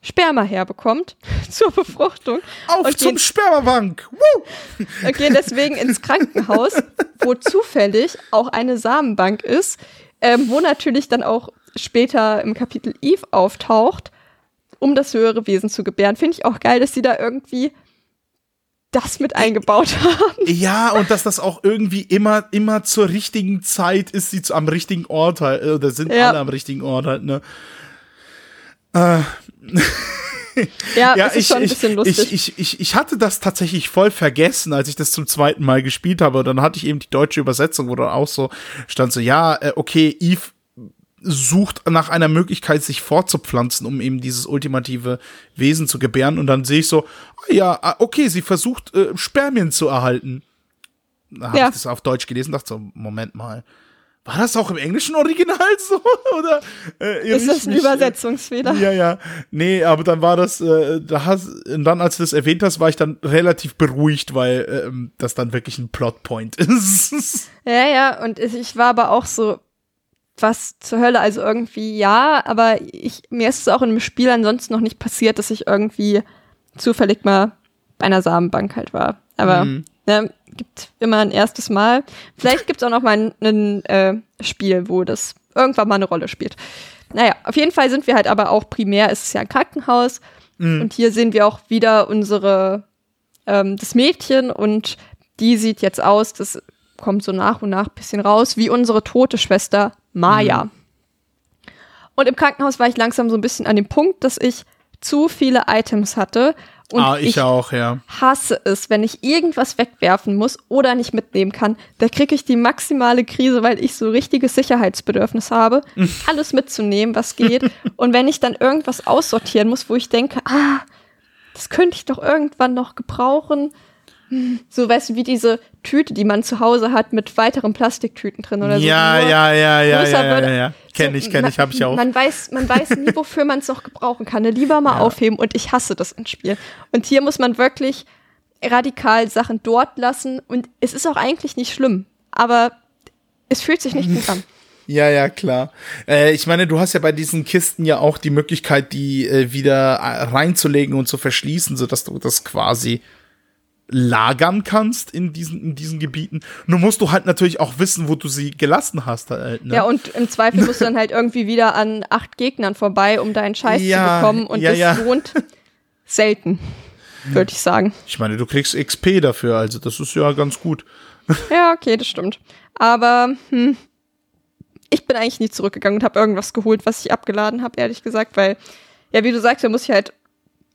Sperma herbekommt zur Befruchtung. Auf und zum Spermabank! Woo! und gehen deswegen ins Krankenhaus, wo zufällig auch eine Samenbank ist, ähm, wo natürlich dann auch später im Kapitel Eve auftaucht, um das höhere Wesen zu gebären. Finde ich auch geil, dass sie da irgendwie das mit eingebaut haben. Ja, und dass das auch irgendwie immer, immer zur richtigen Zeit ist, sie zu, am richtigen Ort halt, äh, oder sind Ja. alle am richtigen Ort halt, ne? Äh, Ja, es ist schon ein bisschen lustig. Ich, ich, ich, ich hatte das tatsächlich voll vergessen, als ich das zum zweiten Mal gespielt habe. Und dann hatte ich eben die deutsche Übersetzung, wo dann auch so stand so, ja, äh, okay, Eve sucht nach einer Möglichkeit, sich fortzupflanzen, um eben dieses ultimative Wesen zu gebären. Und dann sehe ich so, ah, ja, ah, okay, sie versucht, äh, Spermien zu erhalten. Da habe Ja. ich das auf Deutsch gelesen dachte so, Moment mal. War das auch im englischen Original so? Oder äh, ist das ein mich, äh, Übersetzungsfehler? ja, ja. Nee, aber dann war das, äh, da hast, und dann, als du das erwähnt hast, war ich dann relativ beruhigt, weil ähm, das dann wirklich ein Plotpoint ist. Ja, ja, und ich- war aber auch so, was zur Hölle, also irgendwie ja, aber ich, mir ist es auch in einem Spiel ansonsten noch nicht passiert, dass ich irgendwie zufällig mal bei einer Samenbank halt war. Aber Mhm. ne, gibt immer ein erstes Mal. Vielleicht gibt es auch noch mal ein, äh, Spiel, wo das irgendwann mal eine Rolle spielt. Naja, auf jeden Fall sind wir halt aber auch primär, es ist ja ein Krankenhaus und hier sehen wir auch wieder unsere, ähm, das Mädchen und die sieht jetzt aus, das kommt so nach und nach ein bisschen raus, wie unsere tote Schwester Maya. Und im Krankenhaus war ich langsam so ein bisschen an dem Punkt, dass ich zu viele Items hatte und ah, ich, auch, ja. hasse es, wenn ich irgendwas wegwerfen muss oder nicht mitnehmen kann. Da kriege ich die maximale Krise, weil ich so richtiges Sicherheitsbedürfnis habe, alles mitzunehmen, was geht. Und wenn ich dann irgendwas aussortieren muss, wo ich denke, ah, das könnte ich doch irgendwann noch gebrauchen. So, weißt du, wie diese Tüte, die man zu Hause hat mit weiteren Plastiktüten drin oder so. ja, ja, ja, ja, ja, ja, ja, ja. Kenn ich, kenn man- ich, hab ich auch. Man weiß, man weiß nie, wofür man es noch gebrauchen kann. Ne? Lieber mal aufheben und ich hasse das in Spielen. Und hier muss man wirklich radikal Sachen dort lassen und es ist auch eigentlich nicht schlimm, aber es fühlt sich nicht gut an. Ja, ja, klar. Äh, ich meine, du hast ja bei diesen Kisten ja auch die Möglichkeit, die äh, wieder äh, reinzulegen und zu verschließen, sodass du das quasi lagern kannst in diesen, in diesen Gebieten. Nur musst du halt natürlich auch wissen, wo du sie gelassen hast. Halt, ne? Ja, und im Zweifel musst du dann halt irgendwie wieder an acht Gegnern vorbei, um deinen Scheiß Ja, zu bekommen und ja, das ja. lohnt selten, würde ich sagen. ich meine, du kriegst XP dafür, also das ist ja ganz gut. Ja, okay, das stimmt. Aber hm, ich bin eigentlich nie zurückgegangen und habe irgendwas geholt, was ich abgeladen habe, ehrlich gesagt, weil, ja, wie du sagst, da muss ich halt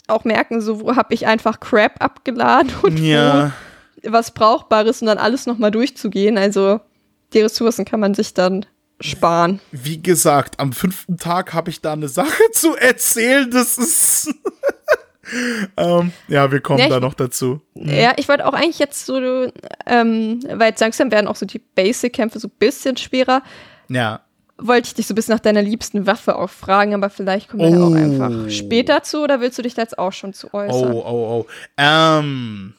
auch merken, so wo habe ich einfach Crap abgeladen und Ja. wo was Brauchbares und dann alles nochmal durchzugehen. Also die Ressourcen kann man sich dann sparen. Wie gesagt, am fünften Tag habe ich da eine Sache zu erzählen. Das ist. ähm, ja, wir kommen Ja, ich- da noch dazu. Ja, ich wollte auch eigentlich jetzt so, ähm, weil jetzt langsam werden auch so die Basic-Kämpfe so ein bisschen schwerer. Ja. Wollte ich dich so ein bisschen nach deiner liebsten Waffe auch fragen, aber vielleicht kommen wir da auch Oh. einfach später zu oder willst du dich da jetzt auch schon zu äußern? Oh, oh, oh. Ähm.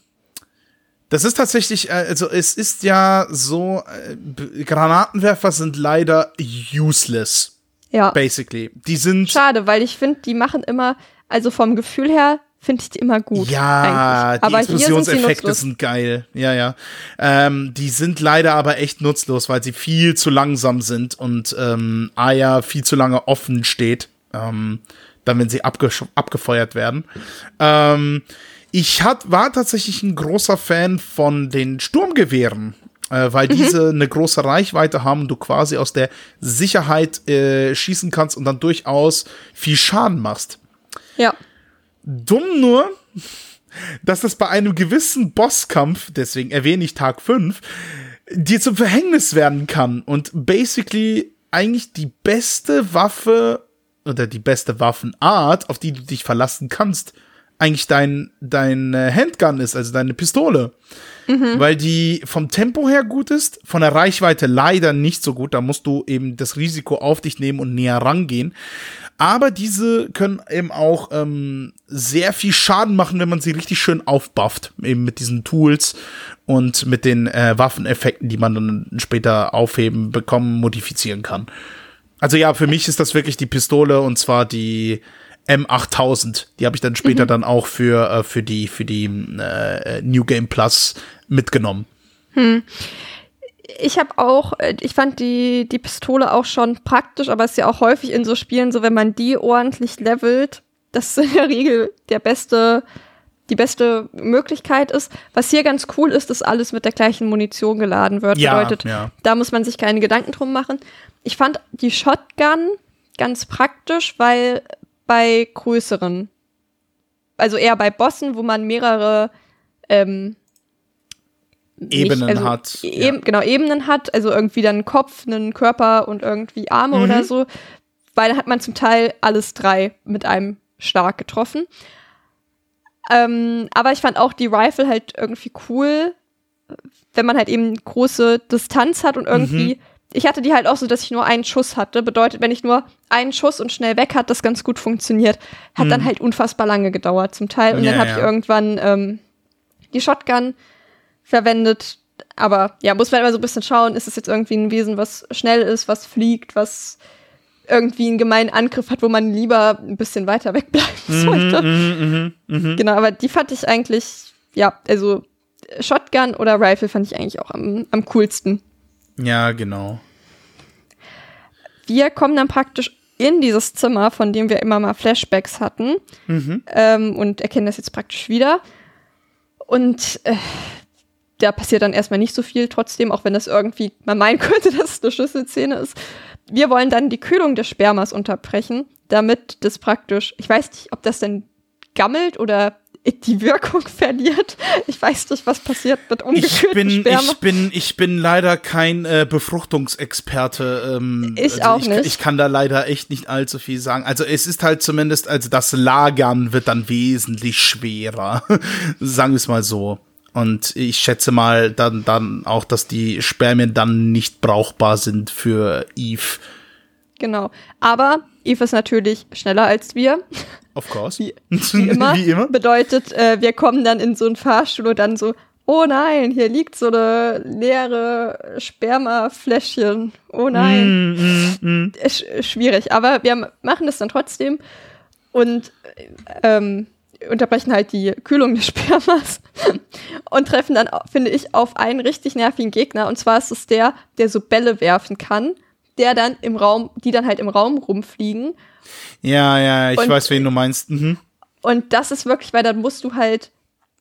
Das ist tatsächlich, äh, also es ist ja so, äh, Granatenwerfer sind leider useless, Ja. basically. Die sind. Schade, weil ich finde, die machen immer, also vom Gefühl her finde ich immer gut. Ja, eigentlich. die aber Explosionseffekte sind geil. Ja, ja. Ähm, die sind leider aber echt nutzlos, weil sie viel zu langsam sind und ähm, Aya viel zu lange offen steht, ähm, dann wenn sie abgefeuert werden. Ähm, ich hat, war tatsächlich ein großer Fan von den Sturmgewehren. Äh, weil diese eine große Reichweite haben und du quasi aus der Sicherheit äh, schießen kannst und dann durchaus viel Schaden machst. Ja. Dumm nur, dass das bei einem gewissen Bosskampf, deswegen erwähne ich Tag 5, dir zum Verhängnis werden kann und basically eigentlich die beste Waffe oder die beste Waffenart, auf die du dich verlassen kannst, eigentlich dein, dein äh, Handgun ist, also deine Pistole. Weil die vom Tempo her gut ist, von der Reichweite leider nicht so gut. Da musst du eben das Risiko auf dich nehmen und näher rangehen. Aber diese können eben auch ähm, sehr viel Schaden machen, wenn man sie richtig schön aufbufft, eben mit diesen Tools und mit den äh, Waffeneffekten, die man dann später aufheben, bekommen, modifizieren kann. Also ja, für mich ist das wirklich die Pistole und zwar die M8000. Die habe ich dann später mhm. dann auch für, äh, für die, für die äh, New Game Plus mitgenommen. Hm. Ich habe auch, äh, ich fand die, die Pistole auch schon praktisch, aber es ist ja auch häufig in so Spielen so, wenn man die ordentlich levelt, das in der Regel der beste, die beste Möglichkeit ist. Was hier ganz cool ist, dass alles mit der gleichen Munition geladen wird. Ja, Bedeutet, ja. da muss man sich keine Gedanken drum machen. Ich fand die Shotgun ganz praktisch, weil bei größeren, also eher bei Bossen, wo man mehrere ähm, Ebenen nicht, also hat. Eben, ja. Genau, Ebenen hat, also irgendwie dann Kopf, einen Körper und irgendwie Arme mhm. oder so, weil da hat man zum Teil alles drei mit einem Schlag getroffen. Ähm, aber ich fand auch die Rifle halt irgendwie cool, wenn man halt eben große Distanz hat und irgendwie. Mhm. Ich hatte die halt auch so, dass ich nur einen Schuss hatte. Bedeutet, wenn ich nur einen Schuss und schnell weg hat, das ganz gut funktioniert. Hat mhm. dann halt unfassbar lange gedauert zum Teil. Und ja, dann habe ja. ich irgendwann ähm, die Shotgun verwendet. Aber ja, muss man immer so ein bisschen schauen, ist es jetzt irgendwie ein Wesen, was schnell ist, was fliegt, was irgendwie einen gemeinen Angriff hat, wo man lieber ein bisschen weiter wegbleiben mhm, sollte. Mm, mm, mm, genau, aber die fand ich eigentlich, ja, also Shotgun oder Rifle fand ich eigentlich auch am, am coolsten. Ja, genau. Wir kommen dann praktisch in dieses Zimmer, von dem wir immer mal Flashbacks hatten mhm. ähm, und erkennen das jetzt praktisch wieder. Und äh, da passiert dann erstmal nicht so viel trotzdem, auch wenn das irgendwie, man meinen könnte, dass es eine Schlüsselszene ist. Wir wollen dann die Kühlung des Spermas unterbrechen, damit das praktisch, ich weiß nicht, ob das denn gammelt oder die Wirkung verliert. Ich weiß nicht, was passiert mit ungekühltem ich bin, Sperma. Ich bin, ich bin leider kein äh, Befruchtungsexperte. Ähm, ich also auch ich, nicht. Ich kann da leider echt nicht allzu viel sagen. Also es ist halt zumindest, also das Lagern wird dann wesentlich schwerer. sagen wir es mal so. Und ich schätze mal dann, dann auch, dass die Spermien dann nicht brauchbar sind für Eve. Genau. Aber Eve ist natürlich schneller als wir. Of course. Wie, wie, immer. wie immer. Bedeutet, äh, wir kommen dann in so einen Fahrstuhl und dann so, oh nein, hier liegt so eine leere Spermafläschchen. Oh nein. Mm, mm, mm. Sch schwierig. Aber wir machen das dann trotzdem. Und ähm, unterbrechen halt die Kühlung des Spermas und treffen dann, finde ich, auf einen richtig nervigen Gegner. Und zwar ist es der, der so Bälle werfen kann, der dann im Raum, die dann halt im Raum rumfliegen. Ja, ja, ich und, weiß, wen du meinst. Mhm. Und das ist wirklich, weil dann musst du halt.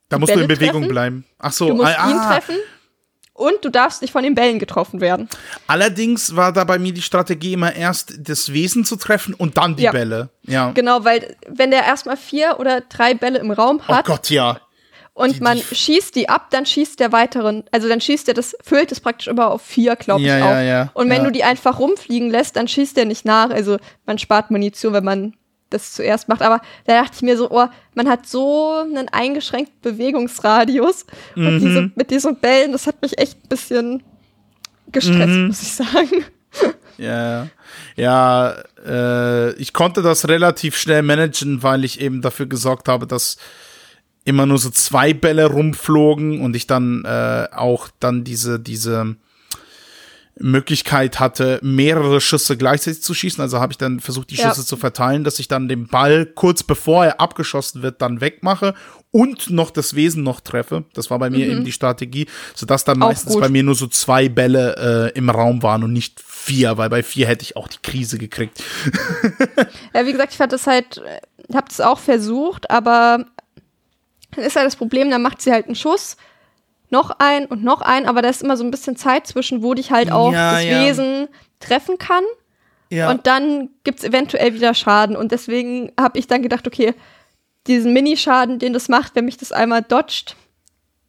Da musst Bälle du in Bewegung treffen. bleiben. Ach so, du musst ah, ihn treffen und du darfst nicht von den Bällen getroffen werden. Allerdings war da bei mir die Strategie immer erst das Wesen zu treffen und dann die ja. Bälle. Ja. Genau, weil wenn der erstmal vier oder drei Bälle im Raum oh hat. Oh Gott, ja. Und die, man die schießt die ab, dann schießt der weiteren, also dann schießt er das, füllt es praktisch immer auf vier, glaube ich, ja, auf. Ja, ja, und wenn du die einfach rumfliegen lässt, dann schießt der nicht nach. Also man spart Munition, wenn man das zuerst macht. Aber da dachte ich mir so, oh, man hat so einen eingeschränkten Bewegungsradius. Mhm. Und diese, mit diesen Bällen, das hat mich echt ein bisschen gestresst, mhm. muss ich sagen. Ja, ja, äh, ich konnte das relativ schnell managen, weil ich eben dafür gesorgt habe, dass immer nur so zwei Bälle rumflogen und ich dann äh, auch dann diese, diese Möglichkeit hatte, mehrere Schüsse gleichzeitig zu schießen. Also habe ich dann versucht, die Schüsse ja. zu verteilen, dass ich dann den Ball kurz bevor er abgeschossen wird, dann wegmache und noch das Wesen noch treffe. Das war bei mir mhm. eben die Strategie, sodass dann meistens bei mir nur so zwei Bälle äh, im Raum waren und nicht vier, weil bei vier hätte ich auch die Krise gekriegt. ja, wie gesagt, ich fand das halt, ich habe das auch versucht, aber dann ist halt das Problem, dann macht sie halt einen Schuss noch ein und noch ein, aber da ist immer so ein bisschen Zeit zwischen, wo dich halt auch ja, das ja. Wesen treffen kann. Ja. Und dann gibt es eventuell wieder Schaden. Und deswegen habe ich dann gedacht, okay, diesen Minischaden, den das macht, wenn mich das einmal dodgt,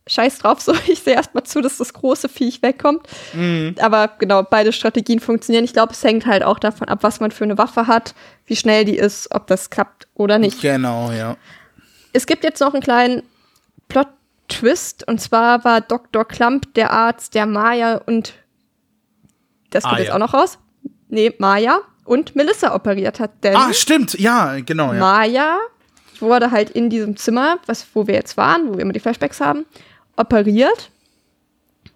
scheiß drauf, so ich sehe erstmal zu, dass das große Viech wegkommt. Mhm. Aber genau, beide Strategien funktionieren. Ich glaube, es hängt halt auch davon ab, was man für eine Waffe hat, wie schnell die ist, ob das klappt oder nicht. Genau, ja. Es gibt jetzt noch einen kleinen Plot Twist. Und zwar war Dr. Klump der Arzt der Maya und das geht ah, jetzt ja. auch noch raus. Nee, Maya und Melissa operiert hat. Denn Ah, stimmt, ja, genau, ja. Maya wurde halt in diesem Zimmer, was, wo wir jetzt waren, wo wir immer die Flashbacks haben, operiert.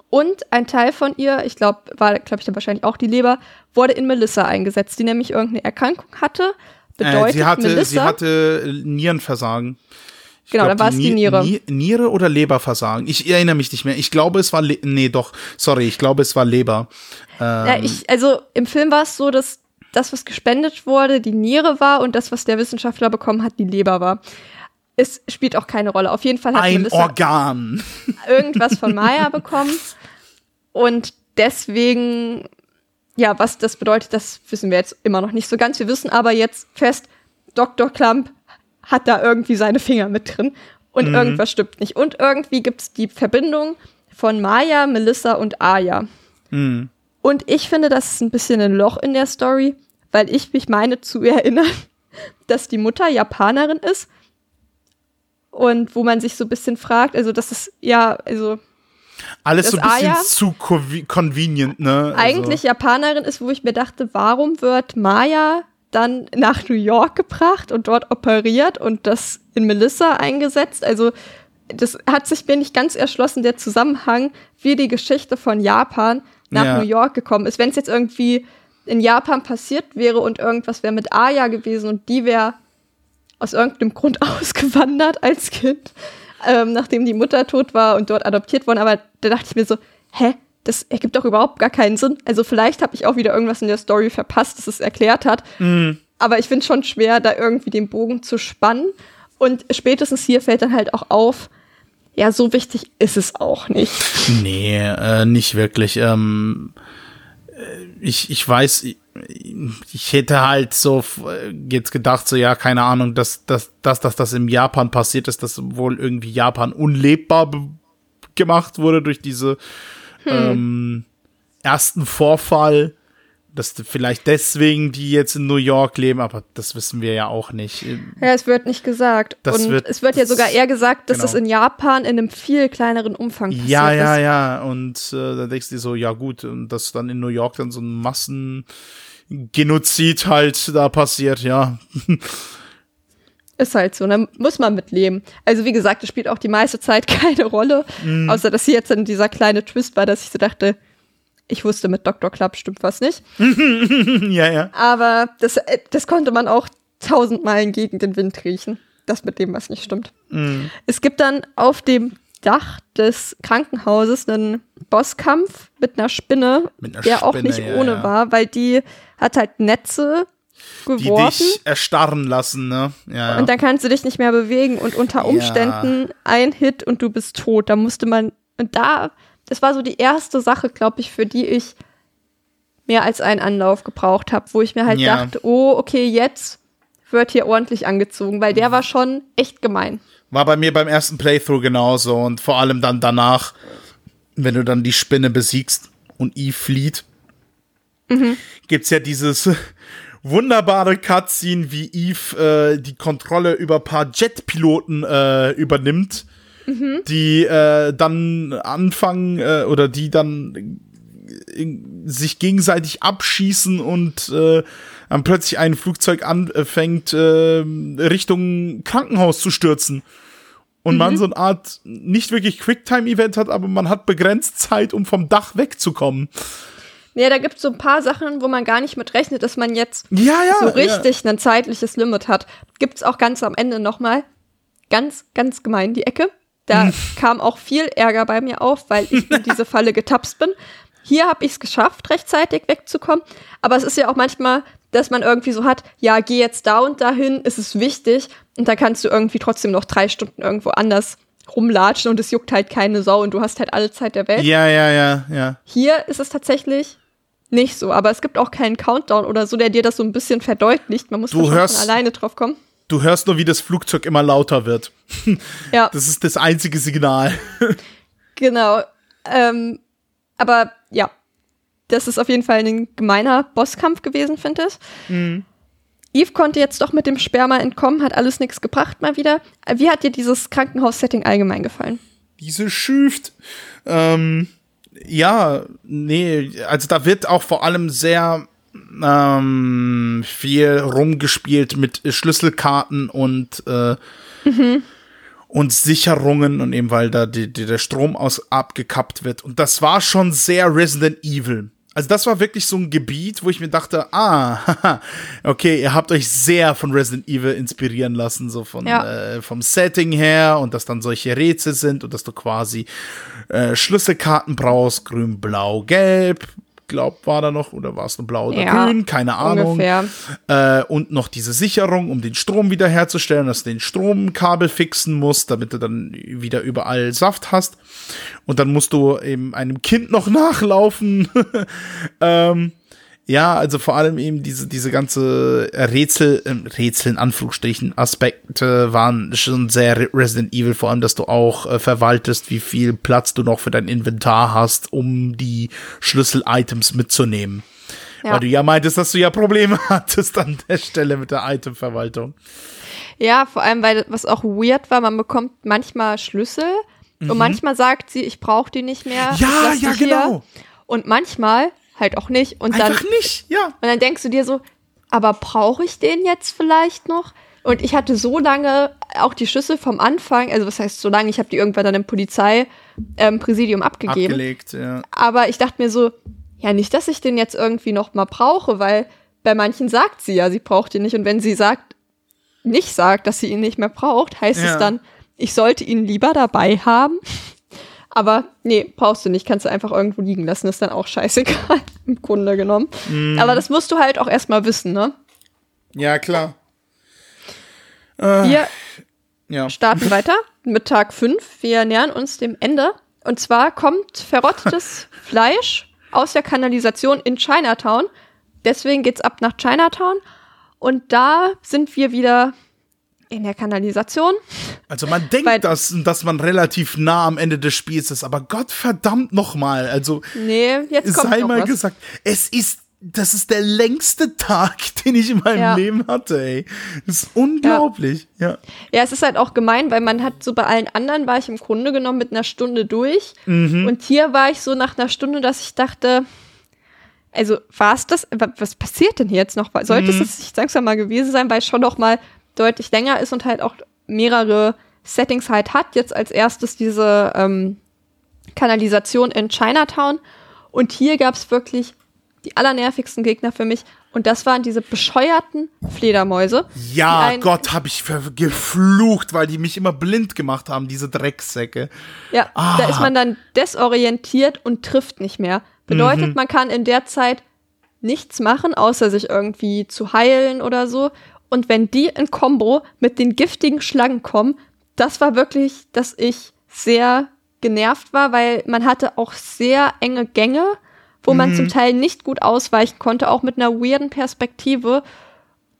Und ein Teil von ihr, ich glaube, war, glaube ich, dann wahrscheinlich auch die Leber, wurde in Melissa eingesetzt, die nämlich irgendeine Erkrankung hatte. Bedeutet, Äh, sie hatte, Melissa, sie hatte Nierenversagen. Genau, glaub, dann war es die Niere. Ni- Niere oder Leberversagen? Ich erinnere mich nicht mehr. Ich glaube, es war, Le nee, doch, sorry, ich glaube, es war Leber. ja, Ähm, ich, also im Film war es so, dass das, was gespendet wurde, die Niere war und das, was der Wissenschaftler bekommen hat, die Leber war. Es spielt auch keine Rolle. Auf jeden Fall hat Ein Organ. irgendwas von Maya bekommen. Und deswegen, ja, was das bedeutet, das wissen wir jetzt immer noch nicht so ganz. Wir wissen aber jetzt fest, Dr. Klump hat da irgendwie seine Finger mit drin. Und irgendwas stimmt nicht. Und irgendwie gibt es die Verbindung von Maya, Melissa und Aya. Und ich finde, das ist ein bisschen ein Loch in der Story, weil ich mich meine zu erinnern, dass die Mutter Japanerin ist. Und wo man sich so ein bisschen fragt, also das ist ja, also Alles so ein bisschen Aya- zu convenient, ne? Also, eigentlich Japanerin ist, wo ich mir dachte, warum wird Maya dann nach New York gebracht und dort operiert und das in Melissa eingesetzt? Also das hat sich mir nicht ganz erschlossen, der Zusammenhang, wie die Geschichte von Japan nach Ja. New York gekommen ist. Wenn es jetzt irgendwie in Japan passiert wäre und irgendwas wäre mit Aya gewesen und die wäre aus irgendeinem Grund ausgewandert als Kind, ähm, nachdem die Mutter tot war und dort adoptiert worden. Aber da dachte ich mir so, hä, das ergibt doch überhaupt gar keinen Sinn. Also vielleicht habe ich auch wieder irgendwas in der Story verpasst, das es erklärt hat. Aber ich finde schon schwer, da irgendwie den Bogen zu spannen. Und spätestens hier fällt dann halt auch auf, ja, so wichtig ist es auch nicht. Nee, äh, nicht wirklich. Ähm, äh, ich, ich weiß, ich, ich hätte halt so f- jetzt gedacht, so ja, keine Ahnung, dass, dass, dass, dass das in Japan passiert ist, dass wohl irgendwie Japan unlebbar gemacht wurde durch diese ähm, ersten Vorfall. Dass vielleicht deswegen die jetzt in New York leben, aber das wissen wir ja auch nicht. Ja, es wird nicht gesagt. Das und wird- es wird ja das- sogar eher gesagt, dass genau. es in Japan in einem viel kleineren Umfang passiert Ja, ja, ist. ja. Und äh, da denkst du dir so, ja gut, und dass dann in New York dann so ein Massengenozid halt da passiert, ja. Ist halt so, da muss man mitleben. Also wie gesagt, es spielt auch die meiste Zeit keine Rolle, Mhm. außer dass hier jetzt dann dieser kleine Twist war, dass ich so dachte, ich wusste, mit Dr. Club stimmt was nicht. ja, ja. Aber das, äh, das konnte man auch tausendmal gegen den Wind riechen. Das mit dem, was nicht stimmt. Mhm. Es gibt dann auf dem Dach des Krankenhauses einen Bosskampf mit einer Spinne, Mit einer der auch Spinne, nicht ja, ohne ja. war, weil die hat halt Netze Die geworfen. dich erstarren lassen, ne? Ja, ja. Und dann kannst du dich nicht mehr bewegen und unter Umständen ein Hit und du bist tot. Da musste man, und da, das war so die erste Sache, glaube ich, für die ich mehr als einen Anlauf gebraucht habe, wo ich mir halt Ja. dachte, oh, okay, jetzt wird hier ordentlich angezogen, weil der war schon echt gemein. War bei mir beim ersten Playthrough genauso und vor allem dann danach, wenn du dann die Spinne besiegst und Eve flieht, gibt's ja dieses wunderbare Cutscene, wie Eve äh, die Kontrolle über ein paar Jetpiloten äh, übernimmt, die äh, dann anfangen äh, oder die dann äh, sich gegenseitig abschießen und äh, dann plötzlich ein Flugzeug anfängt, äh, Richtung Krankenhaus zu stürzen. Und man so eine Art nicht wirklich Quicktime-Event hat, aber man hat begrenzt Zeit, um vom Dach wegzukommen. Ja, da gibt es so ein paar Sachen, wo man gar nicht mit rechnet, dass man jetzt Ja, ja. so richtig ein zeitliches Limit hat. Gibt's auch ganz am Ende nochmal. Ganz, ganz gemein die Ecke. Da kam auch viel Ärger bei mir auf, weil ich in diese Falle getapst bin. Hier habe ich es geschafft, rechtzeitig wegzukommen. Aber es ist ja auch manchmal, dass man irgendwie so hat, ja, geh jetzt da und dahin, ist es wichtig. Und da kannst du irgendwie trotzdem noch drei Stunden irgendwo anders rumlatschen und es juckt halt keine Sau und du hast halt alle Zeit der Welt. Ja, ja, ja, ja. Hier ist es tatsächlich nicht so, aber es gibt auch keinen Countdown oder so, der dir das so ein bisschen verdeutlicht. Man muss Du hörst- von alleine drauf kommen. Du hörst nur, wie das Flugzeug immer lauter wird. Ja, Das ist das einzige Signal. genau. Ähm, aber ja, das ist auf jeden Fall ein gemeiner Bosskampf gewesen, finde ich. Mhm. Eve konnte jetzt doch mit dem Sperma entkommen, hat alles nichts gebracht mal wieder. Wie hat dir dieses Krankenhaus-Setting allgemein gefallen? Diese Schüft. Ähm, ja, nee, also da wird auch vor allem sehr ähm, viel rumgespielt mit Schlüsselkarten und äh, mhm. und Sicherungen und eben weil da die, die, der Strom aus abgekappt wird und das war schon sehr Resident Evil. Also das war wirklich so ein Gebiet, wo ich mir dachte, ah, okay, ihr habt euch sehr von Resident Evil inspirieren lassen, so von ja. äh, vom Setting her und dass dann solche Rätsel sind und dass du quasi äh, Schlüsselkarten brauchst, grün, blau, gelb, glaub, war da noch, oder war es nur blau oder ja, grün, keine Ahnung. Äh, und noch diese Sicherung, um den Strom wiederherzustellen, dass du den Stromkabel fixen musst, damit du dann wieder überall Saft hast. Und dann musst du eben einem Kind noch nachlaufen. ähm, ja, also vor allem eben diese, diese ganze Rätsel, äh, Rätsel in Anführungsstrichen, Aspekte waren schon sehr Resident Evil, vor allem, dass du auch äh, verwaltest, wie viel Platz du noch für dein Inventar hast, um die Schlüssel-Items mitzunehmen. Ja. Weil du ja meintest, dass du ja Probleme hattest an der Stelle mit der Itemverwaltung. Ja, vor allem, weil was auch weird war, man bekommt manchmal Schlüssel mhm. und manchmal sagt sie, ich brauche die nicht mehr. Ja, ja, genau. Und manchmal halt auch nicht. Und Einfach dann, nicht, ja. Und dann denkst du dir so, aber brauche ich den jetzt vielleicht noch? Und ich hatte so lange auch die Schlüssel vom Anfang, also was heißt so lange, ich habe die irgendwann dann im Polizeipräsidium ähm, abgegeben. Abgelegt, ja. Aber ich dachte mir so, ja, nicht, dass ich den jetzt irgendwie noch mal brauche, weil bei manchen sagt sie ja, sie braucht ihn nicht. Und wenn sie sagt, nicht sagt, dass sie ihn nicht mehr braucht, heißt ja. es dann, ich sollte ihn lieber dabei haben. Aber nee, brauchst du nicht, kannst du einfach irgendwo liegen lassen, ist dann auch scheißegal, im Grunde genommen. Mm. Aber das musst du halt auch erstmal wissen, ne? Ja, klar. Wir ja. starten weiter mit Tag 5. Wir nähern uns dem Ende. Und zwar kommt verrottetes Fleisch aus der Kanalisation in Chinatown. Deswegen geht's ab nach Chinatown. Und da sind wir wieder in der Kanalisation. Also man denkt, Weil, dass, dass man relativ nah am Ende des Spiels ist, aber Gott verdammt nochmal. Also nee, jetzt kommt sei mal was. gesagt, es ist das ist der längste Tag, den ich in meinem ja. Leben hatte, ey. Das ist unglaublich, ja. ja. ja. es ist halt auch gemein, weil man hat so bei allen anderen war ich im Grunde genommen mit einer Stunde durch. Mhm. Und hier war ich so nach einer Stunde, dass ich dachte, also war es das, was passiert denn jetzt noch? Sollte mhm. es nicht langsam mal gewesen sein, weil es schon noch mal deutlich länger ist und halt auch mehrere Settings halt hat. Jetzt als erstes diese ähm, Kanalisation in Chinatown. Und hier gab es wirklich die allernervigsten Gegner für mich. Und das waren diese bescheuerten Fledermäuse. Ja, Gott, hab ich geflucht, weil die mich immer blind gemacht haben, diese Drecksäcke. Ja, ah. da ist man dann desorientiert und trifft nicht mehr. Bedeutet, mhm. man kann in der Zeit nichts machen, außer sich irgendwie zu heilen oder so. Und wenn die in Kombo mit den giftigen Schlangen kommen, das war wirklich, dass ich sehr genervt war, weil man hatte auch sehr enge Gänge, wo mhm. man zum Teil nicht gut ausweichen konnte, auch mit einer weirden Perspektive.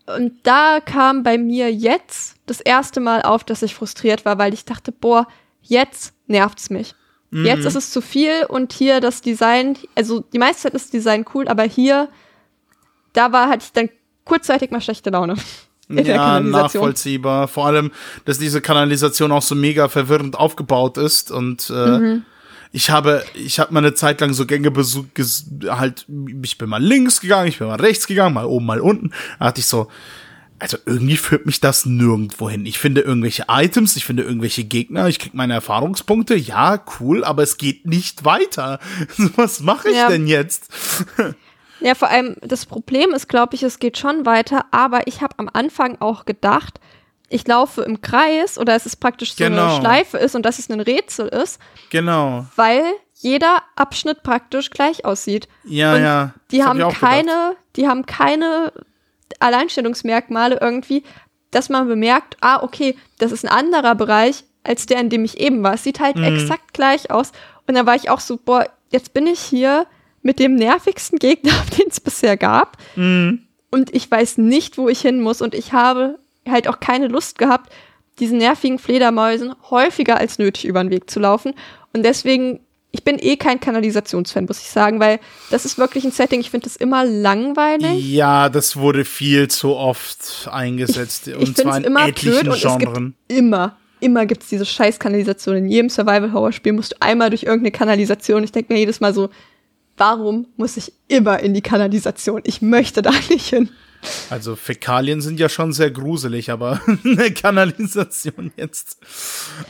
Und da kam bei mir jetzt das erste Mal auf, dass ich frustriert war, weil ich dachte, boah, jetzt nervt's mich. Mhm. Jetzt ist es zu viel und hier das Design, also die meiste Zeit ist das Design cool, aber hier, da war, hatte ich dann kurzzeitig mal schlechte Laune. ja, nachvollziehbar. Vor allem, dass diese Kanalisation auch so mega verwirrend aufgebaut ist und äh, mhm. ich habe, ich habe mal eine Zeit lang so Gänge besucht, halt, ich bin mal links gegangen, ich bin mal rechts gegangen, mal oben, mal unten. Da hatte ich so, also irgendwie führt mich das nirgendwo hin. Ich finde irgendwelche Items, ich finde irgendwelche Gegner, ich krieg meine Erfahrungspunkte, ja, cool, aber es geht nicht weiter. Was mache ich ja. denn jetzt? Ja, vor allem das Problem ist, glaube ich, es geht schon weiter, aber ich habe am Anfang auch gedacht, ich laufe im Kreis oder es ist praktisch so genau. eine Schleife ist und dass es ein Rätsel ist. Genau. Weil jeder Abschnitt praktisch gleich aussieht. Ja, und ja. Die haben hab keine, die haben keine Alleinstellungsmerkmale irgendwie, dass man bemerkt, ah, okay, das ist ein anderer Bereich als der, in dem ich eben war. Es sieht halt mhm. exakt gleich aus. Und dann war ich auch so, boah, jetzt bin ich hier mit dem nervigsten Gegner, den es bisher gab. Mhm. Und ich weiß nicht, wo ich hin muss. Und ich habe halt auch keine Lust gehabt, diesen nervigen Fledermäusen häufiger als nötig über den Weg zu laufen. Und deswegen, ich bin eh kein Kanalisationsfan, muss ich sagen, weil das ist wirklich ein Setting, ich finde das immer langweilig. Ja, das wurde viel zu oft eingesetzt. Ich, und ich zwar in immer etlichen blöd Genren. Immer, immer gibt es diese scheiß Kanalisation. In jedem Survival-Horror-Spiel musst du einmal durch irgendeine Kanalisation. Ich denke mir jedes Mal so, warum muss ich immer in die Kanalisation? Ich möchte da nicht hin. Also Fäkalien sind ja schon sehr gruselig, aber eine Kanalisation jetzt.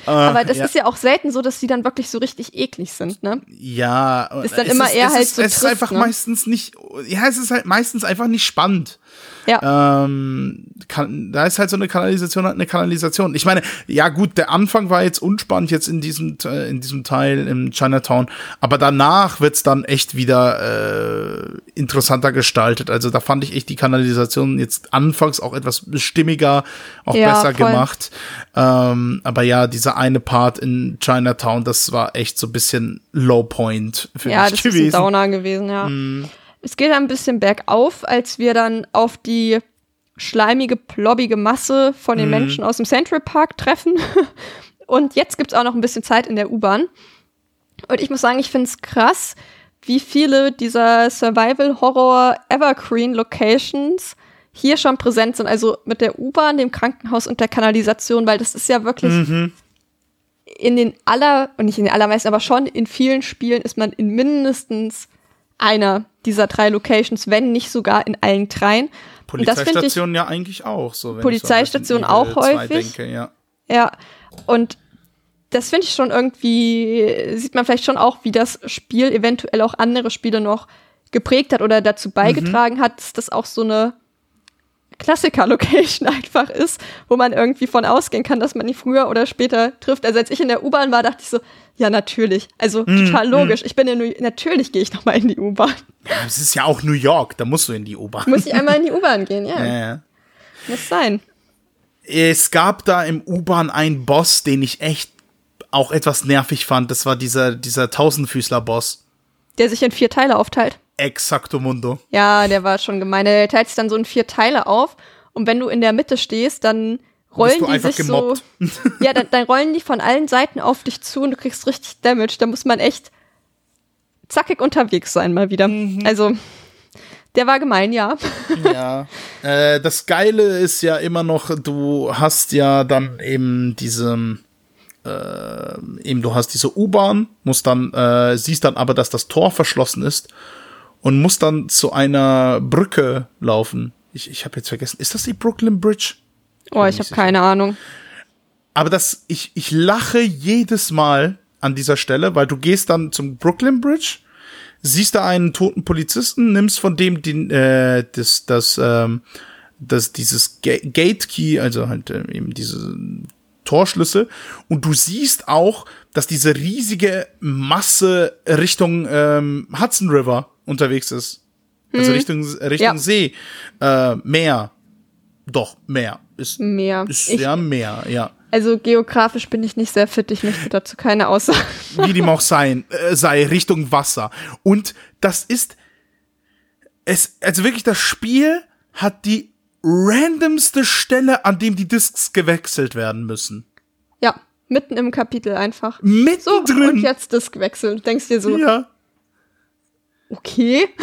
Äh, aber das ja. ist ja auch selten so, dass die dann wirklich so richtig eklig sind, ne? Ja. Ist dann immer ist, eher halt ist, so. Es ist einfach ne? meistens nicht, ja, es ist halt meistens einfach nicht spannend. Ja. Ähm, kann, da ist halt so eine Kanalisation halt eine Kanalisation. Ich meine, ja gut, der Anfang war jetzt unspannend jetzt in diesem äh, in diesem Teil im Chinatown, aber danach wird's dann echt wieder äh, interessanter gestaltet. Also da fand ich echt die Kanalisation jetzt anfangs auch etwas stimmiger, auch ja, besser voll. gemacht. Ähm, aber ja, dieser eine Part in Chinatown, das war echt so ein bisschen Low Point für ja, mich gewesen. Ja, das ist ein Downer gewesen, ja. Mm. Es geht ein bisschen bergauf, als wir dann auf die schleimige, plobbige Masse von den mhm. Menschen aus dem Central Park treffen. Und jetzt gibt es auch noch ein bisschen Zeit in der U-Bahn. Und ich muss sagen, ich finde es krass, wie viele dieser Survival-Horror-Evergreen-Locations hier schon präsent sind. Also mit der U-Bahn, dem Krankenhaus und der Kanalisation, weil das ist ja wirklich mhm. in den aller, und nicht in den allermeisten, aber schon in vielen Spielen ist man in mindestens einer dieser drei Locations, wenn nicht sogar in allen dreien. Polizeistation ja eigentlich auch. So, Polizeistation auch häufig. Denke, ja. ja, und das finde ich schon irgendwie, sieht man vielleicht schon auch, wie das Spiel eventuell auch andere Spiele noch geprägt hat oder dazu beigetragen mhm. hat, dass das auch so eine Klassiker-Location einfach ist, wo man irgendwie von ausgehen kann, dass man die früher oder später trifft. Also als ich in der U-Bahn war, dachte ich so, ja, natürlich. Also mm, total mm. logisch. Mm. Ich bin ja nur, natürlich gehe ich nochmal in die U-Bahn. Ja, es ist ja auch New York, da musst du in die U-Bahn. Muss ich einmal in die U-Bahn gehen, ja. ja, ja. Muss sein. Es gab da im U-Bahn einen Boss, den ich echt auch etwas nervig fand. Das war dieser, dieser Tausendfüßler-Boss. Der sich in vier Teile aufteilt. Exacto Mundo. Ja, der war schon gemein. Der teilt sich dann so in vier Teile auf. Und wenn du in der Mitte stehst, dann rollen die sich gemobbt. so. ja, dann, dann, rollen die von allen Seiten auf dich zu und du kriegst richtig Damage. Da muss man echt zackig unterwegs sein mal wieder. Mhm. Also, der war gemein, ja. ja. Äh, das Geile ist ja immer noch, du hast ja dann eben diese, äh, eben du hast diese U-Bahn, musst dann, äh, siehst dann aber, dass das Tor verschlossen ist und musst dann zu einer Brücke laufen. Ich, ich habe jetzt vergessen, ist das die Brooklyn Bridge? Oh, ich habe keine Ahnung. Aber das, ich, ich lache jedes Mal an dieser Stelle, weil du gehst dann zum Brooklyn Bridge, siehst da einen toten Polizisten, nimmst von dem den, äh, das, das, ähm, das, dieses Ga Gate Key, also halt äh, eben diese Torschlüssel, und du siehst auch, dass diese riesige Masse Richtung ähm, Hudson River unterwegs ist. Also mhm. Richtung, Richtung ja. See, äh, Meer. Doch, Meer. Ist, mehr. Ist ich, ja mehr, ja. Also geografisch bin ich nicht sehr fit, ich möchte dazu keine Aussage. Wie dem auch sein, äh, sei, Richtung Wasser. Und das ist, es, also wirklich, das Spiel hat die randomste Stelle, an dem die Discs gewechselt werden müssen. Ja, mitten im Kapitel einfach. Mitten so, drin. Und jetzt Disc wechseln. Denkst dir so. Ja okay.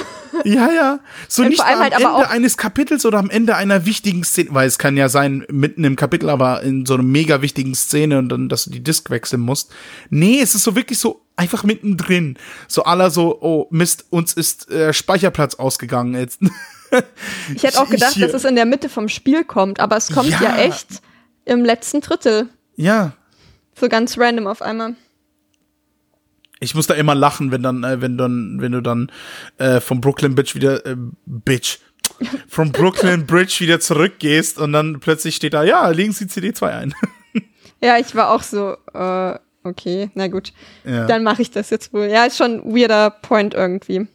Ja, ja. So und nicht am halt Ende eines Kapitels oder am Ende einer wichtigen Szene, weil es kann ja sein, mitten im Kapitel, aber in so einer mega wichtigen Szene und dann, dass du die Disk wechseln musst. Nee, es ist so wirklich so einfach mittendrin. So aller so, oh Mist, uns ist äh, Speicherplatz ausgegangen jetzt. ich hätte auch gedacht, dass es in der Mitte vom Spiel kommt, aber es kommt ja, ja echt im letzten Drittel. Ja. So ganz random auf einmal ich muss da immer lachen, wenn dann, äh, wenn dann, wenn du dann äh, vom Brooklyn Bridge wieder äh, Bitch. Vom Brooklyn Bridge wieder zurückgehst und dann plötzlich steht da, ja, legen Sie CD2 ein. ja, ich war auch so, äh, okay, na gut. Ja. Dann mache ich das jetzt wohl. Ja, ist schon ein weirder Point irgendwie.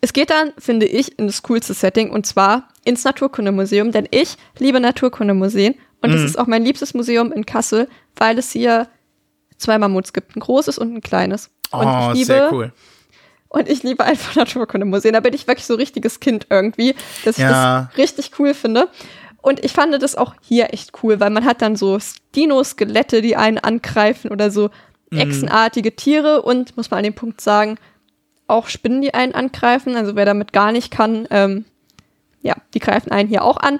Es geht dann, finde ich, in das coolste Setting und zwar ins Naturkundemuseum, denn ich liebe Naturkundemuseen und es mhm. ist auch mein liebstes Museum in Kassel, weil es hier zwei Mammuts gibt, ein großes und ein kleines. Und oh, ich liebe, sehr cool. Und ich liebe einfach Naturkundemuseen. Da bin ich wirklich so richtiges Kind irgendwie, dass ja. ich das richtig cool finde. Und ich fand das auch hier echt cool, weil man hat dann so Dino-Skelette, die einen angreifen oder so mhm. echsenartige Tiere und, muss man an dem Punkt sagen, auch Spinnen, die einen angreifen. Also wer damit gar nicht kann, ähm, ja, die greifen einen hier auch an.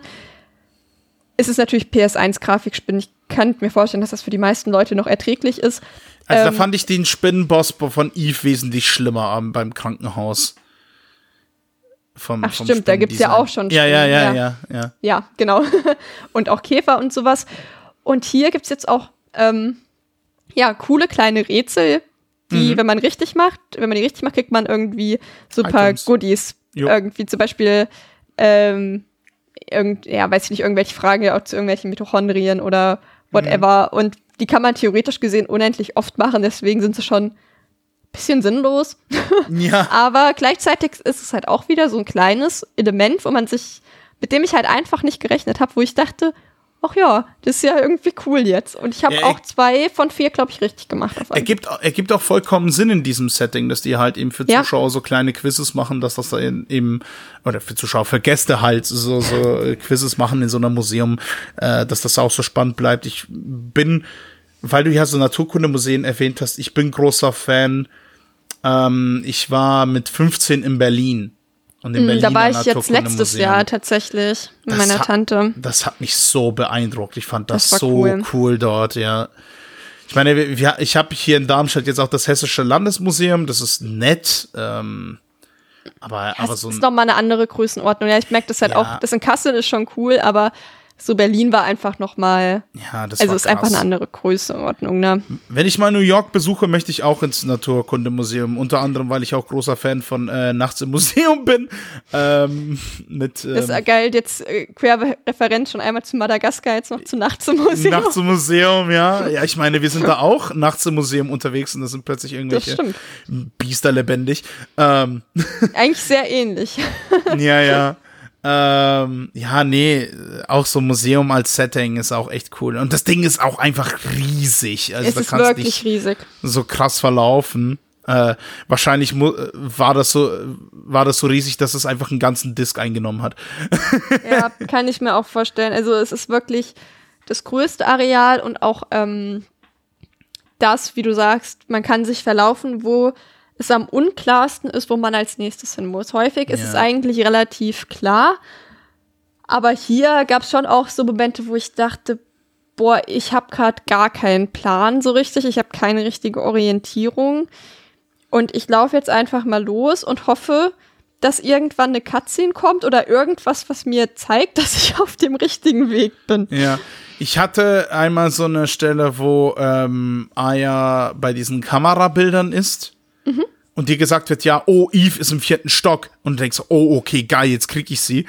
Es ist natürlich PS1-Grafikspinnen. Ich kann mir vorstellen, dass das für die meisten Leute noch erträglich ist. Also Ähm, da fand ich den Spinnenboss von Eve wesentlich schlimmer beim Krankenhaus. Vom, Ach, vom stimmt, da gibt's ja Spinnendesign. auch schon Ja, ja, ja, Spinnen, ja, ja. Ja, genau. und auch Käfer und sowas. Und hier gibt's jetzt auch, ähm, ja, coole kleine Rätsel, die, Mhm. wenn man richtig macht, wenn man die richtig macht, kriegt man irgendwie so ein paar Items. Goodies. Jo. Irgendwie zum Beispiel, ähm, irgend, ja, weiß ich nicht, irgendwelche Fragen auch zu irgendwelchen Mitochondrien oder whatever. Mhm. Und die kann man theoretisch gesehen unendlich oft machen, deswegen sind sie schon ein bisschen sinnlos. Ja, Aber gleichzeitig ist es halt auch wieder so ein kleines Element, wo man sich, mit dem ich halt einfach nicht gerechnet habe, wo ich dachte, ach ja, das ist ja irgendwie cool jetzt. Und ich habe Ja, auch zwei von vier, glaube ich, richtig gemacht. Ergibt, ergibt auch vollkommen Sinn in diesem Setting, dass die halt eben für Ja. Zuschauer so kleine Quizzes machen, dass das da eben, oder für Zuschauer, für Gäste halt so, so äh, Quizzes machen in so einem Museum, äh, dass das auch so spannend bleibt. Ich bin, weil du ja so Naturkundemuseen erwähnt hast, ich bin großer Fan. Ähm, ich war mit 15 in Berlin. Und im Hm, Berliner da war ich jetzt letztes Naturkundemuseum. Jahr tatsächlich mit Das meiner hat- Tante. Das hat mich so beeindruckt. Ich fand das, Das so cool. cool. dort, ja. Ich meine, ich habe hier in Darmstadt jetzt auch das Hessische Landesmuseum. Das ist nett. Ähm, aber, aber Das so ist ein, noch mal eine andere Größenordnung. Ja, ich merke das halt Ja. auch. Das in Kassel ist schon cool, aber so Berlin war einfach noch mal, ja, das also war ist einfach eine andere Größenordnung, ne? Wenn ich mal New York besuche, möchte ich auch ins Naturkundemuseum. Unter anderem, weil ich auch großer Fan von äh, Nachts im Museum bin. Ähm, mit Das ist ähm, geil, jetzt äh, Querreferenz schon einmal zu Madagaskar, jetzt noch zu Nachts im Museum. Nachts im Museum, ja. Ja, ich meine, wir sind da auch nachts im Museum unterwegs und da sind plötzlich das irgendwelche. Biester lebendig. Ähm, Eigentlich sehr ähnlich. Ja, ja. Ähm, ja, nee, auch so Museum als Setting ist auch echt cool. Und das Ding ist auch einfach riesig. Also es ist wirklich riesig. so krass verlaufen. Äh, wahrscheinlich war das so, war das so riesig, dass es einfach einen ganzen Disk eingenommen hat. Ja, kann ich mir auch vorstellen. Also es ist wirklich das größte Areal und auch ähm, das, wie du sagst, man kann sich verlaufen, wo es am unklarsten ist, wo man als nächstes hin muss. Häufig ist Ja. es eigentlich relativ klar, aber hier gab es schon auch so Momente, wo ich dachte, boah, ich habe gerade gar keinen Plan so richtig, ich habe keine richtige Orientierung und ich laufe jetzt einfach mal los und hoffe, dass irgendwann eine Cutscene kommt oder irgendwas, was mir zeigt, dass ich auf dem richtigen Weg bin. Ja. Ich hatte einmal so eine Stelle, wo ähm, Aya bei diesen Kamerabildern ist und dir gesagt wird, ja, oh, Eve ist im vierten Stock. Und du denkst, oh, okay, geil, jetzt krieg ich sie.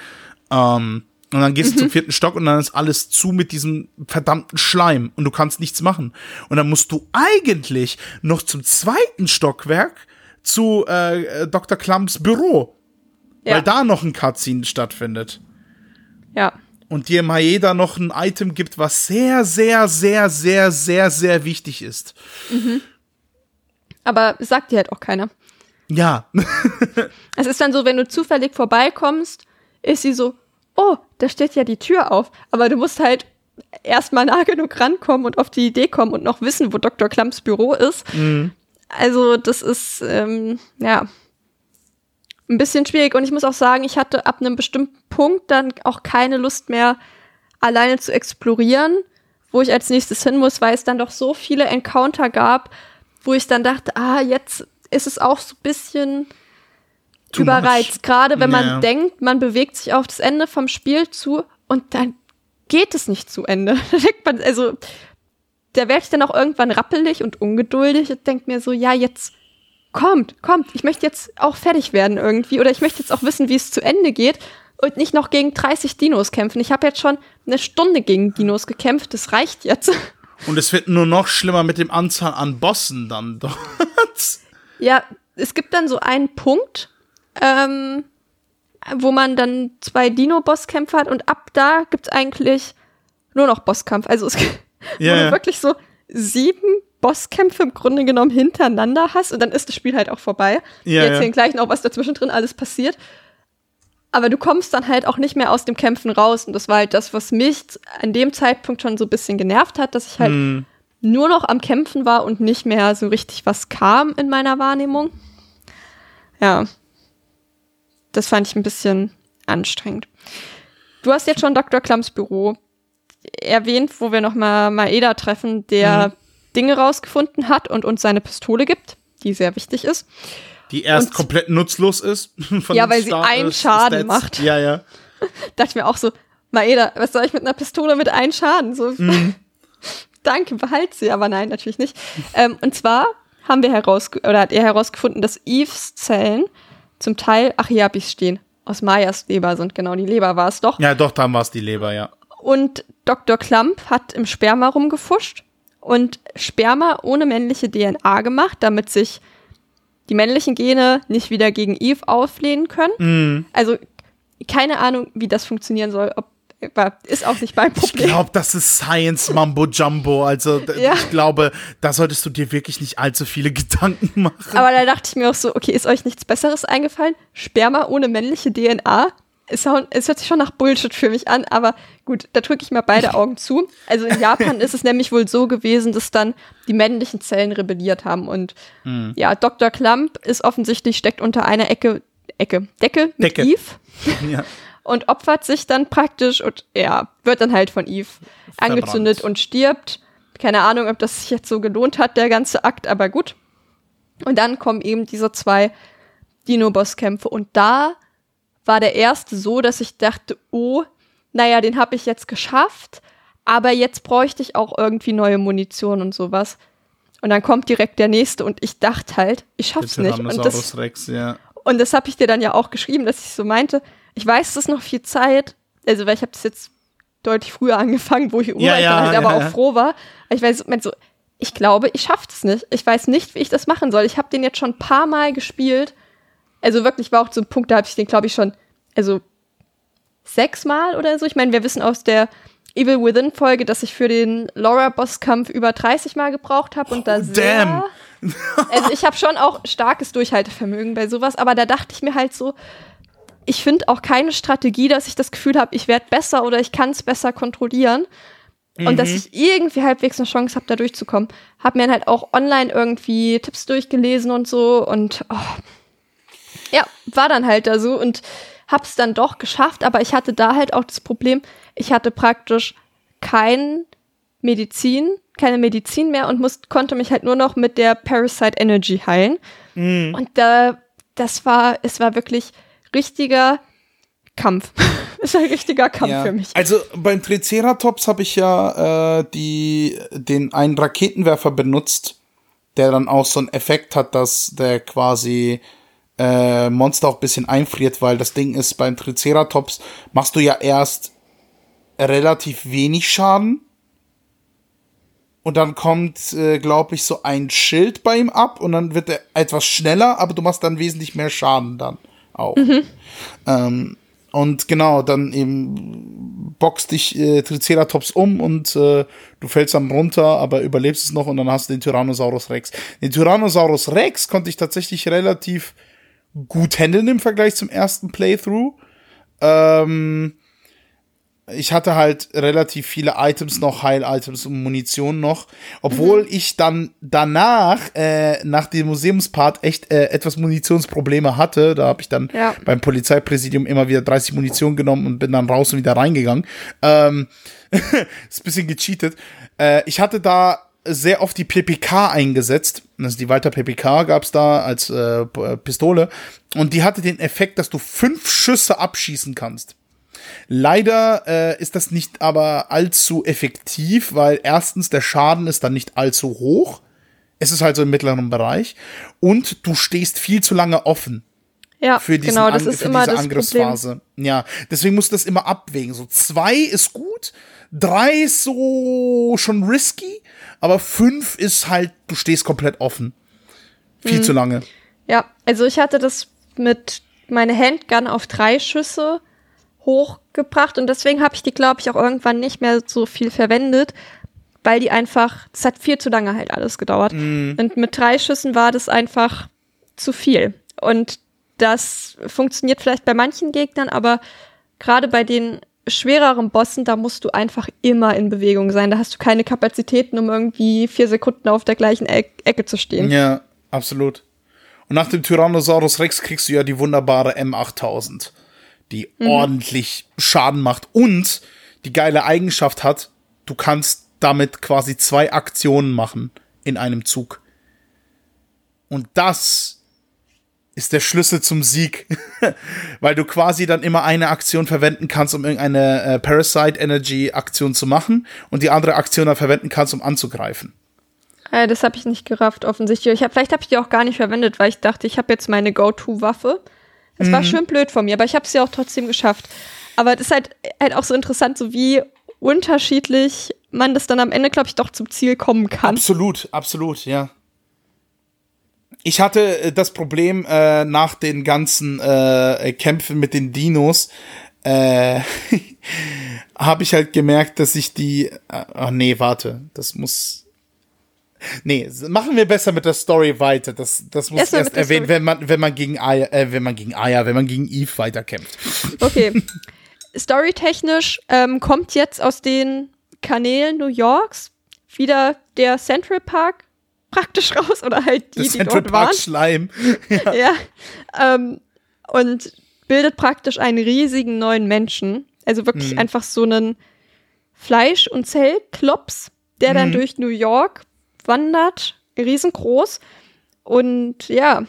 Ähm, und dann gehst du zum vierten Stock und dann ist alles zu mit diesem verdammten Schleim und du kannst nichts machen. Und dann musst du eigentlich noch zum zweiten Stockwerk zu äh, Dr. Klumps Büro, Ja. weil da noch ein Cutscene stattfindet Ja. und dir Maeda noch ein Item gibt, was sehr, sehr, sehr, sehr, sehr, sehr wichtig ist. Aber es sagt dir halt auch keiner. Ja, Es ist dann so, wenn du zufällig vorbeikommst, ist sie so, oh, da steht ja die Tür auf. Aber du musst halt erstmal nah genug rankommen und auf die Idee kommen und noch wissen, wo Dr. Klumps Büro ist. Also, das ist, ähm, ja, ein bisschen schwierig. Und ich muss auch sagen, ich hatte ab einem bestimmten Punkt dann auch keine Lust mehr, alleine zu explorieren, wo ich als nächstes hin muss, weil es dann doch so viele Encounter gab, wo ich dann dachte, ah, jetzt ist es auch so ein bisschen Too überreizt. much. Gerade wenn man denkt, man bewegt sich auf das Ende vom Spiel zu und dann geht es nicht zu Ende. Also, da werde ich dann auch irgendwann rappelig und ungeduldig und denke mir so, ja, jetzt kommt, kommt, ich möchte jetzt auch fertig werden irgendwie oder ich möchte jetzt auch wissen, wie es zu Ende geht und nicht noch gegen 30 Dinos kämpfen. Ich habe jetzt schon eine Stunde gegen Dinos gekämpft, das reicht jetzt. und es wird nur noch schlimmer mit dem Anzahl an Bossen dann dort. Ja, es gibt dann so einen Punkt, ähm, wo man dann zwei Dino-Bosskämpfe hat und ab da gibt's eigentlich nur noch Bosskampf. Also es gibt du wirklich so sieben Bosskämpfe im Grunde genommen hintereinander hast und dann ist das Spiel halt auch vorbei. Ja, Wir erzählen ja. gleich noch, was dazwischen drin alles passiert. Aber du kommst dann halt auch nicht mehr aus dem Kämpfen raus. Und das war halt das, was mich an dem Zeitpunkt schon so ein bisschen genervt hat, dass ich halt Hm. nur noch am Kämpfen war und nicht mehr so richtig was kam in meiner Wahrnehmung. Ja. Das fand ich ein bisschen anstrengend. Du hast jetzt schon Dr. Klams Büro erwähnt, wo wir nochmal Maeda treffen, der mhm. Dinge rausgefunden hat und uns seine Pistole gibt, die sehr wichtig ist. Die erst und, komplett nutzlos ist. ja, weil sie einen Schaden Stats. macht. Ja, ja. Dachte ich mir auch so, Maeda, was soll ich mit einer Pistole mit einem Schaden? So, mhm. danke, behalt sie, aber nein, natürlich nicht. ähm, und zwar haben wir heraus oder hat er herausgefunden, dass Eves Zellen zum Teil Achiabis stehen. Aus Mayas Leber sind, genau, die Leber war es doch. Ja, doch, dann war es die Leber, ja. Und Dr. Klump hat im Sperma rumgefuscht und Sperma ohne männliche DNA gemacht, damit sich die männlichen Gene nicht wieder gegen Eve auflehnen können. Mm. Also keine Ahnung, wie das funktionieren soll, ob ist auch nicht mein Problem. Ich glaube, das ist Science Mambo Jumbo. Also ja. ich glaube, da solltest du dir wirklich nicht allzu viele Gedanken machen. Aber da dachte ich mir auch so, okay, ist euch nichts Besseres eingefallen? Sperma ohne männliche DNA? Es, hört sich schon nach Bullshit für mich an, aber gut, da drücke ich mal beide Augen zu. Also in Japan ist es nämlich wohl so gewesen, dass dann die männlichen Zellen rebelliert haben. Und mhm. ja, Dr. Klump ist offensichtlich, steckt unter einer Ecke, Ecke, Decke mit Decke. Eve. Ja und opfert sich dann praktisch und ja, wird dann halt von Eve Verbrannt. angezündet und stirbt. Keine Ahnung, ob das sich jetzt so gelohnt hat, der ganze Akt, aber gut. Und dann kommen eben diese zwei Dino-Boss-Kämpfe und da war der erste so, dass ich dachte, oh, naja, den habe ich jetzt geschafft, aber jetzt bräuchte ich auch irgendwie neue Munition und sowas. Und dann kommt direkt der nächste und ich dachte halt, ich schaff's nicht. Und das, Rex, ja. und das habe ich dir dann ja auch geschrieben, dass ich so meinte, ich weiß, es ist noch viel Zeit, also weil ich habe das jetzt deutlich früher angefangen, wo ich ja, ja, halt ja, aber auch froh war. Ich weiß, so, ich glaube, ich schaffe es nicht. Ich weiß nicht, wie ich das machen soll. Ich habe den jetzt schon ein paar Mal gespielt. Also wirklich war auch so ein Punkt, da habe ich den, glaube ich, schon, also sechsmal oder so. Ich meine, wir wissen aus der Evil Within Folge, dass ich für den Laura-Bosskampf über 30 Mal gebraucht habe und da oh, sehr. Damn. also ich habe schon auch starkes Durchhaltevermögen bei sowas, aber da dachte ich mir halt so, ich finde auch keine Strategie, dass ich das Gefühl habe, ich werde besser oder ich kann es besser kontrollieren. Mhm. Und dass mhm. ich irgendwie halbwegs eine Chance habe, da durchzukommen. Hab mir dann halt auch online irgendwie Tipps durchgelesen und so und oh, ja, war dann halt da so und hab's dann doch geschafft, aber ich hatte da halt auch das Problem, ich hatte praktisch kein Medizin, keine Medizin mehr und musste, konnte mich halt nur noch mit der Parasite Energy heilen. Mhm. Und da, das war, es war wirklich, richtiger Kampf. ist ein richtiger Kampf ja. für mich. Also beim Triceratops habe ich ja äh, die, den einen Raketenwerfer benutzt, der dann auch so einen Effekt hat, dass der quasi äh, Monster auch ein bisschen einfriert, weil das Ding ist, beim Triceratops machst du ja erst relativ wenig Schaden. Und dann kommt, äh, glaube ich, so ein Schild bei ihm ab und dann wird er etwas schneller, aber du machst dann wesentlich mehr Schaden dann auch. Mhm. Ähm, und genau, dann eben boxt dich äh, Triceratops um und äh, du fällst dann runter, aber überlebst es noch und dann hast du den Tyrannosaurus Rex. Den Tyrannosaurus Rex konnte ich tatsächlich relativ gut handeln im Vergleich zum ersten Playthrough. Ähm, ich hatte halt relativ viele Items noch, Heil-Items und Munition noch, obwohl mhm. ich dann danach, äh, nach dem Museumspart, echt äh, etwas Munitionsprobleme hatte. Da habe ich dann ja. beim Polizeipräsidium immer wieder 30 Munition genommen und bin dann raus und wieder reingegangen. Ähm, ist ein bisschen gecheatet. Äh, ich hatte da sehr oft die PPK eingesetzt. Also die Walter PPK gab's da als äh, Pistole. Und die hatte den Effekt, dass du fünf Schüsse abschießen kannst. Leider äh, ist das nicht aber allzu effektiv, weil erstens der Schaden ist dann nicht allzu hoch. Es ist halt so im mittleren Bereich. Und du stehst viel zu lange offen. Ja, für diesen genau, das An ist immer diese Angriffsphase. Problem. Ja, deswegen musst du das immer abwägen. So zwei ist gut, drei ist so schon risky, aber fünf ist halt, du stehst komplett offen. Viel mhm. zu lange. Ja, also ich hatte das mit meine Handgun auf drei Schüsse hochgebracht und deswegen habe ich die, glaube ich, auch irgendwann nicht mehr so viel verwendet, weil die einfach, es hat viel zu lange halt alles gedauert. Mm. Und mit drei Schüssen war das einfach zu viel. Und das funktioniert vielleicht bei manchen Gegnern, aber gerade bei den schwereren Bossen, da musst du einfach immer in Bewegung sein. Da hast du keine Kapazitäten, um irgendwie vier Sekunden auf der gleichen e Ecke zu stehen. Ja, absolut. Und nach dem Tyrannosaurus Rex kriegst du ja die wunderbare M8000 die mhm. ordentlich Schaden macht und die geile Eigenschaft hat, du kannst damit quasi zwei Aktionen machen in einem Zug. Und das ist der Schlüssel zum Sieg, weil du quasi dann immer eine Aktion verwenden kannst, um irgendeine äh, Parasite Energy Aktion zu machen und die andere Aktion dann verwenden kannst, um anzugreifen. Äh, das habe ich nicht gerafft, offensichtlich. Ich hab, vielleicht habe ich die auch gar nicht verwendet, weil ich dachte, ich habe jetzt meine Go-To-Waffe. Es mhm. war schön blöd von mir, aber ich habe es ja auch trotzdem geschafft. Aber das ist halt, halt auch so interessant, so wie unterschiedlich man das dann am Ende, glaube ich, doch zum Ziel kommen kann. Absolut, absolut, ja. Ich hatte äh, das Problem äh, nach den ganzen äh, Kämpfen mit den Dinos, äh, habe ich halt gemerkt, dass ich die. Ach äh, oh nee, warte, das muss. Nee, machen wir besser mit der Story weiter. Das, das muss erst, erst erwähnen, wenn man, wenn man gegen Aya, äh, wenn man gegen Aya, wenn man gegen Eve weiterkämpft. Okay. Storytechnisch ähm, kommt jetzt aus den Kanälen New Yorks wieder der Central Park praktisch raus oder halt die, die dort waren. Schleim. ja. ja ähm, und bildet praktisch einen riesigen neuen Menschen. Also wirklich mhm. einfach so einen Fleisch- und Zellklops, der dann mhm. durch New York wandert, riesengroß. Und ja.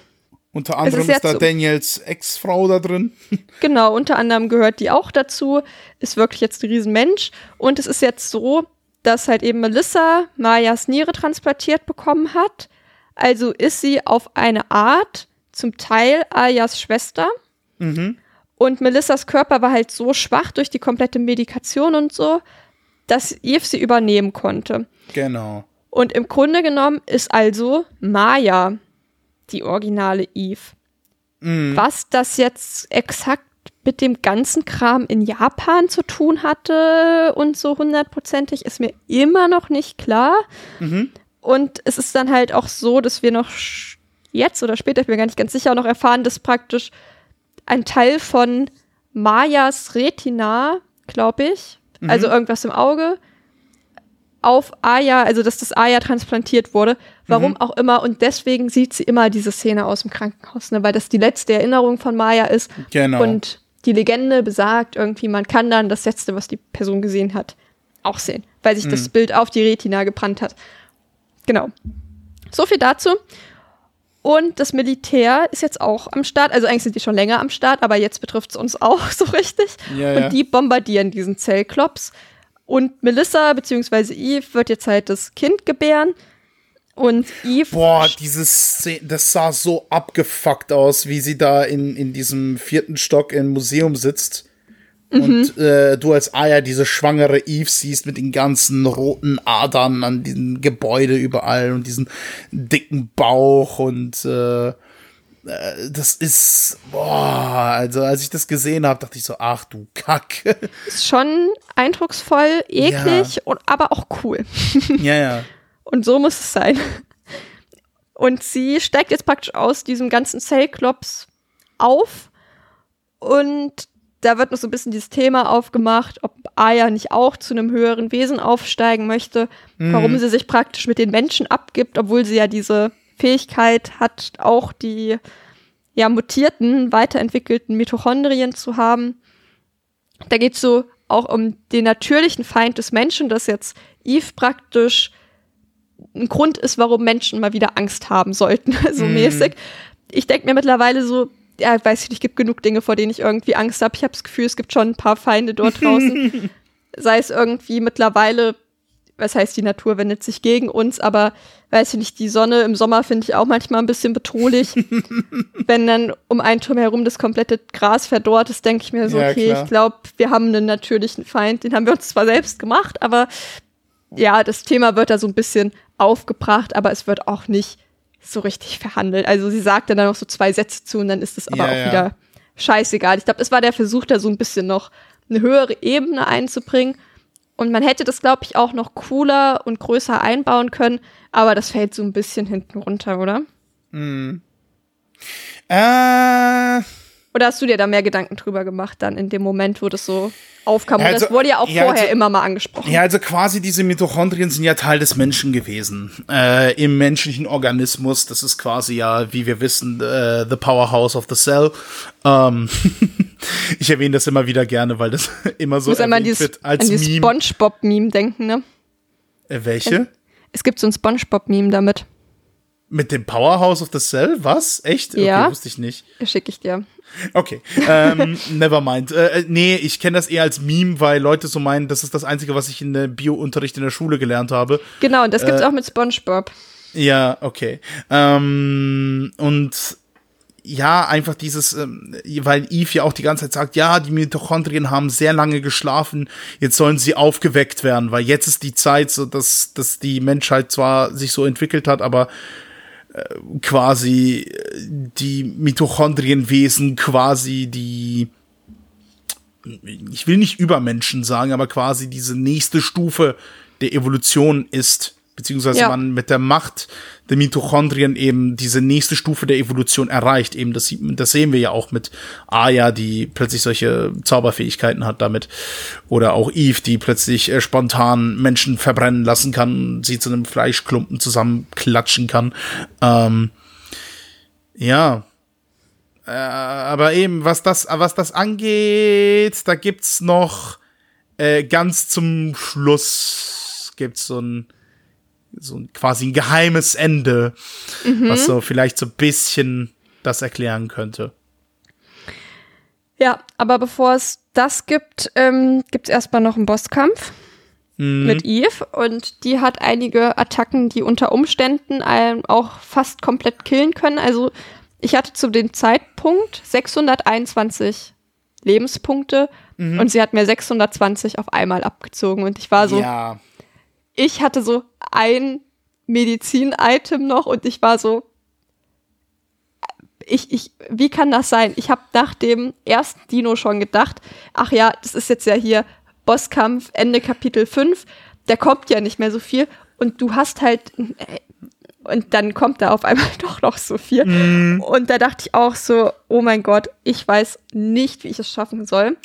Unter anderem ist, ist da so. Daniels Ex-Frau da drin. Genau, unter anderem gehört die auch dazu. Ist wirklich jetzt ein Riesenmensch. Und es ist jetzt so, dass halt eben Melissa Mayas Niere transplantiert bekommen hat. Also ist sie auf eine Art zum Teil Ayas Schwester. Mhm. Und Melissas Körper war halt so schwach durch die komplette Medikation und so, dass Eve sie übernehmen konnte. Genau. Und im Grunde genommen ist also Maya die originale Eve. Mhm. Was das jetzt exakt mit dem ganzen Kram in Japan zu tun hatte und so hundertprozentig, ist mir immer noch nicht klar. Mhm. Und es ist dann halt auch so, dass wir noch jetzt oder später, ich bin mir gar nicht ganz sicher, noch erfahren, dass praktisch ein Teil von Mayas Retina, glaube ich, mhm. also irgendwas im Auge, auf Aya, also dass das Aya transplantiert wurde, warum mhm. auch immer. Und deswegen sieht sie immer diese Szene aus dem Krankenhaus, ne, weil das die letzte Erinnerung von Maya ist. Genau. Und die Legende besagt irgendwie, man kann dann das Letzte, was die Person gesehen hat, auch sehen, weil sich mhm. das Bild auf die Retina gebrannt hat. Genau. So viel dazu. Und das Militär ist jetzt auch am Start. Also eigentlich sind die schon länger am Start, aber jetzt betrifft es uns auch so richtig. Ja, und ja. die bombardieren diesen Zellklops. Und Melissa bzw. Eve wird jetzt halt das Kind gebären. Und Eve. Boah, dieses Szene, das sah so abgefuckt aus, wie sie da in, in diesem vierten Stock im Museum sitzt. Mhm. Und äh, du als Aya diese schwangere Eve siehst mit den ganzen roten Adern an diesem Gebäude überall und diesen dicken Bauch und äh, äh das ist, boah, also als ich das gesehen habe, dachte ich so, ach du Kack. Ist schon eindrucksvoll, eklig, ja. und, aber auch cool. Ja, ja. Und so muss es sein. Und sie steigt jetzt praktisch aus diesem ganzen Zellklops auf und da wird noch so ein bisschen dieses Thema aufgemacht, ob Aya nicht auch zu einem höheren Wesen aufsteigen möchte, mhm. warum sie sich praktisch mit den Menschen abgibt, obwohl sie ja diese Fähigkeit hat, auch die ja mutierten, weiterentwickelten Mitochondrien zu haben. Da geht es so auch um den natürlichen Feind des Menschen, dass jetzt Eve praktisch ein Grund ist, warum Menschen mal wieder Angst haben sollten, so mm. mäßig. Ich denke mir mittlerweile so, ja, weiß ich nicht, gibt genug Dinge, vor denen ich irgendwie Angst habe. Ich habe das Gefühl, es gibt schon ein paar Feinde dort draußen. Sei es irgendwie mittlerweile, was heißt, die Natur wendet sich gegen uns, aber weiß ich nicht, die Sonne im Sommer finde ich auch manchmal ein bisschen bedrohlich. Wenn dann um einen Turm herum das komplette Gras verdorrt ist, denke ich mir so, ja, okay, klar. ich glaube, wir haben einen natürlichen Feind, den haben wir uns zwar selbst gemacht, aber ja, das Thema wird da so ein bisschen aufgebracht, aber es wird auch nicht so richtig verhandelt. Also sie sagt dann noch so zwei Sätze zu und dann ist es aber ja, auch ja. wieder scheißegal. Ich glaube, es war der Versuch, da so ein bisschen noch eine höhere Ebene einzubringen. Und man hätte das, glaube ich, auch noch cooler und größer einbauen können, aber das fällt so ein bisschen hinten runter, oder? Mhm. Äh. Oder hast du dir da mehr Gedanken drüber gemacht, dann in dem Moment, wo das so aufkam? Also, das wurde ja auch ja, vorher also- immer mal angesprochen. Ja, also quasi diese Mitochondrien sind ja Teil des Menschen gewesen. Äh, Im menschlichen Organismus. Das ist quasi ja, wie wir wissen, äh, the powerhouse of the cell. Ähm, ich erwähne das immer wieder gerne, weil das immer so erwähnt dieses, wird als an dieses Meme. Spongebob-Meme denken, ne? Äh, welche? Es gibt so ein Spongebob-Meme damit. Mit dem Powerhouse of the Cell? Was? Echt? Ja. Okay, wusste ich nicht. Schicke ich dir. Okay, ähm, never mind. Äh, äh, nee, ich kenne das eher als Meme, weil Leute so meinen, das ist das Einzige, was ich in der Bio-Unterricht in der Schule gelernt habe. Genau, und das gibt's Äh, auch mit Spongebob. Ja, okay. Ähm, und ja, einfach dieses, ähm, weil Eve ja auch die ganze Zeit sagt, ja, die Mitochondrien haben sehr lange geschlafen, jetzt sollen sie aufgeweckt werden, weil jetzt ist die Zeit, so dass, dass die Menschheit zwar sich so entwickelt hat, aber quasi äh, die Mitochondrienwesen quasi die ich will nicht Übermenschen sagen, aber quasi diese nächste Stufe der Evolution ist, beziehungsweise Ja. man mit der Macht der Mitochondrien eben diese nächste Stufe der Evolution erreicht. Eben das, sieht- das sehen wir ja auch mit Aya, die plötzlich solche Zauberfähigkeiten hat damit. Oder auch Eve, die plötzlich äh, spontan Menschen verbrennen lassen kann, sie zu einem Fleischklumpen zusammenklatschen kann. Ähm, ja. Äh, aber eben, was das, was das angeht, da gibt's noch äh, ganz zum Schluss gibt's so ein so ein quasi ein geheimes Ende, was so vielleicht so ein bisschen das erklären könnte. Ja, aber bevor es das gibt, ähm, gibt's erstmal noch einen Bosskampf mit Eve. Und die hat einige Attacken, die unter Umständen einen auch fast komplett killen können. Also ich hatte zu dem Zeitpunkt 621 Lebenspunkte und sie hat mir 620 auf einmal abgezogen. Und ich war so, ja, ich hatte so ein Medizin-Item noch und ich war so, ich, ich, wie kann das sein? Ich habe nach dem ersten Dino schon gedacht, ach ja, das ist jetzt ja hier Bosskampf, Ende Kapitel 5, der kommt ja nicht mehr so viel und du hast halt, und dann kommt da auf einmal doch noch so viel. Und da dachte ich auch so, oh mein Gott, ich weiß nicht, wie ich es schaffen soll.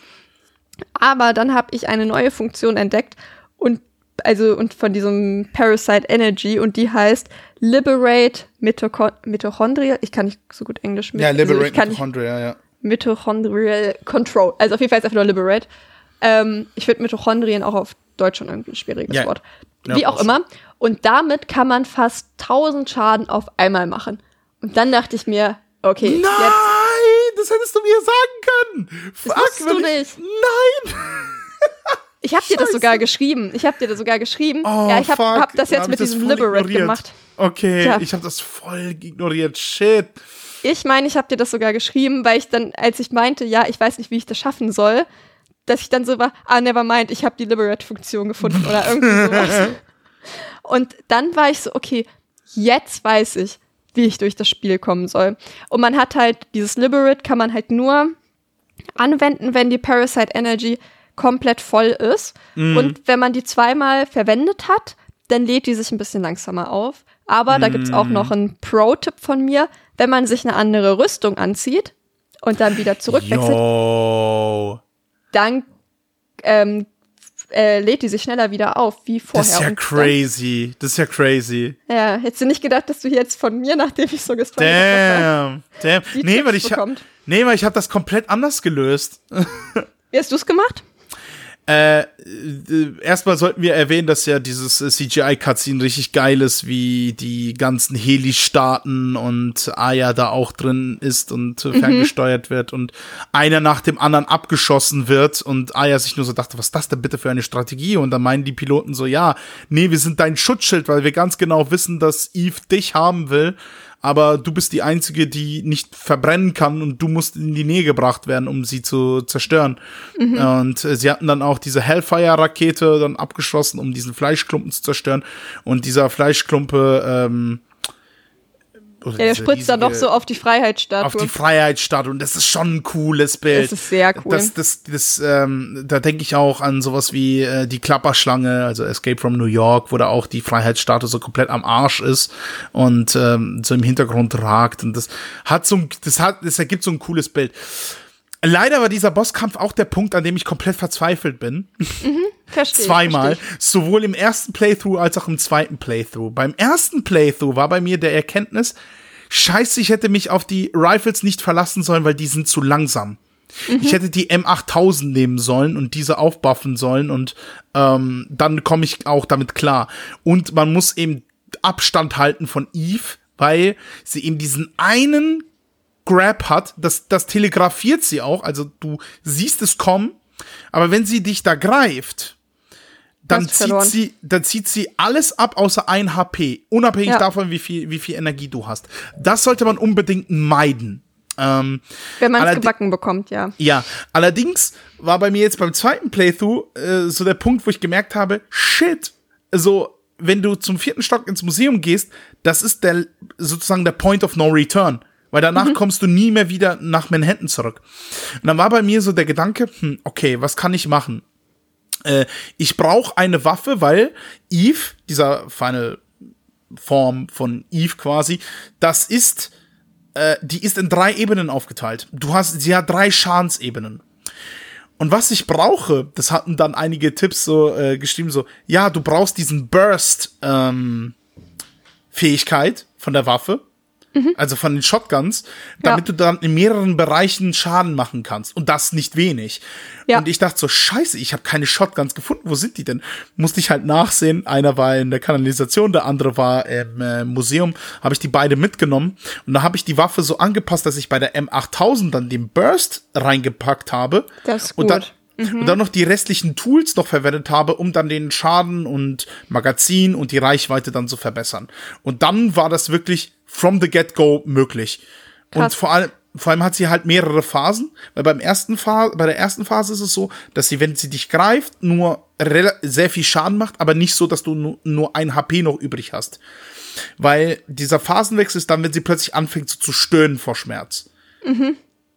Aber dann habe ich eine neue Funktion entdeckt und also und von diesem Parasite Energy und die heißt Liberate Mitochon Mitochondria. Ich kann nicht so gut Englisch mit. ja, also Liberate nicht Mitochondria, ja. Mitochondrial Control. Also auf jeden Fall ist einfach nur Liberate. Ähm, ich finde Mitochondrien auch auf Deutsch schon irgendwie ein schwieriges Ja. Wort. Ja, Wie auch passt. immer. Und damit kann man fast 1000 Schaden auf einmal machen. Und dann dachte ich mir, okay, Nein, jetzt das hättest du mir sagen können. Fuck, wusstest du ich- nicht. Nein. Ich habe dir das sogar geschrieben. Ich habe dir das sogar geschrieben. Oh, ja, ich habe hab das jetzt hab mit diesem Liberate ignoriert. gemacht. Okay, Tja. ich habe das voll ignoriert. Shit. Ich meine, ich habe dir das sogar geschrieben, weil ich dann, als ich meinte, ja, ich weiß nicht, wie ich das schaffen soll, dass ich dann so war, ah, never mind, ich habe die Liberate-Funktion gefunden oder irgendwie sowas. Und dann war ich so, okay, jetzt weiß ich, wie ich durch das Spiel kommen soll. Und man hat halt, dieses Liberate kann man halt nur anwenden, wenn die Parasite Energy komplett voll ist. Und wenn man die zweimal verwendet hat, dann lädt die sich ein bisschen langsamer auf. Aber da gibt's auch noch einen Pro-Tipp von mir. Wenn man sich eine andere Rüstung anzieht und dann wieder zurückwechselt, Yo. dann ähm, äh, lädt die sich schneller wieder auf, wie vorher. Das ist ja crazy. Das ist ja crazy. Dann, ja, hättest du nicht gedacht, dass du jetzt von mir, nachdem ich so gestruggelt habe, Damn. Damn. Nee, weil ich, nee, weil ich habe das komplett anders gelöst. Wie hast du's gemacht? Äh, erstmal sollten wir erwähnen, dass ja dieses CGI-Cutscene richtig geil ist, wie die ganzen Heli starten und Aya da auch drin ist und äh, ferngesteuert wird und einer nach dem anderen abgeschossen wird und Aya sich nur so dachte, was ist das denn bitte für eine Strategie? Und dann meinen die Piloten so, ja, nee, wir sind dein Schutzschild, weil wir ganz genau wissen, dass Eve dich haben will. Aber du bist die Einzige, die nicht verbrennen kann und du musst in die Nähe gebracht werden, um sie zu zerstören. Und äh, sie hatten dann auch diese Hellfire-Rakete dann abgeschossen, um diesen Fleischklumpen zu zerstören. Und dieser Fleischklumpe, ähm, oder Ja, der spritzt dann doch so auf die Freiheitsstatue. auf die Freiheitsstatue und das ist schon ein cooles Bild. Das ist sehr cool. Das, das, das, ähm, da denke ich auch an sowas wie äh, die Klapperschlange, also Escape from New York, wo da auch die Freiheitsstatue so komplett am Arsch ist und ähm, so im Hintergrund ragt und das hat so ein, das hat, das ergibt so ein cooles Bild. Leider war dieser Bosskampf auch der Punkt, an dem ich komplett verzweifelt bin. Verstehe. Zweimal. verstehe Sowohl im ersten Playthrough als auch im zweiten Playthrough. Beim ersten Playthrough war bei mir der Erkenntnis, scheiße, ich hätte mich auf die Rifles nicht verlassen sollen, weil die sind zu langsam. Ich hätte die M8000 nehmen sollen und diese aufbuffen sollen und ähm, dann komme ich auch damit klar. Und man muss eben Abstand halten von Eve, weil sie eben diesen einen Grab hat, das, das telegrafiert sie auch, also du siehst es kommen, aber wenn sie dich da greift, dann zieht verloren. sie, dann zieht sie alles ab außer ein HP, unabhängig Ja. davon, wie viel, wie viel Energie du hast. Das sollte man unbedingt meiden. Ähm. Wenn man es gebacken bekommt, ja. ja, allerdings war bei mir jetzt beim zweiten Playthrough äh, so der Punkt, wo ich gemerkt habe, shit, so wenn du zum vierten Stock ins Museum gehst, das ist der sozusagen der Point of No Return, weil danach kommst du nie mehr wieder nach Manhattan zurück. Und dann war bei mir so der Gedanke, hm, okay, was kann ich machen? Äh, ich brauche eine Waffe, weil Eve, dieser Final Form von Eve quasi, das ist äh, die ist in drei Ebenen aufgeteilt. Du hast, sie hat drei Schadensebenen. Und was ich brauche, das hatten dann einige Tipps so äh, geschrieben, so, ja, du brauchst diesen Burst ähm, Fähigkeit von der Waffe, also von den Shotguns, damit Ja. du dann in mehreren Bereichen Schaden machen kannst. Und das nicht wenig. Ja. Und ich dachte so, scheiße, ich habe keine Shotguns gefunden. Wo sind die denn? Musste ich halt nachsehen. Einer war in der Kanalisation, der andere war im äh, Museum. Habe ich die beide mitgenommen. Und da habe ich die Waffe so angepasst, dass ich bei der M8000 dann den Burst reingepackt habe. Das ist Und dann, gut. und dann noch die restlichen Tools noch verwendet habe, um dann den Schaden und Magazin und die Reichweite dann zu verbessern. Und dann war das wirklich from the get-go möglich. Und Krass. vor allem, vor allem hat sie halt mehrere Phasen, weil beim ersten Phase, bei der ersten Phase ist es so, dass sie, wenn sie dich greift, nur sehr viel Schaden macht, aber nicht so, dass du nur, nur ein HP noch übrig hast. Weil dieser Phasenwechsel ist dann, wenn sie plötzlich anfängt so zu stöhnen vor Schmerz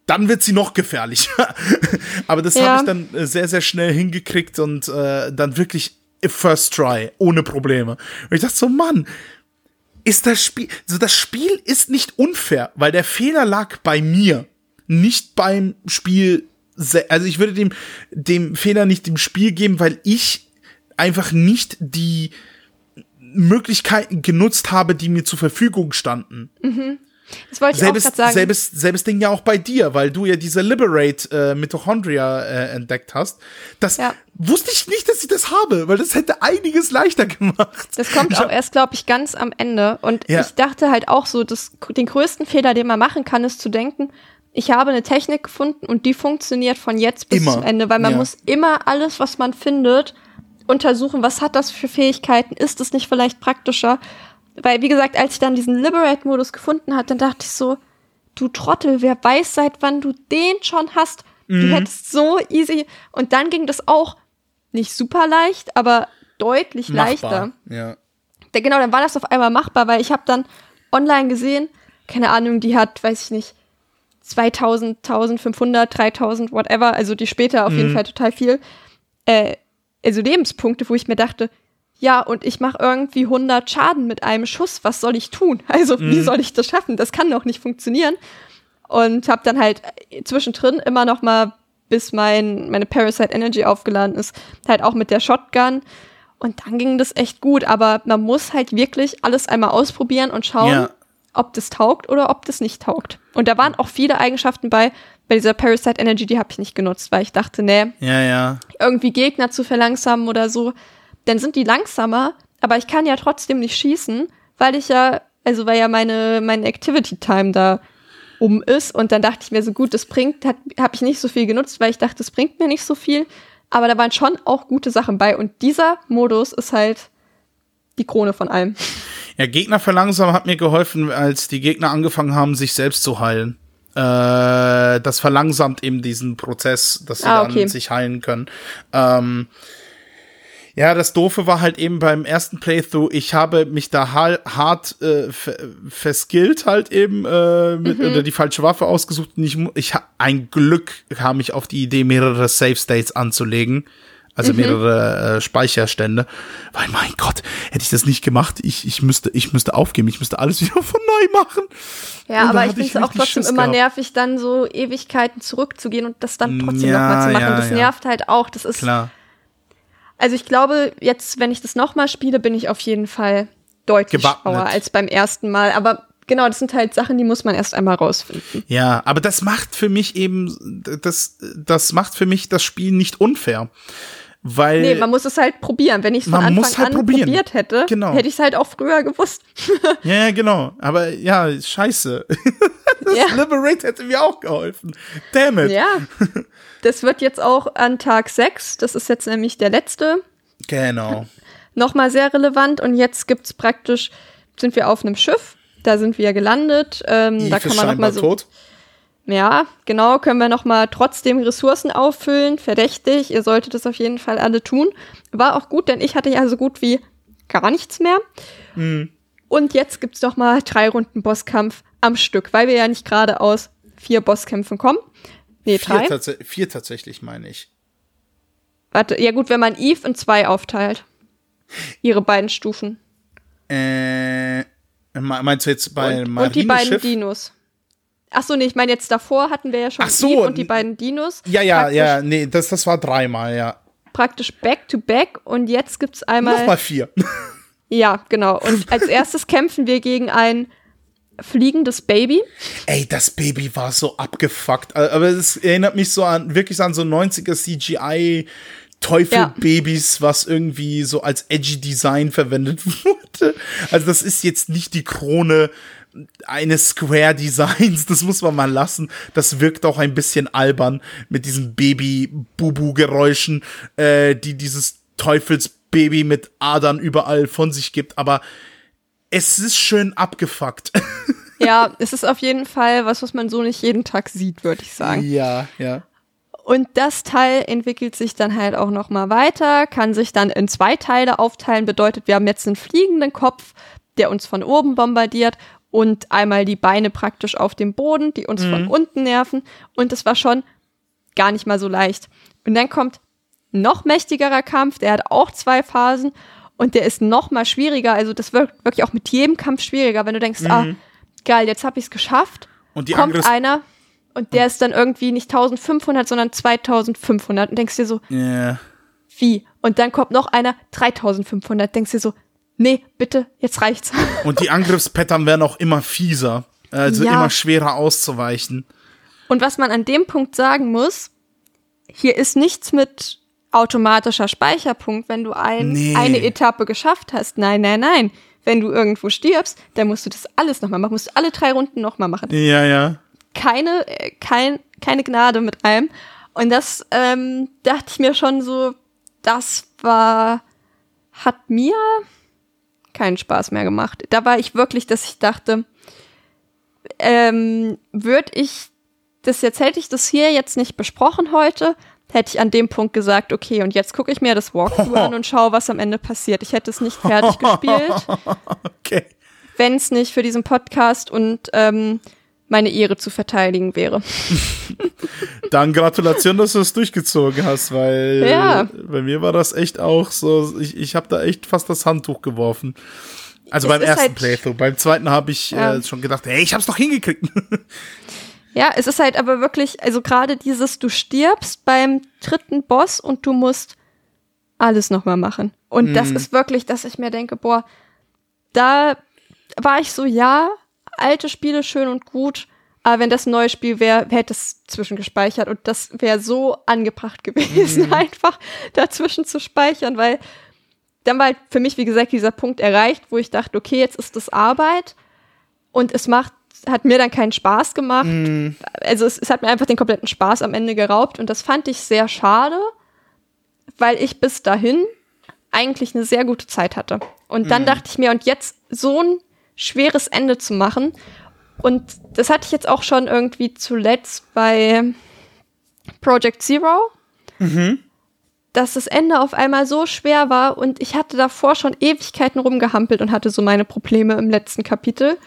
dann wird sie noch gefährlicher. Aber das Ja. habe ich dann äh, sehr, sehr schnell hingekriegt und äh, dann wirklich first try, ohne Probleme. Und ich dachte so, Mann, ist das Spiel, so das Spiel ist nicht unfair, weil der Fehler lag bei mir, nicht beim Spiel. Also ich würde dem, dem Fehler nicht dem Spiel geben, weil ich einfach nicht die Möglichkeiten genutzt habe, die mir zur Verfügung standen. Das wollte ich Selbes, auch sagen. selbes, selbes Ding ja auch bei dir, weil du ja diese Liberate äh, Mitochondria äh, entdeckt hast. Das Ja. wusste ich nicht, dass ich das habe, weil das hätte einiges leichter gemacht. Das kommt Ich auch erst, glaube ich, ganz am Ende. Und Ja. ich dachte halt auch so, dass den größten Fehler, den man machen kann, ist zu denken, ich habe eine Technik gefunden und die funktioniert von jetzt bis Immer. zum Ende, weil man Ja. muss immer alles, was man findet, untersuchen, was hat das für Fähigkeiten, ist es nicht vielleicht praktischer? Weil, wie gesagt, als ich dann diesen Liberate-Modus gefunden hatte, dann dachte ich so, du Trottel, wer weiß, seit wann du den schon hast. Mhm. Du hättest so easy. Und dann ging das auch nicht super leicht, aber deutlich leichter. Ja. Da, genau, dann war das auf einmal machbar, weil ich habe dann online gesehen, keine Ahnung, die hat, weiß ich nicht, 2000, 1500, 3000, whatever, also die später auf jeden Fall total viel, äh, also Lebenspunkte, wo ich mir dachte, ja, und ich mache irgendwie 100 Schaden mit einem Schuss, was soll ich tun? Also, wie soll ich das schaffen? Das kann doch nicht funktionieren. Und habe dann halt äh, zwischendrin immer noch mal, bis mein, meine Parasite Energy aufgeladen ist, halt auch mit der Shotgun. Und dann ging das echt gut, aber man muss halt wirklich alles einmal ausprobieren und schauen, Ja. ob das taugt oder ob das nicht taugt. Und da waren auch viele Eigenschaften bei, bei dieser Parasite Energy, die habe ich nicht genutzt, weil ich dachte, nee, Ja, ja. irgendwie Gegner zu verlangsamen oder so, dann sind die langsamer, aber ich kann ja trotzdem nicht schießen, weil ich ja, also weil ja meine, meine Activity Time da um ist und dann dachte ich mir so gut, das bringt, habe ich nicht so viel genutzt, weil ich dachte, das bringt mir nicht so viel, aber da waren schon auch gute Sachen bei und dieser Modus ist halt die Krone von allem. Ja, Gegner verlangsamen hat mir geholfen, als die Gegner angefangen haben, sich selbst zu heilen. Äh, das verlangsamt eben diesen Prozess, dass sie Ah, dann okay. sich heilen können. Ähm, ja, das Doofe war halt eben beim ersten Playthrough, ich habe mich da ha hart äh, ver- verskillt halt eben äh, mit, oder die falsche Waffe ausgesucht und ich, ich ein Glück kam ich auf die Idee, mehrere Save States anzulegen. also mehrere äh, Speicherstände. Weil mein Gott, hätte ich das nicht gemacht, ich, ich müsste, ich müsste aufgeben, ich müsste alles wieder von neu machen. Ja, aber ich finde es auch trotzdem Schiss immer gehabt. nervig, dann so Ewigkeiten zurückzugehen und das dann trotzdem Ja, nochmal zu machen. ja, das ja. nervt halt auch. Das ist, Klar. Also ich glaube, jetzt, wenn ich das nochmal spiele, bin ich auf jeden Fall deutlich Gewappnet. schlauer als beim ersten Mal. Aber genau, das sind halt Sachen, die muss man erst einmal rausfinden. Ja, aber das macht für mich eben, das, das macht für mich das Spiel nicht unfair. Weil. Nee, man muss es halt probieren. Wenn ich es von Anfang halt an probieren. probiert hätte, Genau. hätte ich es halt auch früher gewusst. ja, ja, genau. Aber ja, scheiße. das Ja. Liberate hätte mir auch geholfen. Damn it. ja. Das wird jetzt auch an Tag 6, das ist jetzt nämlich der letzte, Genau. nochmal sehr relevant. Und jetzt gibt's praktisch, sind wir auf einem Schiff, da sind wir gelandet. Ähm, da kann man nochmal so. tot. Ja, genau, können wir nochmal trotzdem Ressourcen auffüllen. Verdächtig, ihr solltet das auf jeden Fall alle tun. War auch gut, denn ich hatte ja so gut wie gar nichts mehr. Hm. Und jetzt gibt's noch mal drei Runden Bosskampf am Stück, weil wir ja nicht gerade aus vier Bosskämpfen kommen. Nee, Vier, drei. tats vier tatsächlich, meine ich. Warte, ja gut, wenn man Eve in zwei aufteilt. Ihre beiden Stufen. Äh, me- meinst du jetzt bei und, und die beiden Marineschiff? Dinos. Ach so, nee, ich meine jetzt davor hatten wir ja schon Ach so, Eve und die beiden Dinos. Ja, ja, praktisch, ja, nee, das, das war dreimal, ja. Praktisch back to back und jetzt gibt's einmal. Nochmal vier. Ja, genau. Und als erstes kämpfen wir gegen ein fliegendes Baby. Ey, das Baby war so abgefuckt. Aber es erinnert mich so an, wirklich an so 90er CGI Teufelbabys, was irgendwie so als edgy Design verwendet wurde. Also das ist jetzt nicht die Krone eines Square Designs, das muss man mal lassen. Das wirkt auch ein bisschen albern mit diesen Baby-Bubu-Geräuschen, äh, die dieses Teufelsbaby mit Adern überall von sich gibt. Aber es ist schön abgefuckt. Ja, es ist auf jeden Fall was, was man so nicht jeden Tag sieht, würde ich sagen. Ja, ja. Und das Teil entwickelt sich dann halt auch noch mal weiter, kann sich dann in zwei Teile aufteilen. Bedeutet, wir haben jetzt einen fliegenden Kopf, der uns von oben bombardiert und einmal die Beine praktisch auf dem Boden, die uns von unten nerven. Und das war schon gar nicht mal so leicht. Und dann kommt noch mächtigerer Kampf, der hat auch zwei Phasen und der ist noch mal schwieriger. Also das wird wirklich auch mit jedem Kampf schwieriger, wenn du denkst, ah, geil, jetzt habe ich es geschafft. Und die kommt Angriffs- einer und der ist dann irgendwie nicht 1500, sondern 2500 und denkst dir so, Ja. wie? Und dann kommt noch einer 3500, denkst dir so, nee, bitte, jetzt reicht's. Und die Angriffspattern werden auch immer fieser. Also Ja. immer schwerer auszuweichen. Und was man an dem Punkt sagen muss, hier ist nichts mit automatischer Speicherpunkt, wenn du ein, Nee. eine Etappe geschafft hast. Nein, nein, nein. Wenn du irgendwo stirbst, dann musst du das alles nochmal machen, musst du alle drei Runden nochmal machen. Ja, ja. Keine, äh, kein, keine Gnade mit allem. Und das ähm, dachte ich mir schon so, das war, hat mir keinen Spaß mehr gemacht. Da war ich wirklich, dass ich dachte, ähm, würde ich das jetzt, hätte ich das hier jetzt nicht besprochen heute, hätte ich an dem Punkt gesagt, okay, und jetzt gucke ich mir das Walkthrough an und schaue, was am Ende passiert. Ich hätte es nicht fertig gespielt, Okay. wenn es nicht für diesen Podcast und ähm, meine Ehre zu verteidigen wäre. Dann Gratulation, dass du es durchgezogen hast, weil Ja. bei mir war das echt auch so, ich, ich habe da echt fast das Handtuch geworfen. Also Es beim ersten halt- Playthrough. Beim zweiten habe ich Ja. äh, schon gedacht, hey, ich hab's doch hingekriegt. Ja, es ist halt aber wirklich, also gerade dieses, du stirbst beim dritten Boss und du musst alles nochmal machen. Und das ist wirklich, dass ich mir denke, boah, da war ich so, ja, alte Spiele schön und gut, aber wenn das ein neues Spiel wäre, hätte es zwischengespeichert und das wäre so angebracht gewesen, einfach dazwischen zu speichern, weil dann war halt für mich, wie gesagt, dieser Punkt erreicht, wo ich dachte, okay, jetzt ist das Arbeit und es macht, hat mir dann keinen Spaß gemacht. Also es, es hat mir einfach den kompletten Spaß am Ende geraubt und das fand ich sehr schade, weil ich bis dahin eigentlich eine sehr gute Zeit hatte. Und dann dachte ich mir, und jetzt so ein schweres Ende zu machen. Und das hatte ich jetzt auch schon irgendwie zuletzt bei Project Zero, dass das Ende auf einmal so schwer war und ich hatte davor schon Ewigkeiten rumgehampelt und hatte so meine Probleme im letzten Kapitel.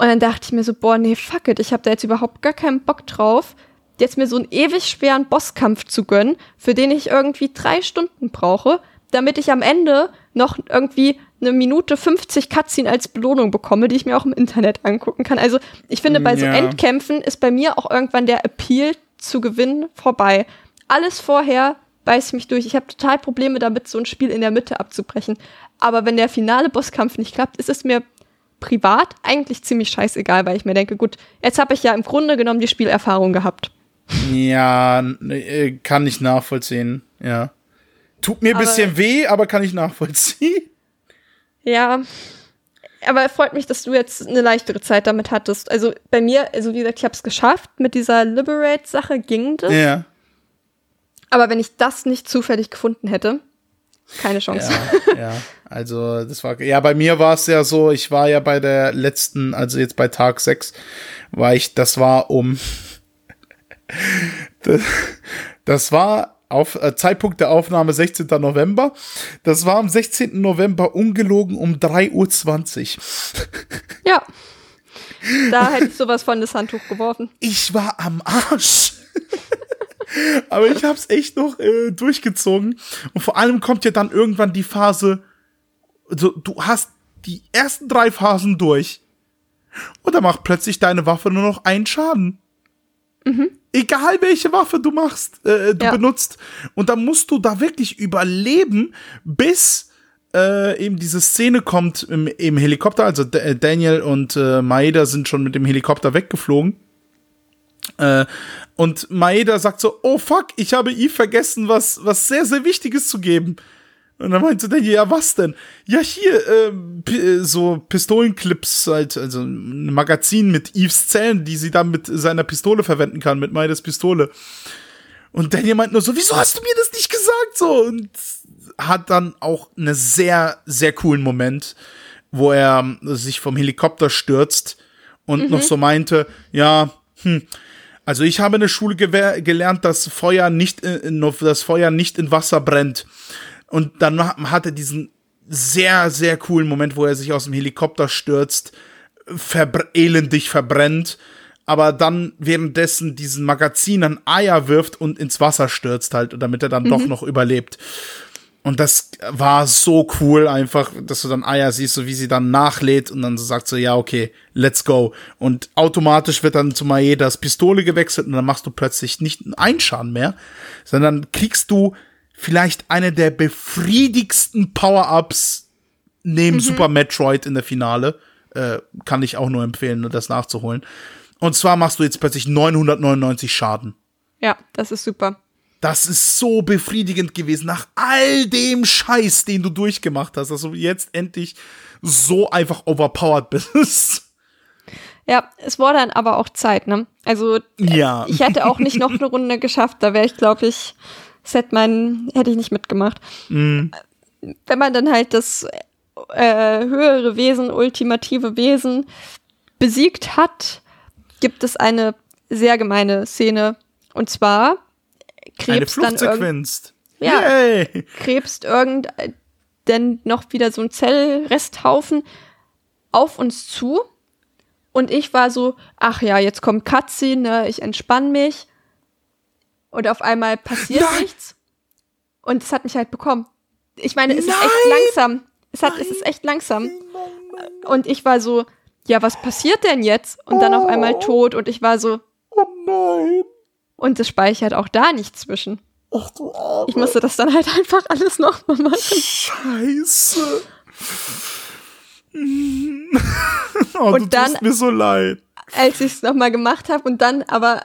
Und dann dachte ich mir so, boah, nee, fuck it, ich habe da jetzt überhaupt gar keinen Bock drauf, jetzt mir so einen ewig schweren Bosskampf zu gönnen, für den ich irgendwie drei Stunden brauche, damit ich am Ende noch irgendwie eine Minute 50 Cutscene als Belohnung bekomme, die ich mir auch im Internet angucken kann. Also ich finde, bei so Ja. Endkämpfen ist bei mir auch irgendwann der Appeal zu gewinnen vorbei. Alles vorher beißt mich durch. Ich habe total Probleme damit, so ein Spiel in der Mitte abzubrechen. Aber wenn der finale Bosskampf nicht klappt, ist es mir privat eigentlich ziemlich scheißegal, weil ich mir denke, gut, jetzt habe ich ja im Grunde genommen die Spielerfahrung gehabt. Ja, äh, kann ich nachvollziehen, ja. Tut mir ein bisschen weh, aber kann ich nachvollziehen. Ja, aber freut mich, dass du jetzt eine leichtere Zeit damit hattest. Also bei mir, also wie gesagt, ich habe es geschafft. Mit dieser Liberate-Sache ging das. Ja. Aber wenn ich das nicht zufällig gefunden hätte, keine Chance. Ja, ja, also das war, ja, bei mir war es ja so, ich war ja bei der letzten, also jetzt bei Tag 6, war ich, das war um, das, das war auf äh, Zeitpunkt der Aufnahme 16. November, das war am 16. November ungelogen um 3.20 Uhr. Ja. Da hätte ich sowas von das Handtuch geworfen. Ich war am Arsch. Aber ich hab's echt noch äh, durchgezogen. Und vor allem kommt ja dann irgendwann die Phase, also du hast die ersten drei Phasen durch. Und dann macht plötzlich deine Waffe nur noch einen Schaden. Egal welche Waffe du machst, äh, du Ja. benutzt. Und dann musst du da wirklich überleben, bis äh, eben diese Szene kommt im, im Helikopter. Also D äh, Daniel und äh, Maeda sind schon mit dem Helikopter weggeflogen. Äh, und Maeda sagt so, oh fuck, ich habe Eve vergessen, was, was sehr, sehr Wichtiges zu geben. Und dann meinte Daniel, ja, was denn? Ja, hier, ähm, äh, so Pistolenclips, halt, also ein Magazin mit Eves Zellen, die sie dann mit seiner Pistole verwenden kann, mit Maedas Pistole. Und Daniel meint nur so, wieso hast du mir das nicht gesagt? So, und hat dann auch einen sehr, sehr coolen Moment, wo er sich vom Helikopter stürzt und noch so meinte, ja, hm, also ich habe in der Schule gelernt, dass Feuer nicht in, das Feuer nicht in Wasser brennt. Und dann ha- hat er diesen sehr, sehr coolen Moment, wo er sich aus dem Helikopter stürzt, verbr elendig verbrennt, aber dann währenddessen diesen Magazin an Eier wirft und ins Wasser stürzt halt, damit er dann doch noch überlebt. Und das war so cool einfach, dass du dann Eier siehst, so wie sie dann nachlädt und dann so sagt so, ja, okay, let's go. Und automatisch wird dann zu Maedas Pistole gewechselt und dann machst du plötzlich nicht einen Schaden mehr, sondern kriegst du vielleicht eine der befriedigsten Power-Ups neben Super Metroid in der Finale. Äh, kann ich auch nur empfehlen, das nachzuholen. Und zwar machst du jetzt plötzlich 999 Schaden. Ja, das ist super. Das ist so befriedigend gewesen, nach all dem Scheiß, den du durchgemacht hast, dass du jetzt endlich so einfach overpowered bist. Ja, es wurde dann aber auch Zeit, ne? Also Ja. ich hätte auch nicht noch eine Runde geschafft, da wäre ich, glaube ich, das hätte, mein, hätte ich nicht mitgemacht. Mhm. Wenn man dann halt das äh, höhere Wesen, ultimative Wesen besiegt hat, gibt es eine sehr gemeine Szene. Und zwar Eine krebst dann irgend, Fluchtsequenz. Ja. Yay. krebst irgend denn noch wieder so ein Zellresthaufen auf uns zu. Und ich war so, ach ja, jetzt kommt Cutscene, ne, ich entspann mich. Und auf einmal passiert Nein. nichts. Und es hat mich halt bekommen. Ich meine, es ist echt Nein. langsam. Es, hat, es ist echt langsam. Und ich war so, ja, was passiert denn jetzt? Und dann auf einmal tot. Und ich war so, Oh nein. Und es speichert auch da nicht zwischen. Ach du Arme. Ich musste das dann halt einfach alles nochmal machen. Scheiße. oh, Und du dann- tust mir so leid. als ich es nochmal gemacht habe und dann aber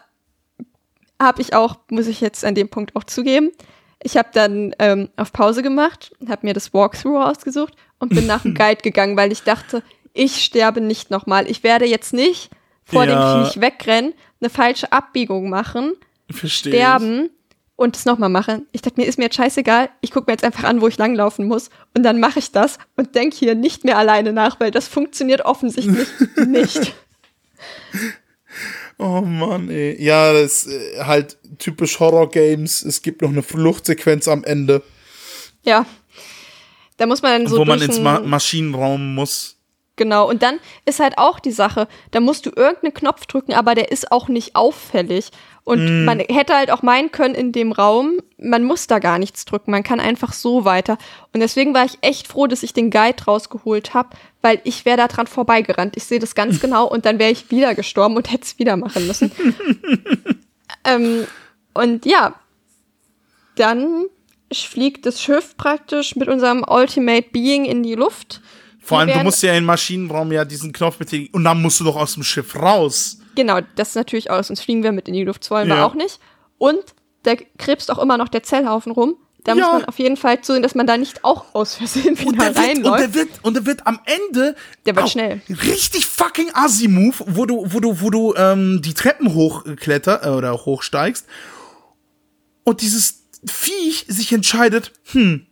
habe ich auch, muss ich jetzt an dem Punkt auch zugeben, ich habe dann ähm, auf Pause gemacht, habe mir das Walkthrough ausgesucht und bin nach dem Guide gegangen, weil ich dachte, ich sterbe nicht nochmal. Ich werde jetzt nicht vor Ja. dem Viech wegrennen, eine falsche Abbiegung machen, Verstehe. sterben und es nochmal machen. Ich dachte mir, ist mir jetzt scheißegal, ich gucke mir jetzt einfach an, wo ich langlaufen muss und dann mache ich das und denke hier nicht mehr alleine nach, weil das funktioniert offensichtlich nicht. Oh Mann, ey. Ja, das ist äh, halt typisch Horror-Games. Es gibt noch eine Fluchtsequenz am Ende, Ja. Da muss man dann so wo man ins Ma Maschinenraum muss. Genau, und dann ist halt auch die Sache, da musst du irgendeinen Knopf drücken, aber der ist auch nicht auffällig. Und Mm. man hätte halt auch meinen können in dem Raum, man muss da gar nichts drücken, man kann einfach so weiter. Und deswegen war ich echt froh, dass ich den Guide rausgeholt habe, weil ich wäre da dran vorbeigerannt. Ich sehe das ganz genau und dann wäre ich wieder gestorben und hätte es wieder machen müssen. ähm, und ja, dann fliegt das Schiff praktisch mit unserem Ultimate Being in die Luft. Vor allem, du musst ja im Maschinenraum ja diesen Knopf betätigen und dann musst du doch aus dem Schiff raus. Genau, das ist natürlich auch, sonst fliegen wir mit in die Luft, das wollen wir Ja. auch nicht. Und da krebst auch immer noch der Zellhaufen rum. Da Ja. muss man auf jeden Fall zusehen, dass man da nicht auch aus Versehen Und wieder wird, und, reinläuft. der wird, und der wird am Ende. Der wird schnell. Richtig fucking Assi-Move, wo du, wo du, wo du ähm, die Treppen hochkletter äh, oder hochsteigst. Und dieses Viech sich entscheidet, hm,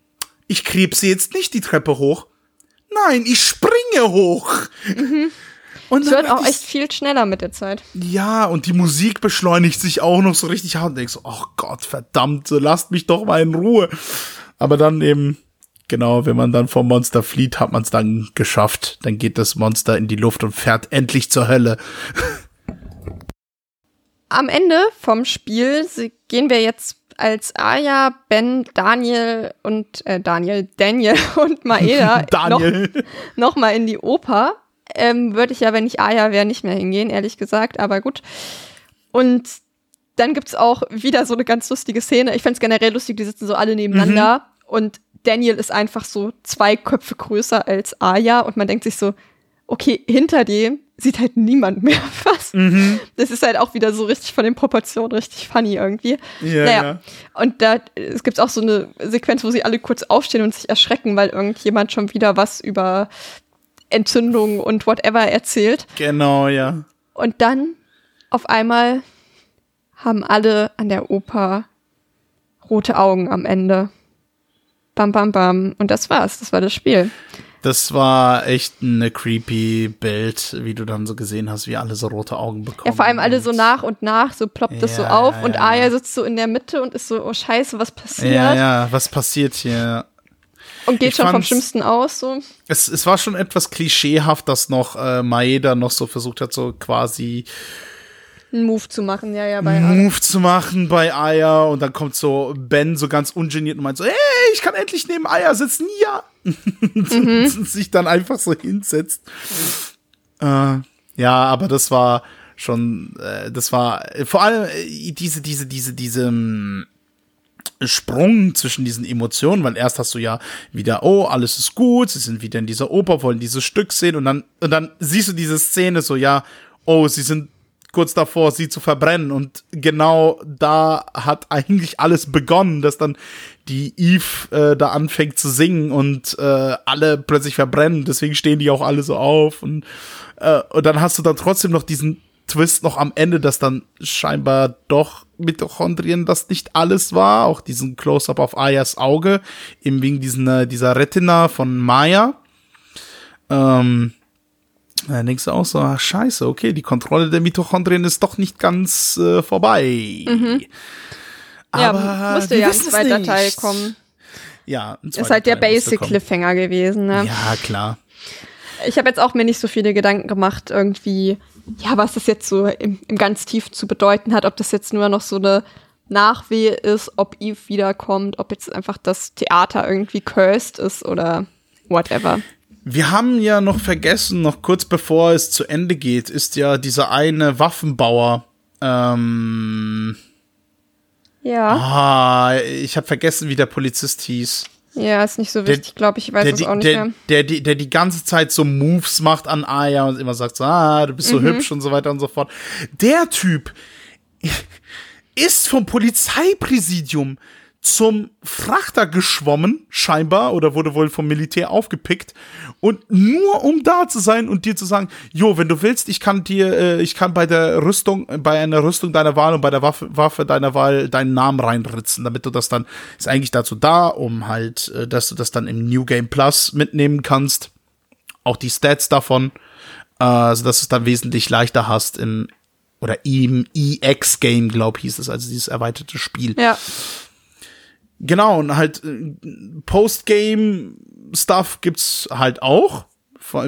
ich krebse jetzt nicht die Treppe hoch. Nein, ich springe hoch. Und Es wird auch echt viel schneller mit der Zeit. Ja, und die Musik beschleunigt sich auch noch so richtig hart und denkst so, ach Gott, verdammt, so lasst mich doch mal in Ruhe. Aber dann eben, genau, wenn man dann vom Monster flieht, hat man es dann geschafft. Dann geht das Monster in die Luft und fährt endlich zur Hölle. Am Ende vom Spiel gehen wir jetzt als Aya, Ben, Daniel und äh, Daniel, Daniel und Maeda Daniel. noch, noch mal in die Oper. Ähm, Würde ich ja, wenn ich Aya wäre, nicht mehr hingehen, ehrlich gesagt, aber gut. Und dann gibt's auch wieder so eine ganz lustige Szene. Ich find's generell lustig, die sitzen so alle nebeneinander und Daniel ist einfach so zwei Köpfe größer als Aya und man denkt sich so, okay, hinter dem sieht halt niemand mehr was. Das ist halt auch wieder so richtig von den Proportionen richtig funny irgendwie. Ja, naja. ja. Und da es gibt auch so eine Sequenz, wo sie alle kurz aufstehen und sich erschrecken, weil irgendjemand schon wieder was über Entzündung und whatever erzählt. Genau, ja. Und dann auf einmal haben alle an der Oper rote Augen am Ende. Bam, bam, bam. Und das war's. Das war das Spiel. Das war echt eine creepy Bild, wie du dann so gesehen hast, wie alle so rote Augen bekommen. Ja, vor allem alle so nach und nach, so ploppt das so Ja, auf ja, und ja. Aya sitzt so in der Mitte und ist so, oh scheiße, was passiert? Ja, ja, was passiert hier? Und geht Ich schon vom Schlimmsten aus, so. Es, es war schon etwas klischeehaft, dass noch äh, Maeda noch so versucht hat, so quasi Einen Move zu machen, ja, ja, bei Aya. Move zu machen bei Aya und dann kommt so Ben so ganz ungeniert und meint so, hey, ich kann endlich neben Aya sitzen, ja. Mhm. und sich dann einfach so hinsetzt. Äh, ja, aber das war schon, äh, das war äh, vor allem äh, diese, diese, diese, diese ähm, Sprung zwischen diesen Emotionen, weil erst hast du ja wieder, oh, alles ist gut, sie sind wieder in dieser Oper, wollen dieses Stück sehen und dann, und dann siehst du diese Szene so, ja, oh, sie sind kurz davor, sie zu verbrennen und genau da hat eigentlich alles begonnen, dass dann die Eve äh, da anfängt zu singen und äh, alle plötzlich verbrennen, deswegen stehen die auch alle so auf und, äh, und dann hast du dann trotzdem noch diesen Twist noch am Ende, dass dann scheinbar doch Mitochondrien das nicht alles war, auch diesen Close-up auf Ayas Auge, eben wegen diesen, äh, dieser Retina von Maya. Ähm, da denkst du auch so, ach, scheiße, okay, die Kontrolle der Mitochondrien ist doch nicht ganz äh, vorbei. Aber ja, musste ja ein zweiter nicht. Teil kommen. Ja, ein Ist zweiter halt der Teil musste Basic kommen. Cliffhanger gewesen, ne? Ja, klar. Ich habe jetzt auch mir nicht so viele Gedanken gemacht, irgendwie, ja, was das jetzt so im, im ganz tief zu bedeuten hat, ob das jetzt nur noch so eine Nachwehe ist, ob Eve wiederkommt, ob jetzt einfach das Theater irgendwie cursed ist oder whatever. Wir haben ja noch vergessen, noch kurz bevor es zu Ende geht, ist ja dieser eine Waffenbauer. Ähm, Ja, ah, ich habe vergessen, wie der Polizist hieß. Ja, ist nicht so wichtig, glaube ich, ich weiß der, es die- auch nicht der, mehr. der, der, der die ganze Zeit so Moves macht an Aya und immer sagt so, ah, du bist Mhm. so hübsch und so weiter und so fort. Der Typ ist vom Polizeipräsidium zum Frachter geschwommen, scheinbar, oder wurde wohl vom Militär aufgepickt. Und nur um da zu sein und dir zu sagen, jo, wenn du willst, ich kann dir, äh, ich kann bei der Rüstung, äh, bei einer Rüstung deiner Wahl und bei der Waffe, Waffe deiner Wahl deinen Namen reinritzen, damit du das dann, ist eigentlich dazu da, um halt, äh, dass du das dann im New Game Plus mitnehmen kannst. Auch die Stats davon, äh, also dass du es dann wesentlich leichter hast im, oder im EX-Game, glaub hieß es, also dieses erweiterte Spiel. Ja, Genau, und halt äh, Postgame-Stuff gibt's halt auch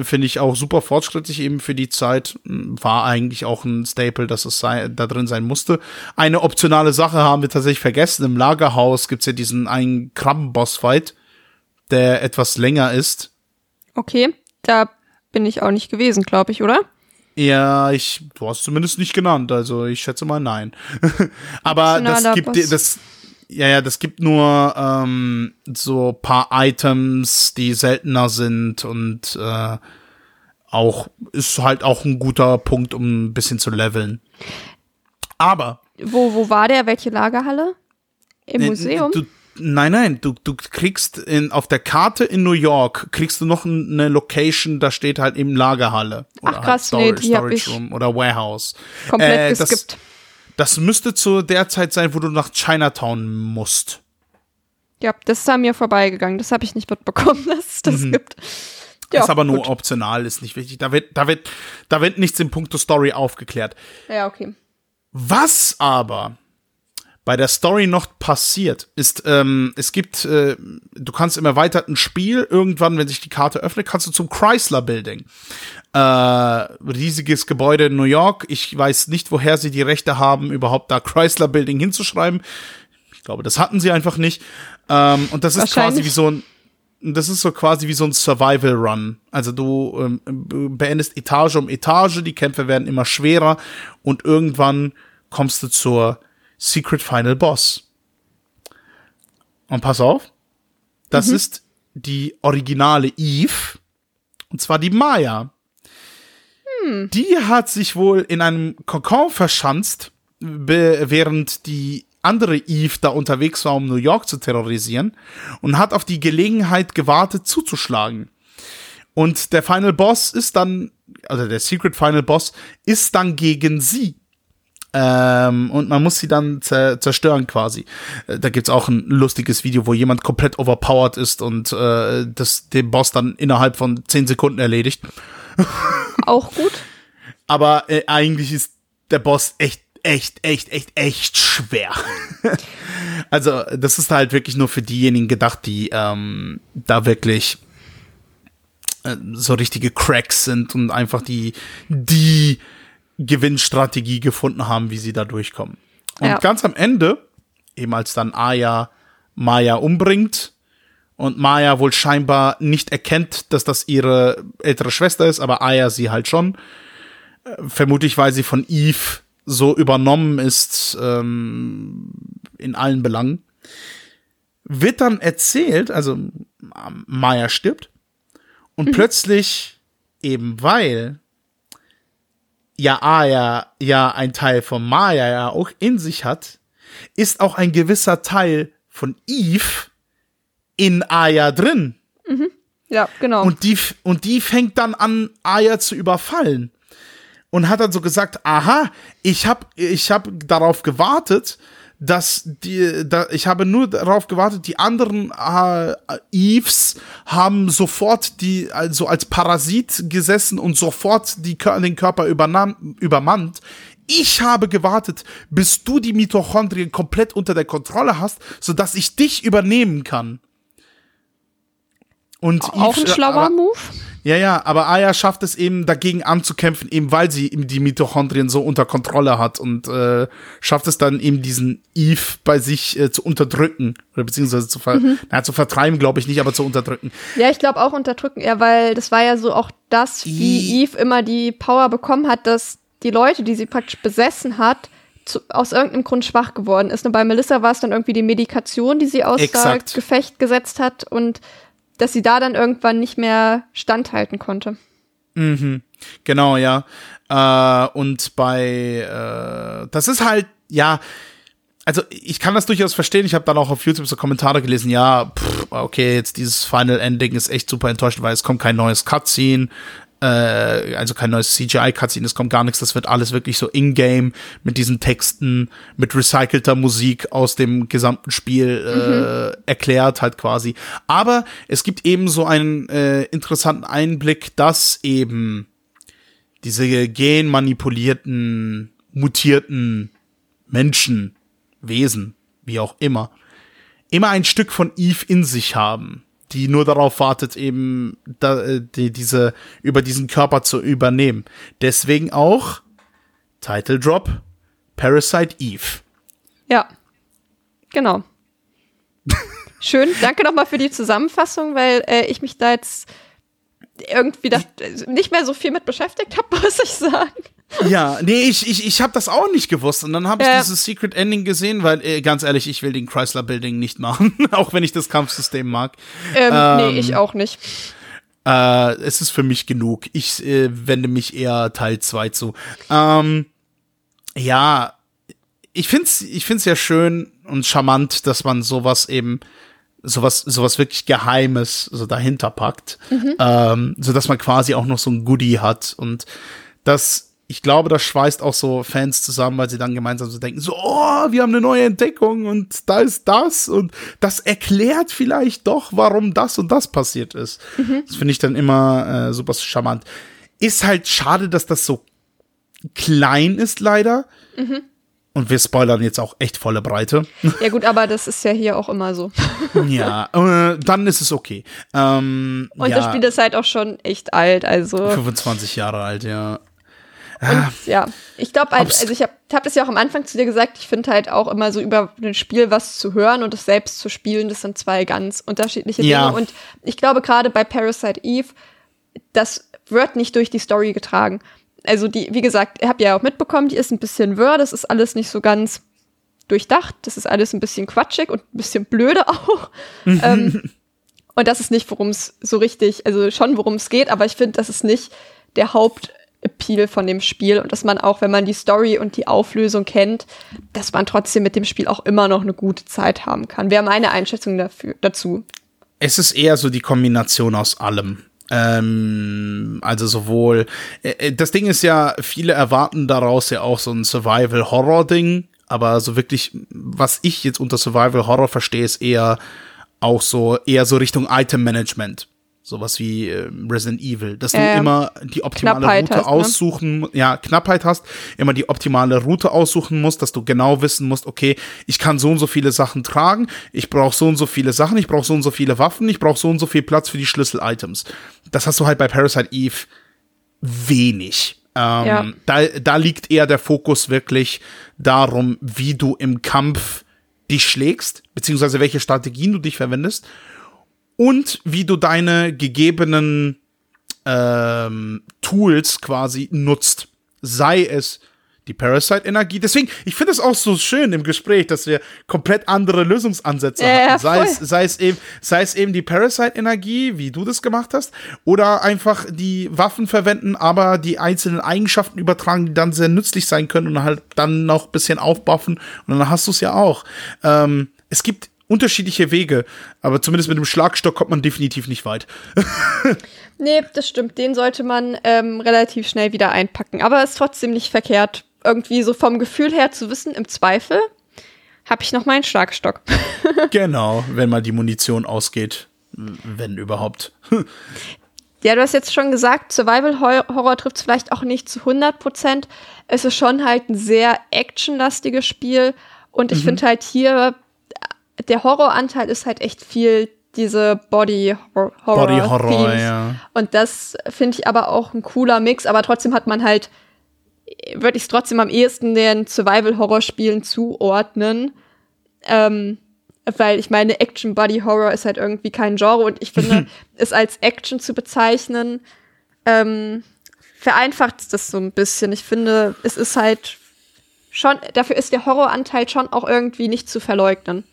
finde ich auch super fortschrittlich eben für die Zeit. War eigentlich auch ein Staple, dass es sei, da drin sein musste. Eine optionale Sache haben wir tatsächlich vergessen. Im Lagerhaus gibt's ja diesen einen Krabben-Boss-Fight, der etwas länger ist. Okay, da bin ich auch nicht gewesen, glaube ich, oder? Ja, ich, du hast zumindest nicht genannt, also ich schätze mal nein. Aber das gibt das, ja, ja, das gibt nur ähm, so paar Items, die seltener sind und äh, auch ist halt auch ein guter Punkt, um ein bisschen zu leveln. Aber wo wo war der? Welche Lagerhalle? Im Museum? Du, nein, nein, du du kriegst in auf der Karte in New York kriegst du noch eine Location, da steht halt eben Lagerhalle oder Ach, krass, halt Storage, nee, Storage Room oder Warehouse. Komplett äh, geskippt. Das müsste zu der Zeit sein, wo du nach Chinatown musst. Ja, das ist an mir vorbeigegangen. Das habe ich nicht mitbekommen, dass es das mhm. gibt. Ja, ist aber nur gut. optional, ist nicht wichtig. Da wird, da wird, da wird nichts in puncto Story aufgeklärt. Ja, okay. Was aber bei der Story noch passiert, ist, ähm, es gibt, äh, du kannst im erweiterten Spiel irgendwann, wenn sich die Karte öffnet, kannst du zum Chrysler Building. Äh, riesiges Gebäude in New York. Ich weiß nicht, woher sie die Rechte haben, überhaupt da Chrysler Building hinzuschreiben. Ich glaube, das hatten sie einfach nicht. Ähm, und das ist quasi wie so ein das ist so quasi wie so ein Survival Run. Also du ähm, beendest Etage um Etage, die Kämpfe werden immer schwerer und irgendwann kommst du zur Secret Final Boss. Und pass auf, das mhm. ist die originale Eve, und zwar die Maya. Hm. Die hat sich wohl in einem Kokon verschanzt, während die andere Eve da unterwegs war, um New York zu terrorisieren, und hat auf die Gelegenheit gewartet, zuzuschlagen. Und der Final Boss ist dann, also der Secret Final Boss ist dann gegen sie. Ähm, und man muss sie dann zerstören quasi. Äh, da gibt's auch ein lustiges Video, wo jemand komplett overpowered ist und äh, das den Boss dann innerhalb von zehn Sekunden erledigt. Auch gut. Aber äh, eigentlich ist der Boss echt, echt, echt, echt, echt schwer. also das ist halt wirklich nur für diejenigen gedacht, die ähm, da wirklich äh, so richtige Cracks sind und einfach die, die Gewinnstrategie gefunden haben, wie sie da durchkommen. Und ja. ganz am Ende, eben als dann Aya Maya umbringt und Maya wohl scheinbar nicht erkennt, dass das ihre ältere Schwester ist, aber Aya sie halt schon, äh, vermutlich weil sie von Eve so übernommen ist ähm, in allen Belangen, wird dann erzählt, also Maya stirbt und mhm. plötzlich eben weil ja Aya ja ein Teil von Maya ja auch in sich hat, ist auch ein gewisser Teil von Eve in Aya drin. Mhm. Ja, genau. Und die, und die fängt dann an, Aya zu überfallen. Und hat dann so gesagt, aha, ich hab, ich hab darauf gewartet, dass die, da, ich habe nur darauf gewartet, die anderen äh, Eves haben sofort die, also als Parasit gesessen und sofort die, den Körper übernahm, übermannt. Ich habe gewartet, bis du die Mitochondrien komplett unter der Kontrolle hast, sodass ich dich übernehmen kann. Und auch Eve, ein schlauer aber, Move. Ja, ja, aber Aya schafft es eben dagegen anzukämpfen, eben weil sie eben die Mitochondrien so unter Kontrolle hat und äh, schafft es dann eben diesen Eve bei sich äh, zu unterdrücken oder beziehungsweise zu, ver mhm. naja, zu vertreiben, glaube ich nicht, aber zu unterdrücken. Ja, ich glaube auch unterdrücken, ja, weil das war ja so auch das, wie Eve immer die Power bekommen hat, dass die Leute, die sie praktisch besessen hat, zu, aus irgendeinem Grund schwach geworden ist. Und bei Melissa war es dann irgendwie die Medikation, die sie außer Gefecht gesetzt hat und dass sie da dann irgendwann nicht mehr standhalten konnte. Mhm. Genau, ja. Äh, und bei, äh, das ist halt, ja, also ich kann das durchaus verstehen. Ich habe dann auch auf YouTube so Kommentare gelesen, ja, pff, okay, jetzt dieses Final Ending ist echt super enttäuschend, weil es kommt kein neues Cutscene äh, also kein neues CGI-Cutscene, es kommt gar nichts, das wird alles wirklich so in-game mit diesen Texten, mit recycelter Musik aus dem gesamten Spiel äh, mhm. erklärt halt quasi. Aber es gibt eben so einen äh, interessanten Einblick, dass eben diese genmanipulierten, mutierten Menschen, Wesen, wie auch immer, immer ein Stück von Eve in sich haben. Die nur darauf wartet, eben da, äh, die, diese über diesen Körper zu übernehmen. Deswegen auch Title Drop Parasite Eve. Ja, genau. Schön, danke nochmal für die Zusammenfassung, weil äh, ich mich da jetzt irgendwie da nicht mehr so viel mit beschäftigt habe, muss ich sagen. Ja, nee, ich, ich, ich habe das auch nicht gewusst. Und dann habe ich äh, dieses Secret Ending gesehen, weil, äh, ganz ehrlich, ich will den Chrysler Building nicht machen, auch wenn ich das Kampfsystem mag. Ähm, ähm, nee, ich auch nicht. Äh, es ist für mich genug. Ich äh, wende mich eher Teil 2 zu. Ähm, ja, ich find's, ich find's ja schön und charmant, dass man sowas eben sowas, sowas wirklich Geheimes so dahinter packt, mhm. ähm, so dass man quasi auch noch so ein Goodie hat und das, ich glaube, das schweißt auch so Fans zusammen, weil sie dann gemeinsam so denken, so, oh, wir haben eine neue Entdeckung und da ist das und das erklärt vielleicht doch, warum das und das passiert ist. Mhm. Das finde ich dann immer äh, super charmant. Ist halt schade, dass das so klein ist, leider. Mhm. Und wir spoilern jetzt auch echt volle Breite. Ja gut, aber das ist ja hier auch immer so. ja, äh, dann ist es okay. Ähm, und ja, das Spiel ist halt auch schon echt alt, also. 25 Jahre alt, ja. Und, ah. ja, ich glaube, also ich habe hab das ja auch am Anfang zu dir gesagt, ich finde halt auch immer so über ein Spiel was zu hören und es selbst zu spielen, das sind zwei ganz unterschiedliche Dinge. Ja. Und ich glaube gerade bei Parasite Eve, das wird nicht durch die Story getragen also die, wie gesagt, ihr habt ja auch mitbekommen, die ist ein bisschen wirr, das ist alles nicht so ganz durchdacht, das ist alles ein bisschen quatschig und ein bisschen blöde auch. ähm, und das ist nicht, worum es so richtig, also schon worum es geht, aber ich finde, das ist nicht der Hauptappeal von dem Spiel und dass man auch, wenn man die Story und die Auflösung kennt, dass man trotzdem mit dem Spiel auch immer noch eine gute Zeit haben kann. Wäre meine Einschätzung dafür, dazu. Es ist eher so die Kombination aus allem. Ähm, also sowohl, äh, äh, das Ding ist ja, viele erwarten daraus ja auch so ein Survival-Horror-Ding, aber so wirklich, was ich jetzt unter Survival-Horror verstehe, ist eher auch so, eher so Richtung Item-Management sowas wie äh, Resident Evil, dass du ähm, immer die optimale Knappheit Route hast, ne? aussuchen, ne? ja, Knappheit hast, immer die optimale Route aussuchen musst, dass du genau wissen musst, okay, ich kann so und so viele Sachen tragen, ich brauche so und so viele Sachen, ich brauche so und so viele Waffen, ich brauche so und so viel Platz für die Schlüssel-Items. Das hast du halt bei Parasite Eve wenig. Ähm, ja. da, da liegt eher der Fokus wirklich darum, wie du im Kampf dich schlägst, beziehungsweise welche Strategien du dich verwendest und wie du deine gegebenen ähm, Tools quasi nutzt. Sei es die Parasite-Energie. Deswegen, ich finde es auch so schön im Gespräch, dass wir komplett andere Lösungsansätze ja, hatten. Sei es, sei, es eben, sei es eben die Parasite-Energie, wie du das gemacht hast, oder einfach die Waffen verwenden, aber die einzelnen Eigenschaften übertragen, die dann sehr nützlich sein können und halt dann noch ein bisschen aufbuffen. Und dann hast du es ja auch. Ähm, es gibt unterschiedliche Wege, aber zumindest mit dem Schlagstock kommt man definitiv nicht weit. nee, das stimmt. Den sollte man ähm, relativ schnell wieder einpacken. Aber ist trotzdem nicht verkehrt, irgendwie so vom Gefühl her zu wissen, im Zweifel habe ich noch meinen Schlagstock. genau, wenn mal die Munition ausgeht, wenn überhaupt. Ja, du hast jetzt schon gesagt, Survival Horror trifft es vielleicht auch nicht zu 100 Prozent. Es ist schon halt ein sehr actionlastiges Spiel. Und ich mhm. finde halt hier der Horroranteil ist halt echt viel diese Body Horror. Body Horror, ja. Und das finde ich aber auch ein cooler Mix, aber trotzdem hat man halt, würde ich es trotzdem am ehesten den Survival-Horror-Spielen zuordnen. Ähm, weil ich meine, Action Body Horror ist halt irgendwie kein Genre und ich finde, es als Action zu bezeichnen, ähm, vereinfacht das so ein bisschen. Ich finde, es ist halt schon, dafür ist der Horroranteil schon auch irgendwie nicht zu verleugnen.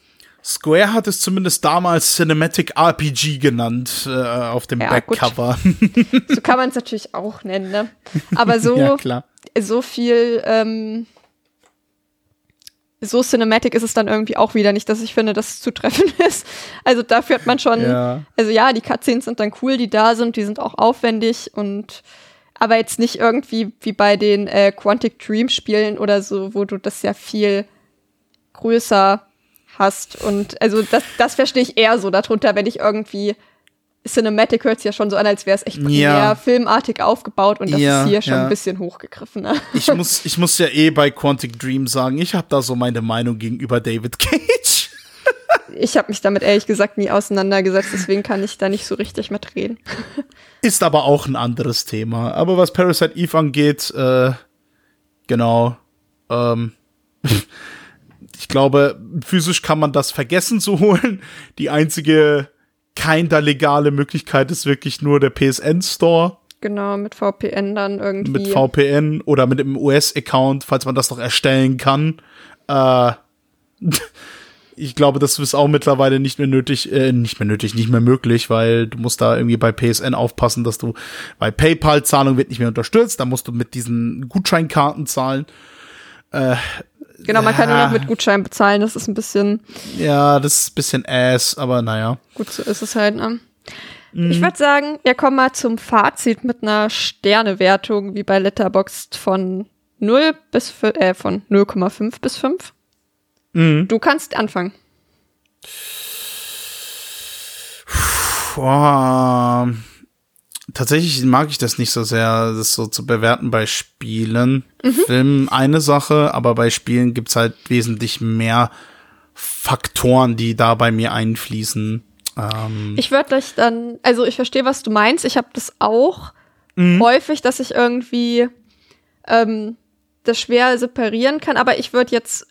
Square hat es zumindest damals Cinematic RPG genannt äh, auf dem ja, Backcover. so kann man es natürlich auch nennen, ne? Aber so, ja, so viel, ähm, so Cinematic ist es dann irgendwie auch wieder nicht, dass ich finde, dass es zutreffend ist. Also dafür hat man schon, ja. also ja, die Cutscenes sind dann cool, die da sind, die sind auch aufwendig und aber jetzt nicht irgendwie wie bei den äh, Quantic Dream Spielen oder so, wo du das ja viel größer hast. Und also das, das verstehe ich eher so darunter, wenn ich irgendwie Cinematic hört sich ja schon so an, als wäre es echt primär ja. filmartig aufgebaut und das ja, ist hier schon ja. ein bisschen hochgegriffen. Ne? Ich muss, ich muss ja eh bei Quantic Dream sagen, ich habe da so meine Meinung gegenüber David Cage. ich habe mich damit ehrlich gesagt nie auseinandergesetzt, deswegen kann ich da nicht so richtig mitreden. Ist aber auch ein anderes Thema. Aber was Parasite Eve angeht, äh, genau. Ähm, ich glaube, physisch kann man das vergessen zu holen. Die einzige keiner legale Möglichkeit ist wirklich nur der PSN Store. Genau, mit VPN dann irgendwie. Mit VPN oder mit dem US-Account, falls man das noch erstellen kann. Äh, ich glaube, das ist auch mittlerweile nicht mehr nötig, äh, nicht mehr nötig, nicht mehr möglich, weil du musst da irgendwie bei PSN aufpassen, dass du bei PayPal-Zahlung wird nicht mehr unterstützt, da musst du mit diesen Gutscheinkarten zahlen. Äh, genau, man kann nur noch mit Gutschein bezahlen, das ist ein bisschen. Ja, das ist ein bisschen ass, aber naja. Gut, so ist es halt, ne? Mhm. Ich würde sagen, wir kommen mal zum Fazit mit einer Sternewertung, wie bei Letterboxd von 0 bis, äh, von 0,5 bis 5. Mhm. Du kannst anfangen. Boah. Tatsächlich mag ich das nicht so sehr, das so zu bewerten bei Spielen. Mhm. Film eine Sache, aber bei Spielen gibt's halt wesentlich mehr Faktoren, die da bei mir einfließen. Ähm ich würde dich dann, also ich verstehe, was du meinst. Ich habe das auch mhm. häufig, dass ich irgendwie ähm, das schwer separieren kann, aber ich würde jetzt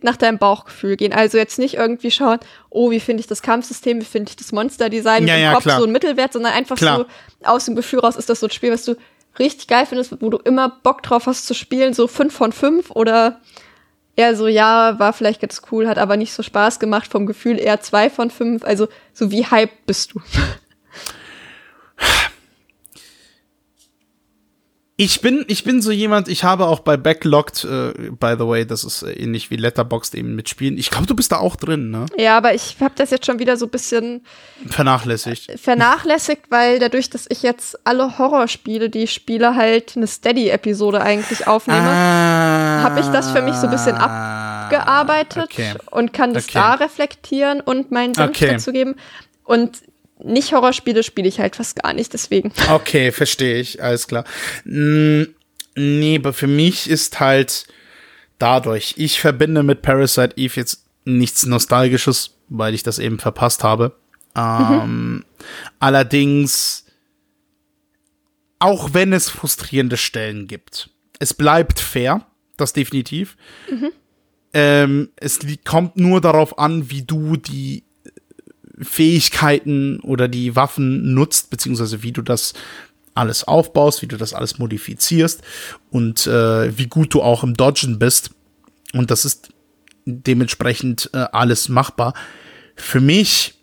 nach deinem Bauchgefühl gehen. Also jetzt nicht irgendwie schauen, oh, wie finde ich das Kampfsystem, wie finde ich das Monsterdesign ja, im ja, Kopf klar. so ein Mittelwert, sondern einfach klar. so aus dem Gefühl raus ist das so ein Spiel, was du richtig geil findest, wo du immer Bock drauf hast zu spielen, so fünf von fünf oder eher so, ja, war vielleicht ganz cool, hat aber nicht so Spaß gemacht, vom Gefühl eher zwei von fünf. Also so wie hype bist du? Ich bin, ich bin so jemand, ich habe auch bei Backlogged, äh, by the way, das ist ähnlich wie Letterboxd eben mit Spielen. Ich glaube, du bist da auch drin, ne? Ja, aber ich habe das jetzt schon wieder so ein bisschen vernachlässigt. Vernachlässigt, weil dadurch, dass ich jetzt alle Horrorspiele, die ich spiele, halt eine Steady-Episode eigentlich aufnehme, ah, habe ich das für mich so ein bisschen abgearbeitet okay. und kann das okay. da reflektieren und meinen Senf okay. dazu geben. Und nicht Horrorspiele spiele ich halt fast gar nicht, deswegen. Okay, verstehe ich, alles klar. Nee, aber für mich ist halt dadurch, ich verbinde mit Parasite Eve jetzt nichts Nostalgisches, weil ich das eben verpasst habe. Ähm, mhm. Allerdings, auch wenn es frustrierende Stellen gibt, es bleibt fair, das definitiv. Mhm. Ähm, es kommt nur darauf an, wie du die Fähigkeiten oder die Waffen nutzt, beziehungsweise wie du das alles aufbaust, wie du das alles modifizierst und äh, wie gut du auch im Dodgen bist. Und das ist dementsprechend äh, alles machbar. Für mich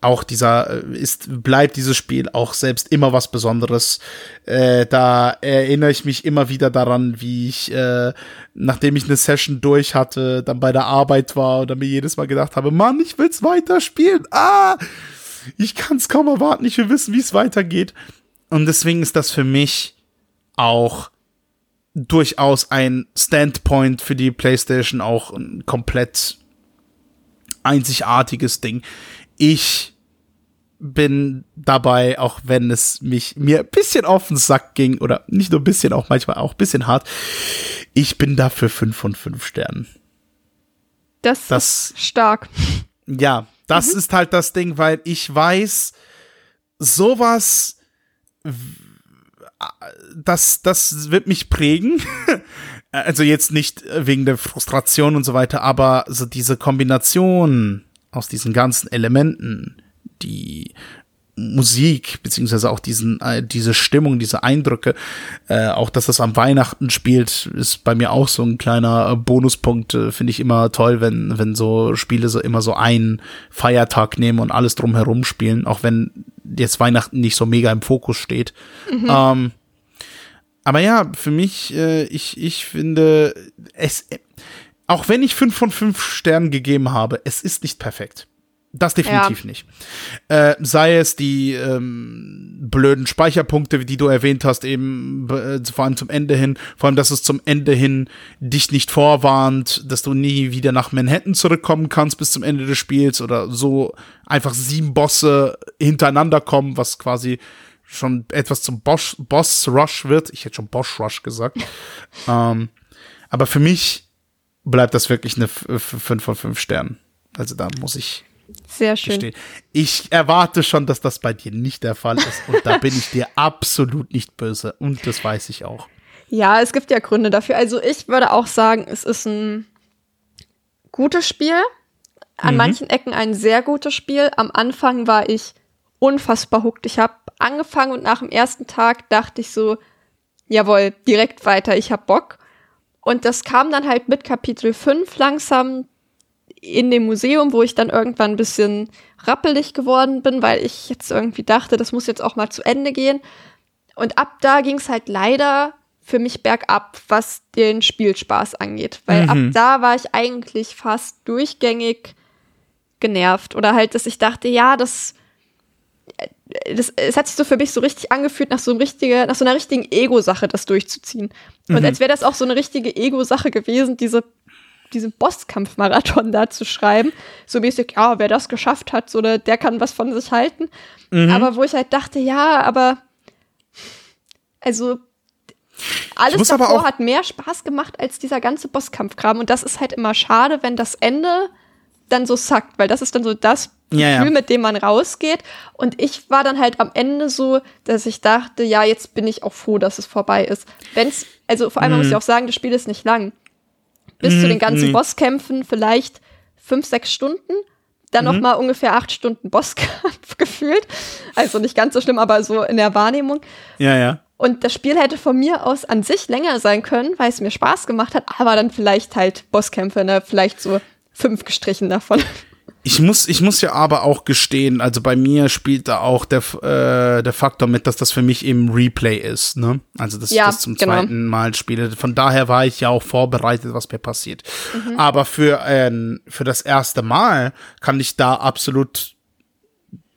auch dieser äh, ist bleibt dieses Spiel auch selbst immer was Besonderes. Äh, da erinnere ich mich immer wieder daran, wie ich äh, nachdem ich eine Session durch hatte, dann bei der Arbeit war und dann mir jedes Mal gedacht habe, Mann, ich will's weiterspielen. Ah, ich kann's kaum erwarten. Ich will wissen, wie es weitergeht. Und deswegen ist das für mich auch durchaus ein Standpoint für die PlayStation auch ein komplett einzigartiges Ding ich bin dabei, auch wenn es mich mir ein bisschen auf den Sack ging, oder nicht nur ein bisschen, auch manchmal auch ein bisschen hart. Ich bin da für fünf von fünf Sternen. Das, das ist stark. Ja, das mhm. ist halt das Ding, weil ich weiß, sowas, das, das wird mich prägen. also jetzt nicht wegen der Frustration und so weiter, aber so diese Kombination aus diesen ganzen Elementen, die Musik, beziehungsweise auch diesen, äh, diese Stimmung, diese Eindrücke, äh, auch dass das am Weihnachten spielt, ist bei mir auch so ein kleiner äh, Bonuspunkt. Äh, Finde ich immer toll, wenn, wenn so Spiele so immer so einen Feiertag nehmen und alles drumherum spielen, auch wenn jetzt Weihnachten nicht so mega im Fokus steht. Mhm. Ähm, aber ja, für mich, äh, ich, ich finde, es, auch wenn ich fünf von fünf Sternen gegeben habe, es ist nicht perfekt. Das definitiv ja. nicht. Äh, sei es die ähm, blöden Speicherpunkte, die du erwähnt hast, eben äh, vor allem zum Ende hin, vor allem, dass es zum Ende hin dich nicht vorwarnt, dass du nie wieder nach Manhattan zurückkommen kannst bis zum Ende des Spiels oder so einfach sieben Bosse hintereinander kommen, was quasi schon etwas zum Boss, Boss Rush wird. Ich hätte schon Boss Rush gesagt. ähm, aber für mich bleibt das wirklich eine 5 von 5 Sternen. Also da muss ich Sehr schön. gestehen. Ich erwarte schon, dass das bei dir nicht der Fall ist. Und da bin ich dir absolut nicht böse. Und das weiß ich auch. Ja, es gibt ja Gründe dafür. Also ich würde auch sagen, es ist ein gutes Spiel. An manchen Ecken ein sehr gutes Spiel. Am Anfang war ich unfassbar hooked. Ich habe angefangen und nach dem ersten Tag dachte ich so, jawohl, direkt weiter, ich hab Bock. Und das kam dann halt mit Kapitel 5 langsam in dem Museum, wo ich dann irgendwann ein bisschen rappelig geworden bin, weil ich jetzt irgendwie dachte, das muss jetzt auch mal zu Ende gehen. Und ab da ging es halt leider für mich bergab, was den Spielspaß angeht. Weil ab da war ich eigentlich fast durchgängig genervt. Oder halt, dass ich dachte, ja, das, das es hat sich so für mich so richtig angefühlt, nach so, einem richtige, nach so einer richtigen Ego-Sache das durchzuziehen. Und als wäre das auch so eine richtige Ego-Sache gewesen, diese diesen Bosskampfmarathon da zu schreiben. So mäßig, ja, wer das geschafft hat, so, der, der kann was von sich halten. Aber wo ich halt dachte, ja, aber also alles davor hat mehr Spaß gemacht als dieser ganze Bosskampfkram. Und das ist halt immer schade, wenn das Ende dann so sackt, weil das ist dann so das Ja, ja. Gefühl, mit dem man rausgeht. Und ich war dann halt am Ende so, dass ich dachte, ja, jetzt bin ich auch froh, dass es vorbei ist. Wenn's, also vor allem man muss ja auch sagen, das Spiel ist nicht lang. Bis zu den ganzen Mhm. nee. Bosskämpfen vielleicht fünf, sechs Stunden. Dann noch mal ungefähr acht Stunden Bosskampf gefühlt. Also nicht ganz so schlimm, aber so in der Wahrnehmung. Ja, ja. Und das Spiel hätte von mir aus an sich länger sein können, weil es mir Spaß gemacht hat, aber dann vielleicht halt Bosskämpfe, ne? Vielleicht so fünf gestrichen davon. Ich muss, ich muss ja aber auch gestehen, also bei mir spielt da auch der, äh, der Faktor mit, dass das für mich eben Replay ist, ne? Also dass Ja, ich das zum genau. zweiten Mal spiele. Von daher war ich ja auch vorbereitet, was mir passiert. Aber für, ähm, für das erste Mal kann ich da absolut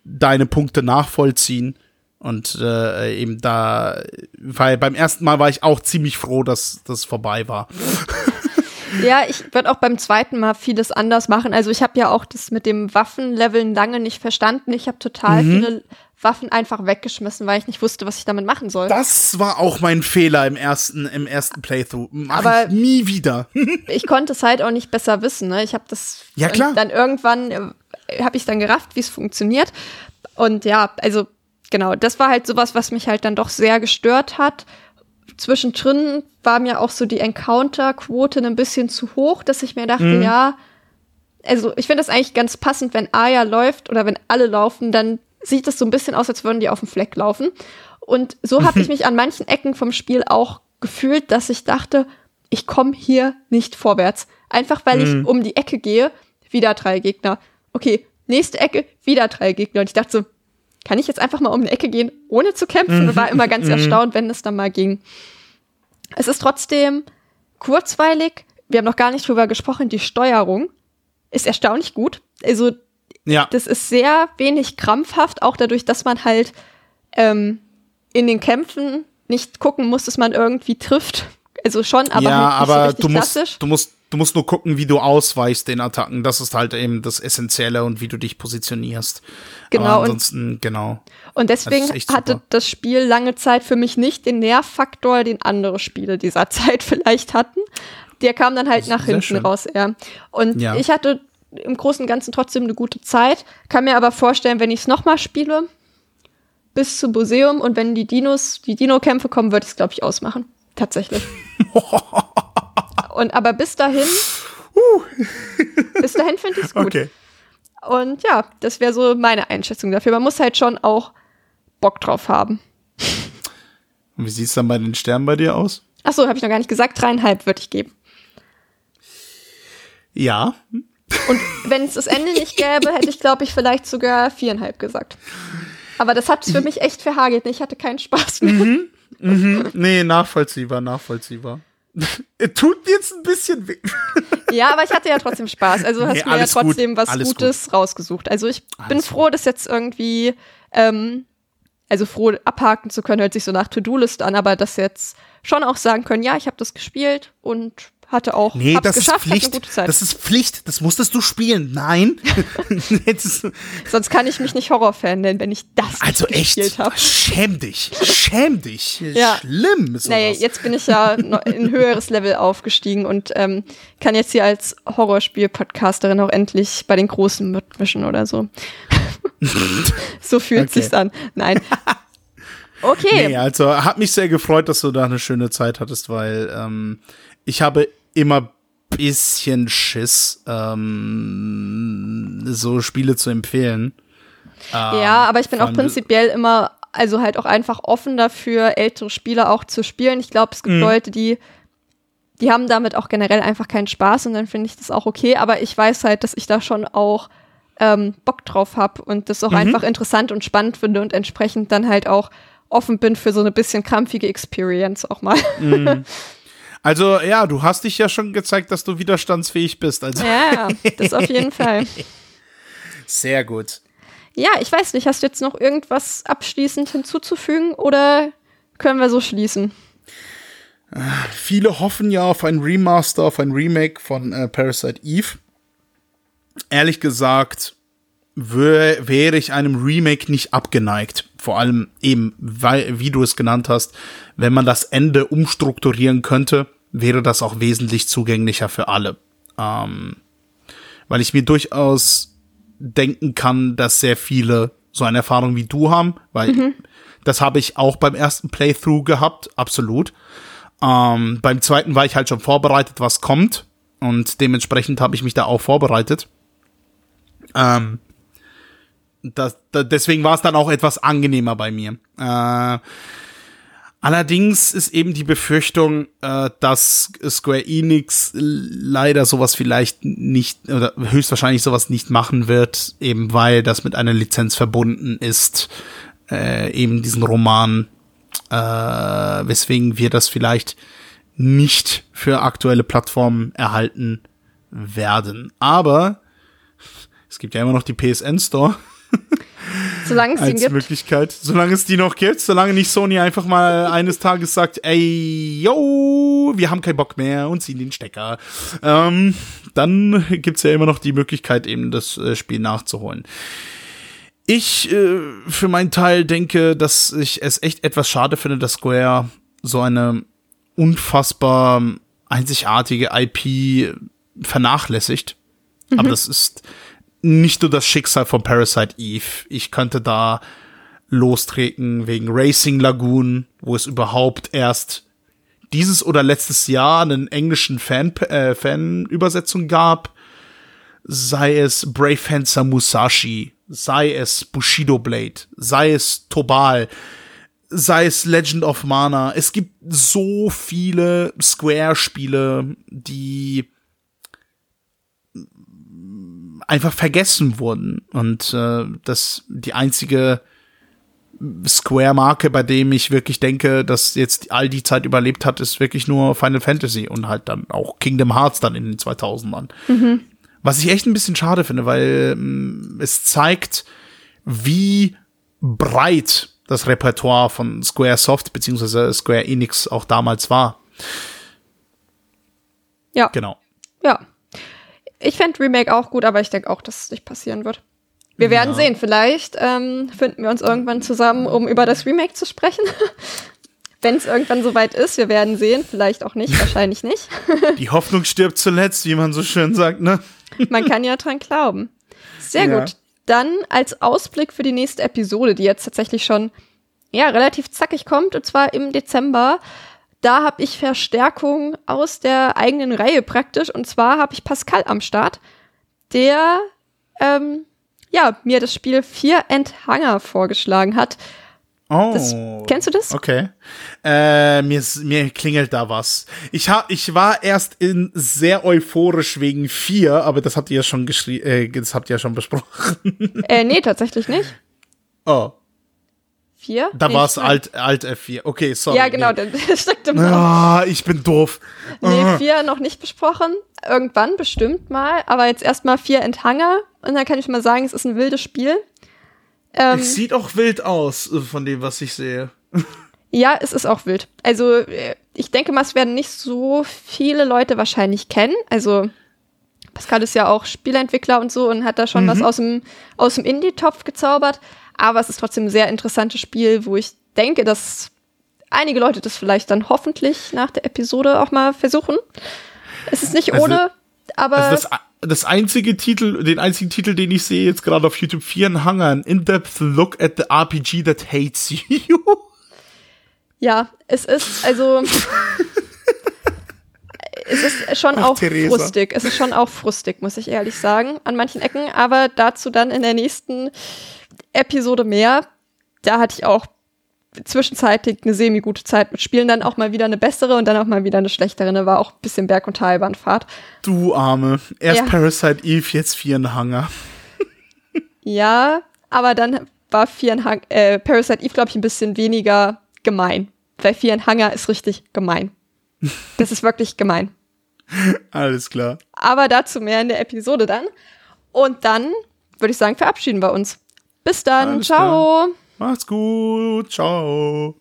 deine Punkte nachvollziehen. Und äh, eben da, weil beim ersten Mal war ich auch ziemlich froh, dass das vorbei war. Ja, ich würde auch beim zweiten Mal vieles anders machen. Also ich habe ja auch das mit dem Waffenleveln lange nicht verstanden. Ich habe total viele Waffen einfach weggeschmissen, weil ich nicht wusste, was ich damit machen soll. Das war auch mein Fehler im ersten, im ersten Playthrough. Mach Aber- ich nie wieder. ich konnte es halt auch nicht besser wissen. Ne? Ich habe das Ja, klar. Dann irgendwann äh, habe ich dann gerafft, wie es funktioniert. Und ja, also genau, das war halt sowas, was mich halt dann doch sehr gestört hat. Zwischendrin war mir auch so die Encounter-Quote ein bisschen zu hoch, dass ich mir dachte, Mhm. ja, also ich finde das eigentlich ganz passend, wenn Aya läuft oder wenn alle laufen, dann sieht es so ein bisschen aus, als würden die auf dem Fleck laufen. Und so habe ich mich an manchen Ecken vom Spiel auch gefühlt, dass ich dachte, ich komme hier nicht vorwärts. Einfach weil ich um die Ecke gehe, wieder drei Gegner. Okay, nächste Ecke, wieder drei Gegner. Und ich dachte so, kann ich jetzt einfach mal um eine Ecke gehen, ohne zu kämpfen? Und war immer ganz erstaunt, wenn es dann mal ging. Es ist trotzdem kurzweilig. Wir haben noch gar nicht drüber gesprochen. Die Steuerung ist erstaunlich gut. Also Ja. das ist sehr wenig krampfhaft, auch dadurch, dass man halt ähm, in den Kämpfen nicht gucken muss, dass man irgendwie trifft. Also schon, aber ja, halt nicht so aber richtig du musst, klassisch. du musst, du musst nur gucken, wie du ausweichst den Attacken. Das ist halt eben das Essentielle und wie du dich positionierst. Genau, Aber und- ansonsten, genau. Und deswegen Das hatte das Spiel lange Zeit für mich nicht den Nervfaktor, den andere Spiele dieser Zeit vielleicht hatten. Der kam dann halt nach hinten schön. raus, ja. Und Ja. ich hatte im Großen und Ganzen trotzdem eine gute Zeit. Kann mir aber vorstellen, wenn ich es nochmal spiele, bis zum Museum und wenn die Dinos, die Dino-Kämpfe kommen, würde ich es, glaube ich, ausmachen. Tatsächlich. und aber bis dahin, bis dahin finde ich es gut. Okay. Und ja, das wäre so meine Einschätzung dafür. Man muss halt schon auch Bock drauf haben. Und wie sieht's dann bei den Sternen bei dir aus? Ach so, habe ich noch gar nicht gesagt. Dreieinhalb würde ich geben. Ja. Und wenn es das Ende nicht gäbe, hätte ich, glaube ich, vielleicht sogar viereinhalb gesagt. Aber das hat es für mich echt verhagelt. Ich hatte keinen Spaß mehr. Nee, nachvollziehbar, nachvollziehbar. Tut jetzt ein bisschen weh. Ja, aber ich hatte ja trotzdem Spaß. Also hast Nee, du mir ja alles gut, trotzdem was Gutes rausgesucht. Also ich bin Alles froh, das jetzt irgendwie, ähm, also froh abhaken zu können, hört sich so nach To-Do-List an, aber das jetzt schon auch sagen können, ja, ich habe das gespielt und hatte auch Nee, das geschafft, ist Pflicht. gute Zeit. Das ist Pflicht. Das musstest du spielen. Nein. Sonst kann ich mich nicht Horrorfan nennen, wenn ich das also nicht echt. gespielt habe. Schäm dich. Schäm dich. Ja. Schlimm. Ist Naja, jetzt bin ich ja in ein höheres Level aufgestiegen und ähm, kann jetzt hier als Horrorspiel-Podcasterin auch endlich bei den Großen mitmischen oder so. so fühlt Okay. sich's an. Nein. Okay. Nee, also hat mich sehr gefreut, dass du da eine schöne Zeit hattest, weil ähm, ich habe immer bisschen Schiss, ähm, so Spiele zu empfehlen. Ja, aber ich bin auch prinzipiell immer, also halt auch einfach offen dafür, ältere Spiele auch zu spielen. Ich glaube, es gibt Leute, die, die haben damit auch generell einfach keinen Spaß und dann finde ich das auch okay. Aber ich weiß halt, dass ich da schon auch ähm, Bock drauf habe und das auch einfach interessant und spannend finde und entsprechend dann halt auch offen bin für so eine bisschen krampfige Experience auch mal. Also ja, du hast dich ja schon gezeigt, dass du widerstandsfähig bist. Also ja, das auf jeden Fall. sehr gut. Ja, ich weiß nicht, hast du jetzt noch irgendwas abschließend hinzuzufügen oder können wir so schließen? Viele hoffen ja auf ein Remaster, auf ein Remake von äh, Parasite Eve. Ehrlich gesagt, wär, wäre ich einem Remake nicht abgeneigt. Vor allem eben, weil, wie du es genannt hast, wenn man das Ende umstrukturieren könnte, wäre das auch wesentlich zugänglicher für alle. Ähm, weil ich mir durchaus denken kann, dass sehr viele so eine Erfahrung wie du haben, weil das habe ich auch beim ersten Playthrough gehabt, absolut. Ähm, beim zweiten war ich halt schon vorbereitet, was kommt. Und dementsprechend habe ich mich da auch vorbereitet. Ähm, das, da, deswegen war es dann auch etwas angenehmer bei mir. Äh, allerdings ist eben die Befürchtung, äh, dass Square Enix leider sowas vielleicht nicht oder höchstwahrscheinlich sowas nicht machen wird, eben weil das mit einer Lizenz verbunden ist, äh, eben diesen Roman äh, weswegen wir das vielleicht nicht für aktuelle Plattformen erhalten werden. Aber es gibt ja immer noch die PSN Store Solange es als gibt. Möglichkeit. Solange es die noch gibt, solange nicht Sony einfach mal eines Tages sagt, ey, yo, wir haben keinen Bock mehr und ziehen den Stecker. Ähm, dann gibt's ja immer noch die Möglichkeit, eben das äh, Spiel nachzuholen. Ich äh, für meinen Teil denke, dass ich es echt etwas schade finde, dass Square so eine unfassbar einzigartige IP vernachlässigt. Aber das ist nicht nur das Schicksal von Parasite Eve. Ich könnte da lostreten wegen Racing Lagoon, wo es überhaupt erst dieses oder letztes Jahr einen englischen Fan, äh, Fanübersetzung gab. Sei es Brave Fencer Musashi, sei es Bushido Blade, sei es Tobal, sei es Legend of Mana. Es gibt so viele Square-Spiele, die einfach vergessen wurden. Und äh, das die einzige Square-Marke, bei dem ich wirklich denke, dass jetzt all die Zeit überlebt hat, ist wirklich nur Final Fantasy und halt dann auch Kingdom Hearts dann in den 2000ern. Was ich echt ein bisschen schade finde, weil ähm, es zeigt, wie breit das Repertoire von Square Soft beziehungsweise Square Enix auch damals war. Ja, Genau. ja. Ich fände Remake auch gut, aber ich denke auch, dass es nicht passieren wird. Wir werden sehen. Vielleicht ähm, finden wir uns irgendwann zusammen, um über das Remake zu sprechen. Wenn es irgendwann soweit ist, wir werden sehen. Vielleicht auch nicht, wahrscheinlich nicht. Die Hoffnung stirbt zuletzt, wie man so schön sagt, ne? Man kann ja dran glauben. Sehr Ja. gut. Dann als Ausblick für die nächste Episode, die jetzt tatsächlich schon ja relativ zackig kommt, und zwar im Dezember. Da habe ich Verstärkung aus der eigenen Reihe praktisch. Und zwar habe ich Pascal am Start, der ähm, ja mir das Spiel Vier Endhanger vorgeschlagen hat. Oh. Das, kennst du das? Okay. Äh, mir, mir klingelt da was. Ich, ha, ich war erst in sehr euphorisch wegen vier, aber das habt ihr ja schon geschrieben, äh, das habt ihr ja schon besprochen. Äh, nee, tatsächlich nicht. Oh, Da nee, war es Alt, Alt F4. Okay, sorry. Ja, genau, Nee. der steckt im. Ah, ich bin doof. Nee, vier noch nicht besprochen. Irgendwann bestimmt mal. Aber jetzt erstmal vier Endhanger. Und dann kann ich mal sagen, es ist ein wildes Spiel. Ähm, Es sieht auch wild aus, äh, von dem, was ich sehe. ja, es ist auch wild. Also, äh, ich denke mal, es werden nicht so viele Leute wahrscheinlich kennen. Also Pascal ist ja auch Spielentwickler und so und hat da schon mhm. was aus dem, aus dem Indie-Topf gezaubert. Aber es ist trotzdem ein sehr interessantes Spiel, wo ich denke, dass einige Leute das vielleicht dann hoffentlich nach der Episode auch mal versuchen. Es ist nicht also, ohne, aber. Also das, das einzige Titel, den einzigen Titel, den ich sehe jetzt gerade auf YouTube, vier Hangern, In-Depth Look at the RPG that hates you. Ja, es ist, also. es ist schon Ach, auch Theresa. frustig. Es ist schon auch frustig, muss ich ehrlich sagen, an manchen Ecken. Aber dazu dann in der nächsten Episode mehr. Da hatte ich auch zwischenzeitlich eine semi-gute Zeit mit Spielen, dann auch mal wieder eine bessere und dann auch mal wieder eine schlechtere. Da war auch ein bisschen Berg- und Talbahnfahrt. Du Arme. Erst ja. Parasite Eve, jetzt Vierenhanger. ja, aber dann war Vierenhang, äh, Parasite Eve, glaube ich, ein bisschen weniger gemein. Weil Vierenhanger ist richtig gemein. Das ist wirklich gemein. Alles klar. Aber dazu mehr in der Episode dann. Und dann würde ich sagen, verabschieden wir uns. Bis dann. Alles Ciao. Klar. Macht's gut. Ciao.